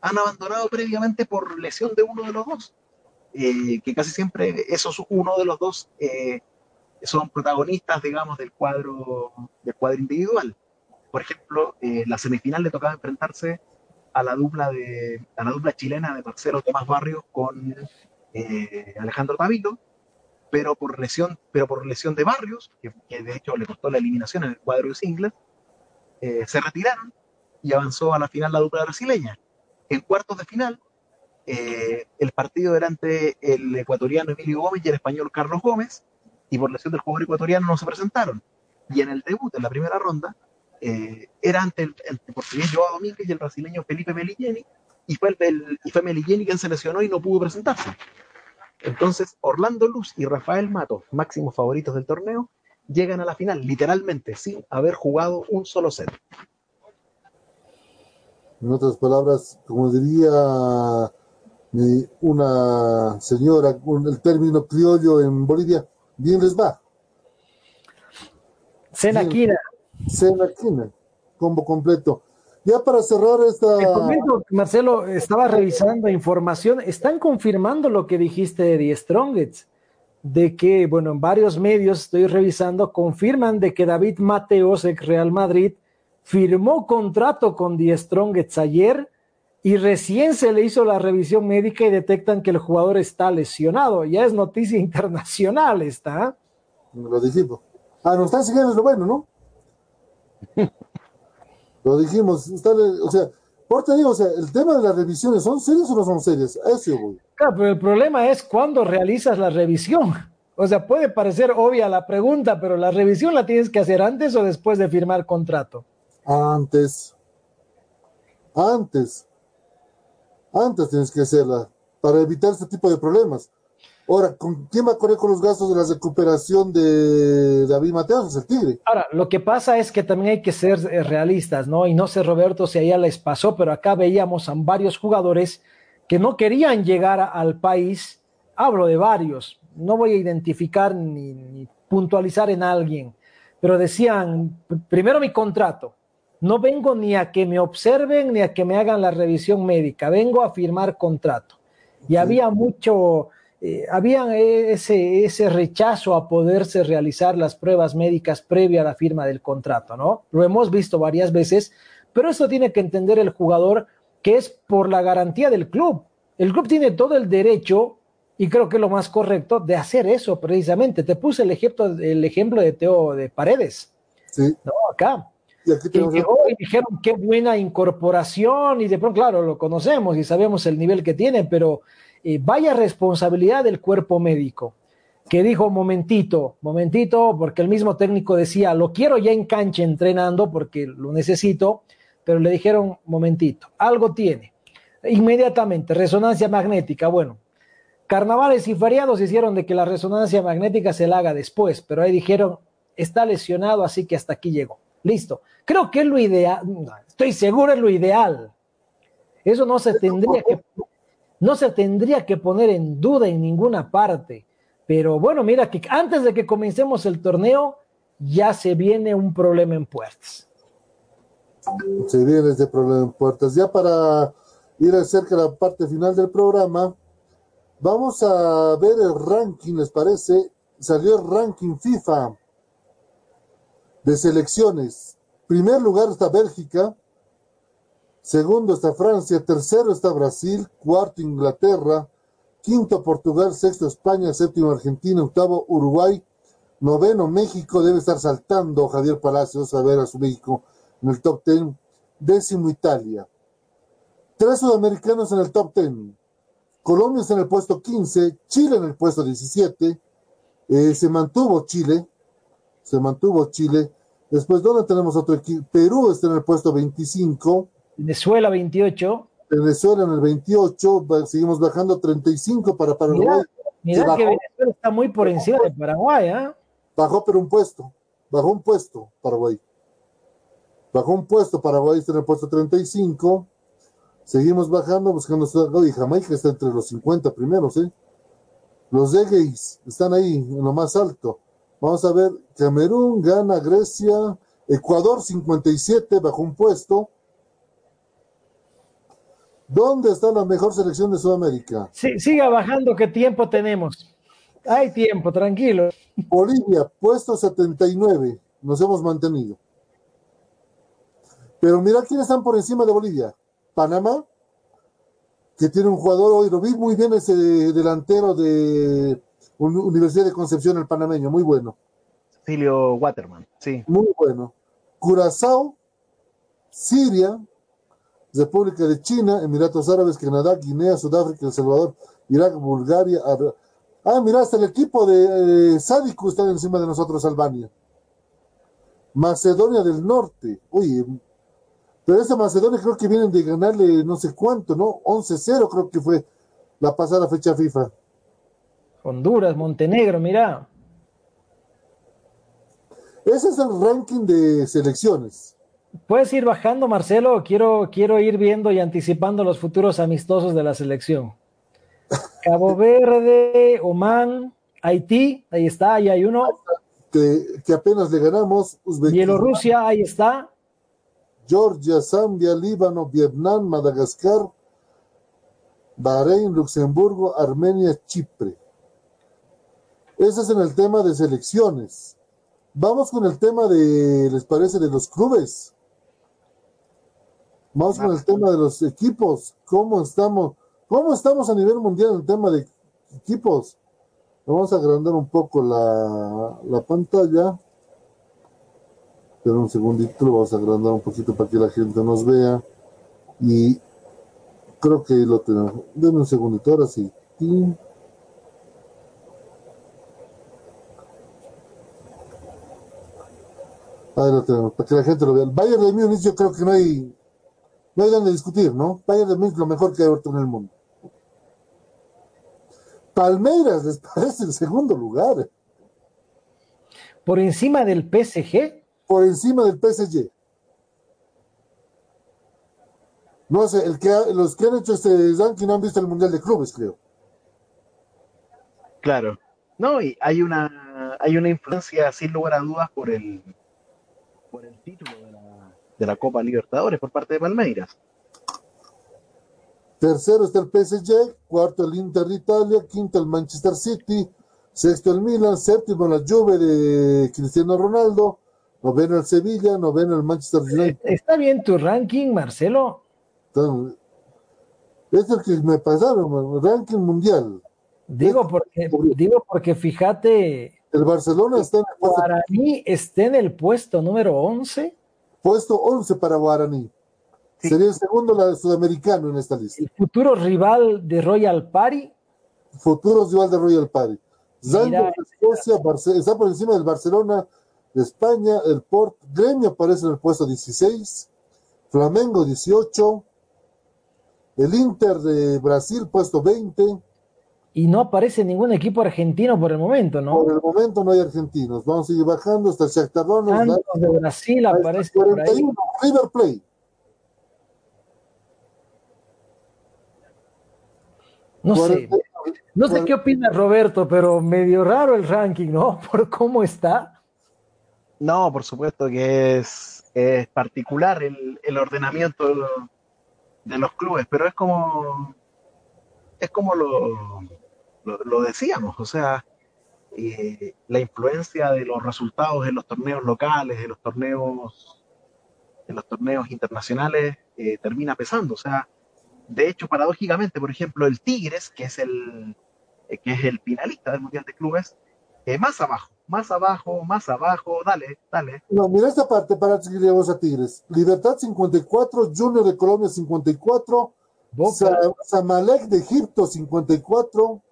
han abandonado previamente por lesión de uno de los dos, eh, que casi siempre esos uno de los dos eh, son protagonistas, digamos, del cuadro, del cuadro individual. Por ejemplo, la semifinal le tocaba enfrentarse a la dupla de a la dupla chilena de Marcelo Tomás Barrios con Alejandro Tavito, pero por lesión, pero por lesión de Barrios, que, que de hecho le costó la eliminación en el cuadro de singles, eh, se retiraron y avanzó a la final la dupla brasileña. En cuartos de final, eh, el partido era entre el ecuatoriano Emilio Gómez y el español Carlos Gómez, y por lesión del jugador ecuatoriano no se presentaron. Y en el debut, en la primera ronda, eh, era ante el, el, portugués Joao Domínguez y el brasileño Felipe Melilleni, y fue, el, el, y fue Melilleni quien se lesionó y no pudo presentarse. Entonces, Orlando Luz y Rafael Mato, máximos favoritos del torneo, llegan a la final, literalmente, sin haber jugado un solo set. En otras palabras, como diría una señora, el término criollo en Bolivia, bien les va. Senaquina. Senaquina, combo completo. Ya para cerrar esta. Te comento, Marcelo, estaba revisando información. Están confirmando lo que dijiste de The Strongest. de que, bueno, en varios medios estoy revisando, confirman de que David Mateos, ex Real Madrid, firmó contrato con Die Strongets ayer y recién se le hizo la revisión médica y detectan que el jugador está lesionado. Ya es noticia internacional, está. Lo dijimos. Ah, nos están siguiendo, es lo bueno, ¿no? lo dijimos. o sea, por te digo, o sea, el tema de las revisiones, ¿son serias o no son serias? Eso voy. Claro, pero el problema es cuando realizas la revisión. O sea, puede parecer obvia la pregunta, pero la revisión la tienes que hacer antes o después de firmar contrato. Antes. Antes. Antes tienes que hacerla para evitar este tipo de problemas. Ahora, ¿con quién va a correr con los gastos de la recuperación de David Mateos? El Tigre. Ahora, lo que pasa es que también hay que ser eh, realistas, ¿no? Y no sé, Roberto, si allá les pasó, pero acá veíamos a varios jugadores que no querían llegar al país. Hablo de varios, no voy a identificar ni puntualizar en alguien, pero decían, primero mi contrato, no vengo ni a que me observen ni a que me hagan la revisión médica, vengo a firmar contrato. Y había mucho, eh, había ese, ese rechazo a poderse realizar las pruebas médicas previa a la firma del contrato, ¿no? Lo hemos visto varias veces, pero eso tiene que entender el jugador que es por la garantía del club. El club tiene todo el derecho, y creo que es lo más correcto, de hacer eso precisamente. Te puse el ejemplo, el ejemplo de Teo de Paredes. Sí. No, acá y llegó y dijeron qué buena incorporación y de pronto, claro, lo conocemos y sabemos el nivel que tiene, pero eh, vaya responsabilidad del cuerpo médico, que dijo, momentito, momentito, porque el mismo técnico decía, lo quiero ya en cancha entrenando porque lo necesito, pero le dijeron, momentito, algo tiene. Inmediatamente, resonancia magnética, bueno, carnavales y feriados hicieron de que la resonancia magnética se la haga después, pero ahí dijeron, está lesionado, así que hasta aquí llegó. Listo. Creo que es lo ideal, estoy seguro es lo ideal. Eso no se tendría que, no se tendría que poner en duda en ninguna parte. Pero bueno, mira que antes de que comencemos el torneo, ya se viene un problema en puertas. Se viene ese problema en puertas. Ya para ir acerca de la parte final del programa, vamos a ver el ranking, ¿les parece? Salió el ranking FIFA de selecciones. Primer lugar está Bélgica, segundo está Francia, tercero está Brasil, cuarto Inglaterra, quinto Portugal, sexto España, séptimo Argentina, octavo Uruguay, noveno México, debe estar saltando Javier Palacios a ver a su México en el top ten, décimo Italia. Tres sudamericanos en el top ten. Colombia está en el puesto 15, Chile en el puesto 17, eh, se mantuvo Chile, se mantuvo Chile, Después, ¿dónde tenemos otro equipo? Perú está en el puesto 25. Venezuela 28. Venezuela en el 28. Seguimos bajando 35 para Paraguay. Mira, que Venezuela está muy por encima de Paraguay, ¿ah? Bajó, pero un puesto. Bajó un puesto Paraguay. Bajó un puesto. Paraguay está en el puesto 35. Seguimos bajando, buscando. Y Jamaica está entre los 50 primeros, ¿eh? Los Egeis están ahí, en lo más alto. Vamos a ver, Camerún gana Grecia, Ecuador 57 bajo un puesto. ¿Dónde está la mejor selección de Sudamérica? Sí, siga bajando, ¿qué tiempo tenemos? Hay tiempo, tranquilo. Bolivia, puesto 79, nos hemos mantenido. Pero mira quiénes están por encima de Bolivia. Panamá, que tiene un jugador hoy, lo vi muy bien ese delantero de Universidad de Concepción, el panameño, muy bueno. Cecilio Waterman, sí. Muy bueno. Curazao, Siria, República de China, Emiratos Árabes, Canadá, Guinea, Sudáfrica, El Salvador, Irak, Bulgaria. Ah, mira, hasta el equipo de eh, Sádico está encima de nosotros, Albania. Macedonia del Norte. Oye, pero esa Macedonia creo que vienen de ganarle no sé cuánto, ¿no? 11-0 creo que fue la pasada fecha FIFA. Honduras, Montenegro, mira. Ese es el ranking de selecciones. Puedes ir bajando, Marcelo. Quiero, quiero ir viendo y anticipando los futuros amistosos de la selección. Cabo Verde, Oman, Haití, ahí está, ahí hay uno. Que, apenas le ganamos. Bielorrusia, ahí está. Georgia, Zambia, Líbano, Vietnam, Madagascar, Bahrein, Luxemburgo, Armenia, Chipre. Ese es en el tema de selecciones. Vamos con el tema de, ¿les parece, de los clubes? Vamos con el tema de los equipos. ¿Cómo estamos? ¿Cómo estamos a nivel mundial en el tema de equipos? Vamos a agrandar un poco la, la pantalla. Pero un segundito, lo vamos a agrandar un poquito para que la gente nos vea. Y creo que lo tenemos. Denme un segundito, ahora sí. Tenemos, para que la gente lo vea. El Bayern de Múnich yo creo que no hay no hay donde discutir, ¿no? Bayern de Múnich lo mejor que hay ahorita en el mundo. Palmeiras les parece el segundo lugar. ¿Por encima del PSG? Por encima del PSG. No sé, el que los que han hecho este ranking no han visto el Mundial de Clubes, creo. Claro. No, y hay una, hay una influencia, sin lugar a dudas, por el, por el título de la, de la Copa Libertadores por parte de Palmeiras. Tercero está el PSG, cuarto el Inter de Italia, quinto el Manchester City, sexto el Milan, séptimo la Juve de Cristiano Ronaldo, noveno el Sevilla, noveno el Manchester United. ¿Está bien tu ranking, Marcelo? Es el que me pasaron, ranking mundial. Digo porque, digo porque fíjate. El Barcelona está en el puesto. Guaraní está en el puesto número 11. Puesto 11 para Guaraní. Sería el segundo sudamericano en esta lista. El futuro rival de Royal Party. Futuro rival de Royal Party. Zandvoort Escocia, está por encima del Barcelona de España. El Port Gremio aparece en el puesto 16. Flamengo 18. El Inter de Brasil, puesto 20. Y no aparece ningún equipo argentino por el momento, ¿no? Por el momento no hay argentinos. Vamos a seguir bajando hasta el Shakhtar Donetsk. de Brasil aparece 41, River Plate. No sé. No sé qué opina Roberto, pero medio raro el ranking, ¿no? Por cómo está. No, por supuesto que es, es particular el, el ordenamiento de los clubes, pero es como es como lo, lo, decíamos, o sea, eh, la influencia de los resultados en los torneos locales, en los torneos, en los torneos internacionales, eh, termina pesando. O sea, de hecho, paradójicamente, por ejemplo, el Tigres, que es el, eh, que es el finalista del Mundial de Clubes, más abajo, más abajo, más abajo, dale, dale. No, mira esta parte para seguiremos a Tigres. Libertad 54, Junior de Colombia 54, Samalek de Egipto 54,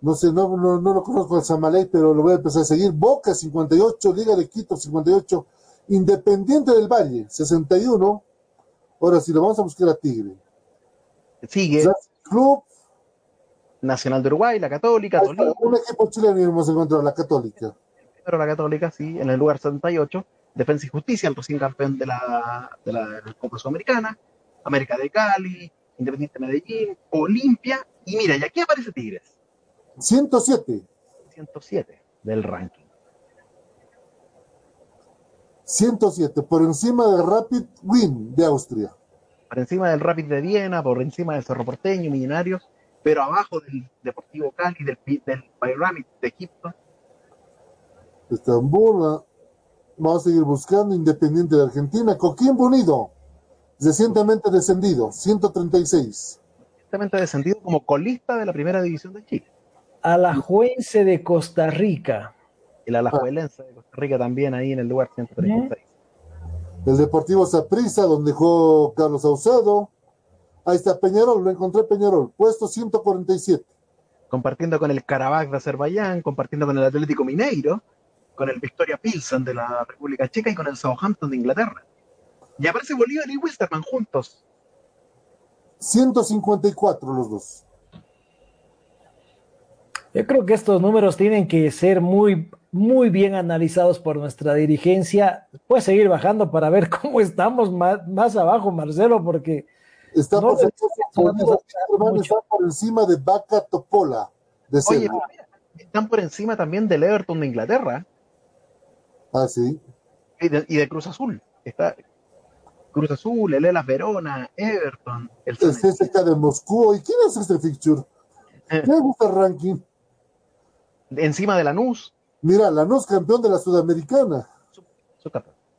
no sé, no, no, no lo conozco al Samalek, pero lo voy a empezar a seguir. Boca 58, Liga de Quito 58, Independiente del Valle 61. Ahora sí, lo vamos a buscar a Tigre. Sigue. Club Nacional de Uruguay, la Católica, Un equipo chileno hemos encontrado, la Católica. Pero la Católica, sí, en el lugar 78. Defensa y Justicia, el recién campeón de la, de la Copa Sudamericana. América de Cali, Independiente Medellín, Olimpia. Y mira, y aquí aparece Tigres. 107. 107 del ranking. 107, por encima del Rapid Win de Austria. Por encima del Rapid de Viena, por encima del Cerro Porteño, Millonarios, pero abajo del Deportivo Cali, del, del Pyramid de Egipto. Estambul, ah, vamos a seguir buscando, Independiente de Argentina, Coquimbo Unido, recientemente descendido, 136. Recientemente descendido como colista de la primera división de Chile. Alajuense de Costa Rica. El Alajuelense de Costa Rica también ahí en el lugar 136. El Deportivo Saprissa, donde jugó Carlos Saucedo. Ahí está Peñarol, lo encontré Peñarol, puesto 147. Compartiendo con el Karabakh de Azerbaiyán, compartiendo con el Atlético Mineiro, con el Victoria Pilsen de la República Checa y con el Southampton de Inglaterra. Y aparece Bolívar y Wisterman juntos. 154 los dos. Yo creo que estos números tienen que ser muy, muy bien analizados por nuestra dirigencia. Puede seguir bajando para ver cómo estamos más, abajo, Marcelo, porque estamos por, encima de Vaca Topola. De Oye, están por encima también del Everton de Inglaterra. Ah, sí. Y de, Cruz Azul. Está Cruz Azul, el Elas Verona, Everton. El, el CSK de Moscú. ¿Y quién es este fixture? ¿Qué gusta el ranking? Encima de Lanús. Mira, Lanús campeón de la Sudamericana.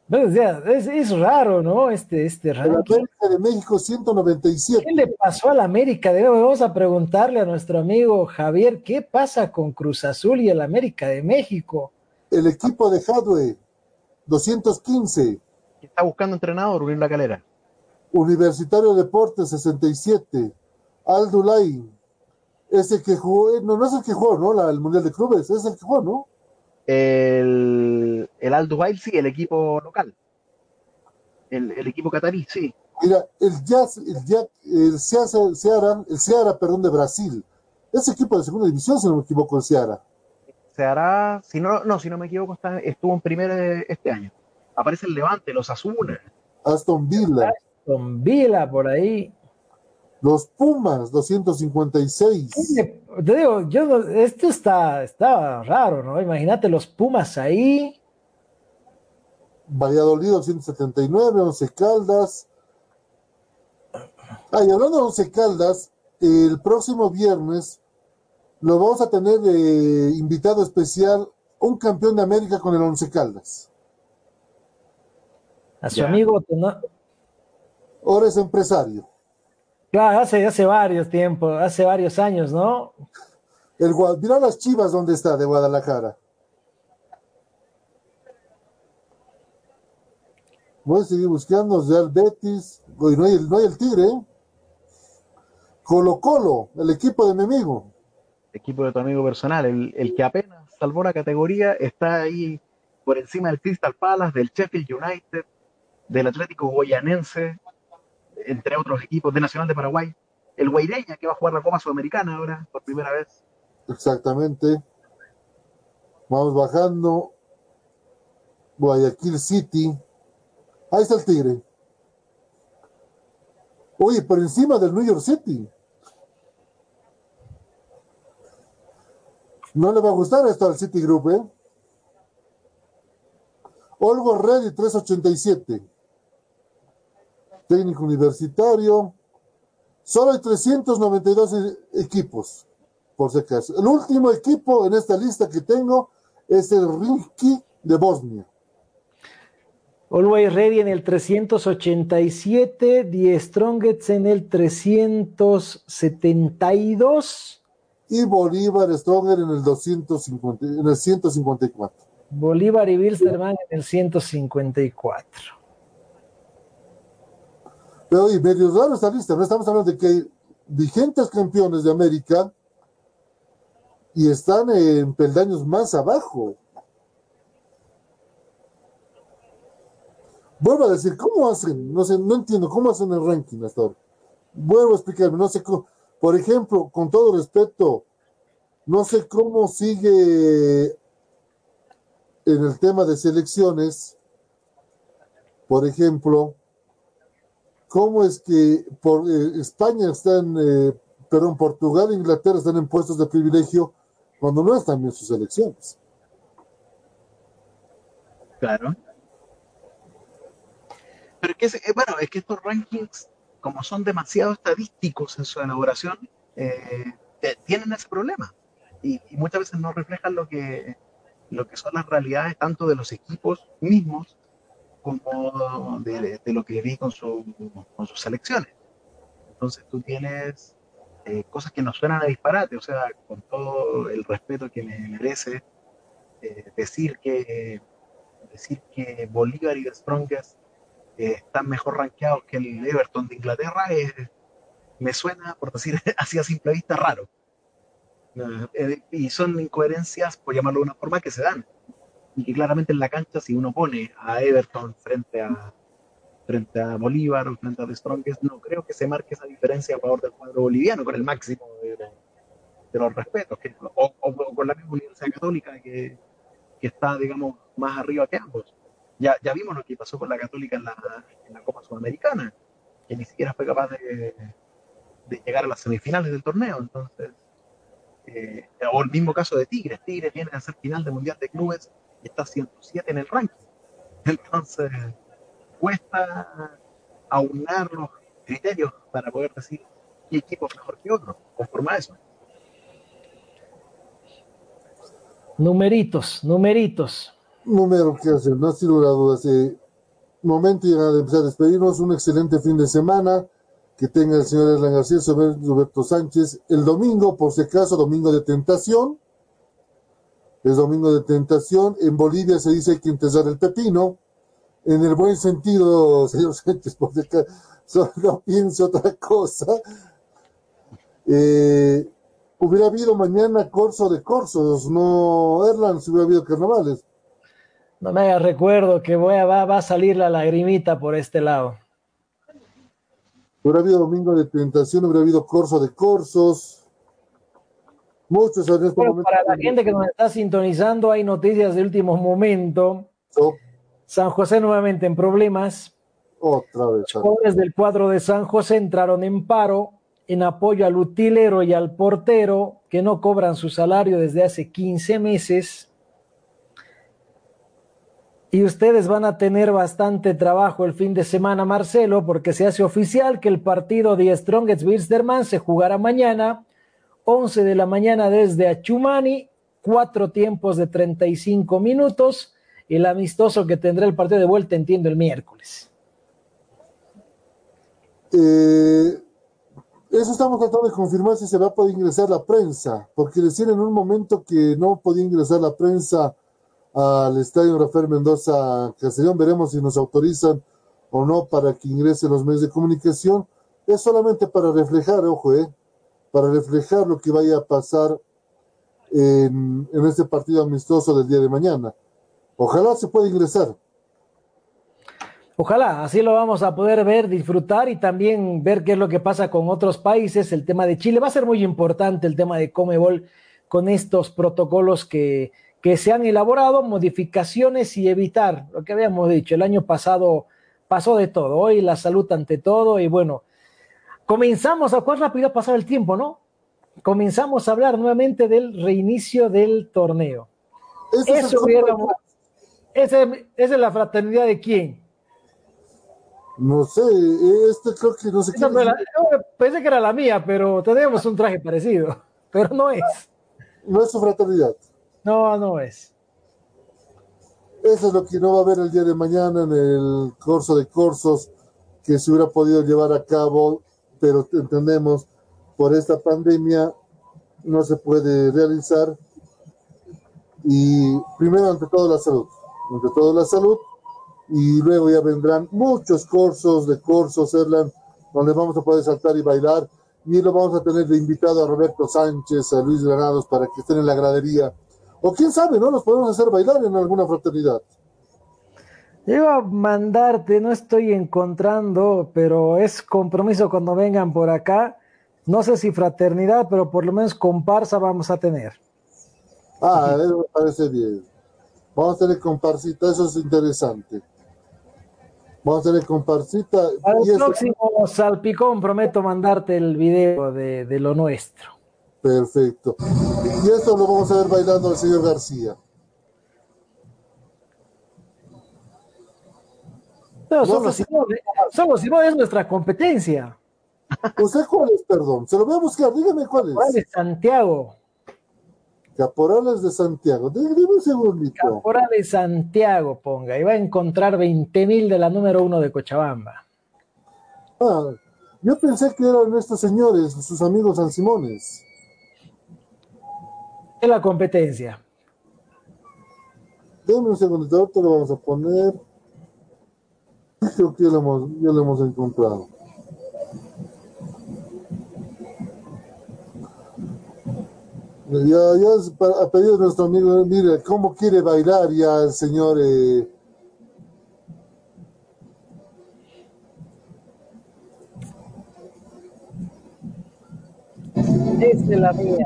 Es, es, raro, ¿no? Este, este ranking. La América de México 197. ¿Qué le pasó a la América? De Vamos a preguntarle a nuestro amigo Javier, ¿qué pasa con Cruz Azul y el América de México? El equipo de Hadwe, 215. Está buscando entrenador, Unir La Calera. Universitario Deportes, 67. Aldulay, ese que jugó, eh, no, no es el que jugó, ¿no? el Mundial de Clubes, es el que jugó, ¿no? El, el Al sí, el equipo local. El, el, equipo catarí, sí. Mira, el Jazz, el, Jazz, el Ceará, el Ceará, perdón, de Brasil. Ese equipo de segunda división, si no me equivoco, el Ceará. Ceará, si no, no, si no me equivoco, está, estuvo en primera este año. Aparece el Levante, los Asuna. Aston Villa. Aston Villa, por ahí. Los Pumas, 256. Te digo, yo, esto está, está raro, ¿no? Imagínate los Pumas ahí. Valladolid, 279, Once Caldas. Ah, y hablando de Once Caldas, el próximo viernes lo vamos a tener de invitado especial un campeón de América con el Once Caldas. A su amigo, ¿no? Ahora es empresario. Claro, hace, hace varios tiempos, hace varios años, ¿no? El, mira las chivas donde está de Guadalajara. Voy a seguir buscando Real Betis. no hay, el, no hay el Tigre. ¿eh? Colo Colo, el equipo de mi amigo. Equipo de tu amigo personal, el, el que apenas salvó la categoría, está ahí por encima del Crystal Palace, del Sheffield United, del Atlético Guayanense, entre otros equipos de Nacional de Paraguay. El Guaireña, que va a jugar la Copa Sudamericana ahora, por primera vez. Exactamente. Vamos bajando. Guayaquil City. Ahí está el Tigre. Oye, por encima del New York City. No le va a gustar esto al City Group, ¿eh? Olgo Ready 387 técnico universitario. Solo hay 392 e-, equipos, por si acaso. El último equipo en esta lista que tengo es el Rimki de Bosnia. Always Ready en el 387, Die Strongets en el 372. Y Bolívar Stronger en el, 250, en el 154. Bolívar y Wilstermann en el 154. Pero y medio raro esta lista, no estamos hablando de que hay vigentes campeones de América y están en peldaños más abajo. Vuelvo a decir, ¿cómo hacen? No sé, no entiendo cómo hacen el ranking hasta ahora. Vuelvo a explicarme, no sé cómo. Por ejemplo, con todo respeto, no sé cómo sigue en el tema de selecciones. Por ejemplo, cómo es que por eh, España están, eh, perdón, Portugal e Inglaterra están en puestos de privilegio cuando no están en sus elecciones. Claro. Pero es que, eh, bueno, es que estos rankings, como son demasiado estadísticos en su elaboración, tienen ese problema. Y, y, muchas veces no reflejan lo que, lo que son las realidades tanto de los equipos mismos como de, lo que vi con, su, con sus selecciones. Entonces tú tienes eh, cosas que nos suenan a disparate, o sea, con todo el respeto que me merece, eh, decir, que, decir que Bolívar y Strongest eh, están mejor rankeados que el Everton de Inglaterra me suena, por decir así a simple vista, raro. y son incoherencias, por llamarlo de una forma, que se dan y que claramente en la cancha, si uno pone a Everton frente a frente a Bolívar o frente a The Strongest, no creo que se marque esa diferencia a favor del cuadro boliviano con el máximo de, los respetos, o, con la misma Universidad Católica que, que, está, digamos, más arriba que ambos. Ya, ya vimos lo que pasó con la Católica en la, Copa Sudamericana, que ni siquiera fue capaz de, de llegar a las semifinales del torneo. Entonces, eh, o el mismo caso de Tigres. Tigres viene a ser final del Mundial de Clubes y está 107 en el ranking. Entonces, cuesta aunar los criterios para poder decir qué equipo es mejor que otro, conforme a eso. Numeritos, numeritos. Número que hacer, no sin lugar a dudas. Eh, momento ya de empezar a despedirnos. Un excelente fin de semana. Que tenga el señor Erlan García, Roberto Sánchez. El domingo, por si acaso, domingo de tentación. Es domingo de tentación. En Bolivia se dice hay que enterrar el pepino. En el buen sentido, señor Sánchez, por si acaso, no piense otra cosa. Eh, hubiera habido mañana corso de corsos, no Erlan, si hubiera habido carnavales. No me hagas recuerdo que voy a, va, va a salir la lagrimita por este lado. Hubiera habido domingo de tentación, hubiera habido corso de corsos. Muchos en este Bueno, momento. para la gente que nos está sintonizando, hay noticias de último momento. San José nuevamente en problemas. Otra vez. Los jóvenes del cuadro de San José entraron en paro en apoyo al utilero y al portero que no cobran su salario desde hace 15 meses. Y ustedes van a tener bastante trabajo el fin de semana, Marcelo, porque se hace oficial que el partido de Strongest Wilstermann se jugará mañana, 11 de la mañana desde Achumani, cuatro tiempos de 35 minutos. El amistoso que tendrá el partido de vuelta, entiendo, el miércoles. Eh, eso estamos tratando de confirmar si se va a poder ingresar la prensa, porque decían en un momento que no podía ingresar la prensa al estadio Rafael Mendoza Castellón. Veremos si nos autorizan o no para que ingresen los medios de comunicación. Es solamente para reflejar, ojo, eh, para reflejar lo que vaya a pasar en, en este partido amistoso del día de mañana. Ojalá se pueda ingresar. Ojalá, así lo vamos a poder ver, disfrutar y también ver qué es lo que pasa con otros países. El tema de Chile va a ser muy importante, el tema de Comebol, con estos protocolos que, que se han elaborado, modificaciones y evitar lo que habíamos dicho. El año pasado pasó de todo, hoy la salud ante todo y bueno, comenzamos a cuán rápido ha pasado el tiempo, ¿no? Comenzamos a hablar nuevamente del reinicio del torneo. Ese es el Eso ese- esa es la fraternidad de quién? No sé, este creo que no sé es. la- yo pensé que era la mía, pero tenemos un traje parecido. Pero no es. No es su fraternidad. No, no es. Eso es lo que no va a haber el día de mañana en el curso de cursos que se hubiera podido llevar a cabo, pero entendemos por esta pandemia no se puede realizar. Y primero, ante todo, la salud. Ante todo, la salud. Y luego ya vendrán muchos cursos de cursos, Erlan, donde vamos a poder saltar y bailar. Y lo vamos a tener de invitado a Roberto Sánchez, a Luis Granados, para que estén en la gradería. O quién sabe, ¿no? Los podemos hacer bailar en alguna fraternidad. Iba a mandarte, no estoy encontrando, pero es compromiso cuando vengan por acá. No sé si fraternidad, pero por lo menos comparsa vamos a tener. Ah, eso me parece bien. Vamos a tener comparsita, eso es interesante. Vamos a tener comparsita. Para y próximo salpicón prometo mandarte el video de, de lo nuestro. Perfecto. Y esto lo vamos a ver bailando al señor García. No, solo Simón, eh, solo Simón es nuestra competencia. ¿Usted cuál es, perdón? Se lo voy a buscar, dígame cuál ¿Cuál es. es Santiago? Caporales de Santiago. Dime un segundito. Caporales Santiago, ponga, y va a encontrar 20 mil de la número uno de Cochabamba. Ah, yo pensé que eran estos señores, sus amigos San Simones. Es la competencia. Deme un segundito, ahorita lo vamos a poner. Creo que ya lo hemos, ya lo hemos encontrado. Ya, ya es pa- ha pedido nuestro amigo, mire, cómo quiere bailar ya el señor. eh, es la mía.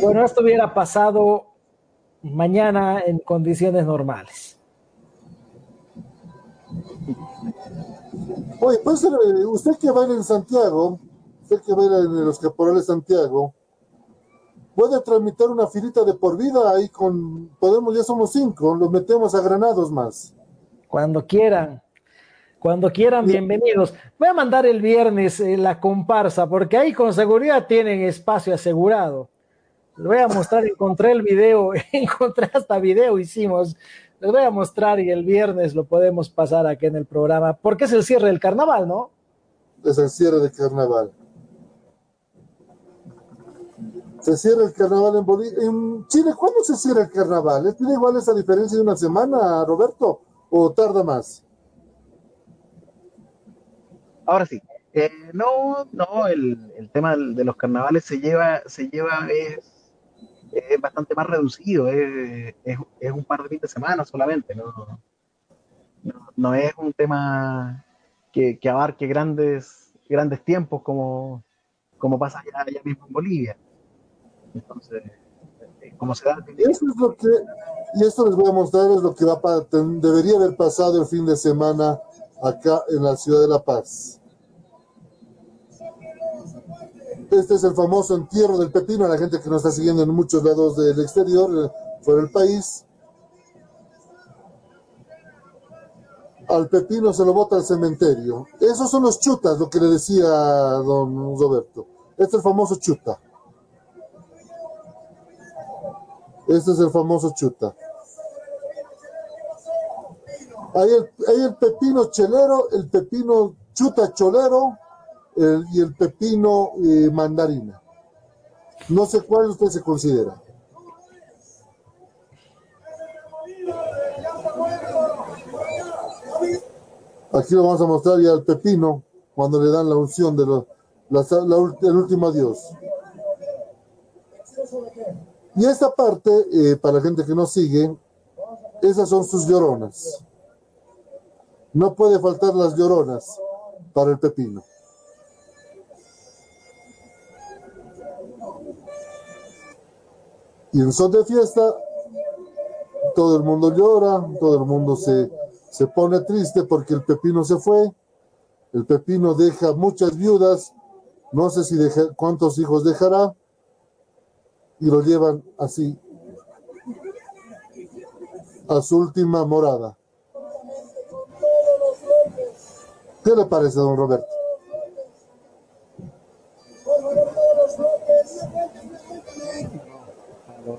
Bueno, esto hubiera pasado mañana en condiciones normales. Oye, eh, usted que baila en Santiago, usted que baila en los Caporales Santiago, puede transmitir una filita de por vida ahí con, podemos, ya somos cinco, los metemos a granados más. Cuando quieran. Cuando quieran, bienvenidos. Voy a mandar el viernes eh, la comparsa, porque ahí con seguridad tienen espacio asegurado. Les voy a mostrar, encontré el video, encontré hasta video, hicimos. Les voy a mostrar y el viernes lo podemos pasar aquí en el programa, porque es el cierre del carnaval, ¿no? Es el cierre del carnaval. Se cierra el carnaval en Bolivia. En Chile, ¿cuándo se cierra el carnaval? ¿Tiene igual esa diferencia de una semana, Roberto? ¿O tarda más? Ahora sí. Eh, no, no, el, el, tema de los carnavales se lleva, se lleva, es, es bastante más reducido, es, es, es, un par de fines de semana solamente, no, no, no es un tema que, que, abarque grandes, grandes tiempos como, como pasa allá, allá mismo en Bolivia. Entonces, eh, como se da. Eso es lo que, y esto les voy a mostrar, es lo que va para, debería haber pasado el fin de semana acá en la ciudad de La Paz. Este es el famoso entierro del pepino, la gente que nos está siguiendo en muchos lados del exterior, fuera del país. Al pepino se lo bota al cementerio. Esos son los chutas, lo que le decía don Roberto. Este es el famoso chuta. Este es el famoso chuta. Hay el, hay el pepino chelero, el pepino chuta cholero el, y el pepino eh, mandarina. No sé cuál usted se considera. Aquí lo vamos a mostrar ya el pepino cuando le dan la unción de los, la, la, el último adiós. Y esta parte, eh, para la gente que nos sigue, esas son sus lloronas. No puede faltar las lloronas para el pepino. Y en son de fiesta, todo el mundo llora, todo el mundo se, se pone triste porque el pepino se fue. El pepino deja muchas viudas, no sé si deja, cuántos hijos dejará, y lo llevan así a su última morada. ¿Qué le parece, don Roberto?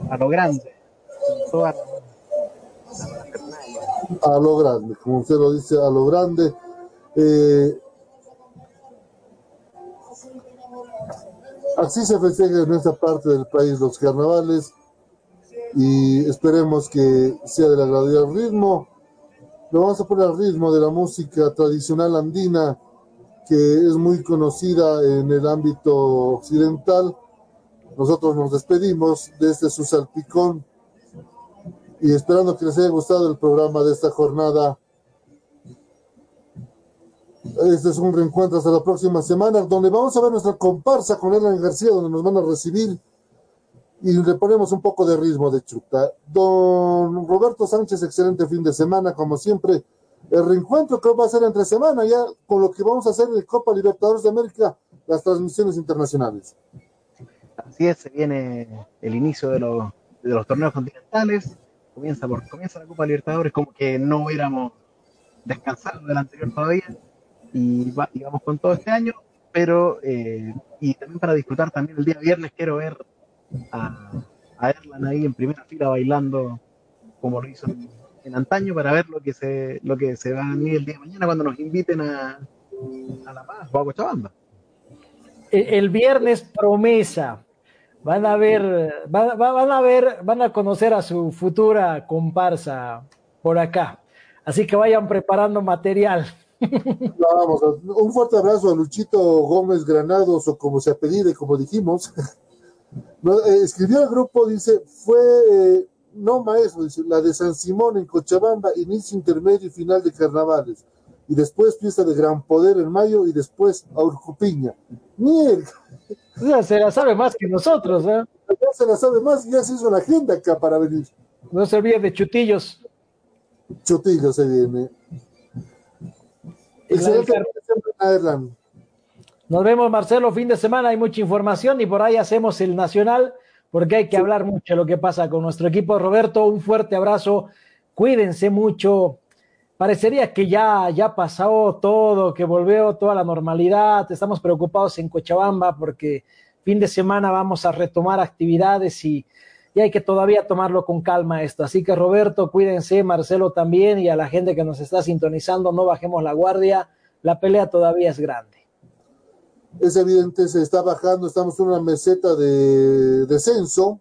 A lo grande. A lo grande, como usted lo dice, a lo grande. Eh, así se festeja en esta parte del país los carnavales y esperemos que sea del agradable ritmo. Lo vamos a poner al ritmo de la música tradicional andina que es muy conocida en el ámbito occidental. Nosotros nos despedimos desde su salpicón y esperando que les haya gustado el programa de esta jornada. Este es un reencuentro hasta la próxima semana, donde vamos a ver nuestra comparsa con Erlan García, donde nos van a recibir y le ponemos un poco de ritmo de chuta. Don Roberto Sánchez, excelente fin de semana, como siempre. El reencuentro creo va a ser entre semana, ya con lo que vamos a hacer en Copa Libertadores de América, las transmisiones internacionales. Así es, se viene el inicio de los, de los torneos continentales, comienza, por, comienza la Copa Libertadores, como que no hubiéramos descansado del anterior todavía, y, va, vamos con todo este año, pero, eh, y también para disfrutar también el día viernes quiero ver a, a Erlan ahí en primera fila bailando como lo hizo en, antaño para ver lo que se lo que se va a venir el día de mañana cuando nos inviten a, a La Paz o a Cochabamba. El viernes promesa. Van a ver, van, van, a ver, van a conocer a su futura comparsa por acá. Así que vayan preparando material. Vamos, un fuerte abrazo a Luchito Gómez Granados, o como se apellide, como dijimos. Eh, escribió el grupo, dice, fue, eh, no maestro, dice, la de San Simón en Cochabamba, inicio, intermedio y final de carnavales. Y después fiesta de Gran Poder en mayo y después a Urcupiña. Ya se la sabe más que nosotros, ¿eh? Ya se la sabe más, ya se hizo la agenda acá para venir. No se olvide de chutillos. Chutillos se viene. Excelente. Nos vemos, Marcelo, fin de semana. Hay mucha información y por ahí hacemos el nacional porque hay que sí. hablar mucho de lo que pasa con nuestro equipo. Roberto, un fuerte abrazo. Cuídense mucho. Parecería que ya, ya pasó todo, que volvió toda la normalidad. Estamos preocupados en Cochabamba porque fin de semana vamos a retomar actividades y, y hay que todavía tomarlo con calma esto. Así que Roberto, cuídense, Marcelo también y a la gente que nos está sintonizando, no bajemos la guardia, la pelea todavía es grande. Es evidente, se está bajando, estamos en una meseta de descenso,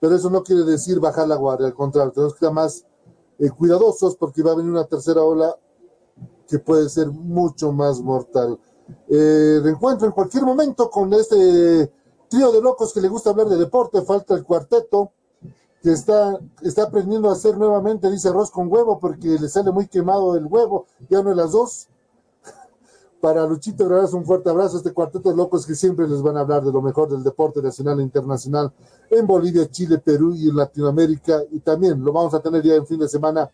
pero eso no quiere decir bajar la guardia, al contrario, tenemos que más eh, cuidadosos porque va a venir una tercera ola que puede ser mucho más mortal. Eh, reencuentro en cualquier momento con este trío de locos que le gusta hablar de deporte, falta el cuarteto que está, está aprendiendo a hacer nuevamente, dice arroz con huevo, porque le sale muy quemado el huevo, ya no las dos. Para Luchito Gracias, un fuerte abrazo este cuarteto de locos que siempre les van a hablar de lo mejor del deporte nacional e internacional en Bolivia, Chile, Perú y en Latinoamérica. Y también lo vamos a tener ya en fin de semana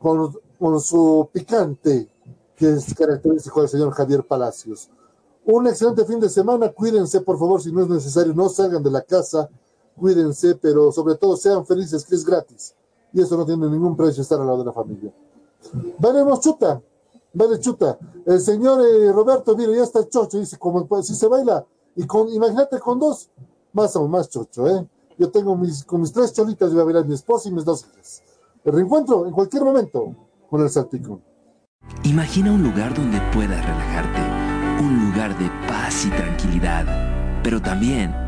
con, con su picante, que es característico del señor Javier Palacios. Un excelente fin de semana, cuídense por favor si no es necesario, no salgan de la casa, cuídense, pero sobre todo sean felices, que es gratis. Y eso no tiene ningún precio estar al lado de la familia. Veremos chuta, vale chuta. El señor eh, Roberto, mire, ya está chocho, dice, como si se baila, y con, imagínate con dos, más o más chocho, ¿eh? Yo tengo mis, con mis tres cholitas, voy a bailar mi esposa y mis dos hijas. El reencuentro en cualquier momento con el salpicón. Imagina un lugar donde puedas relajarte, un lugar de paz y tranquilidad, pero también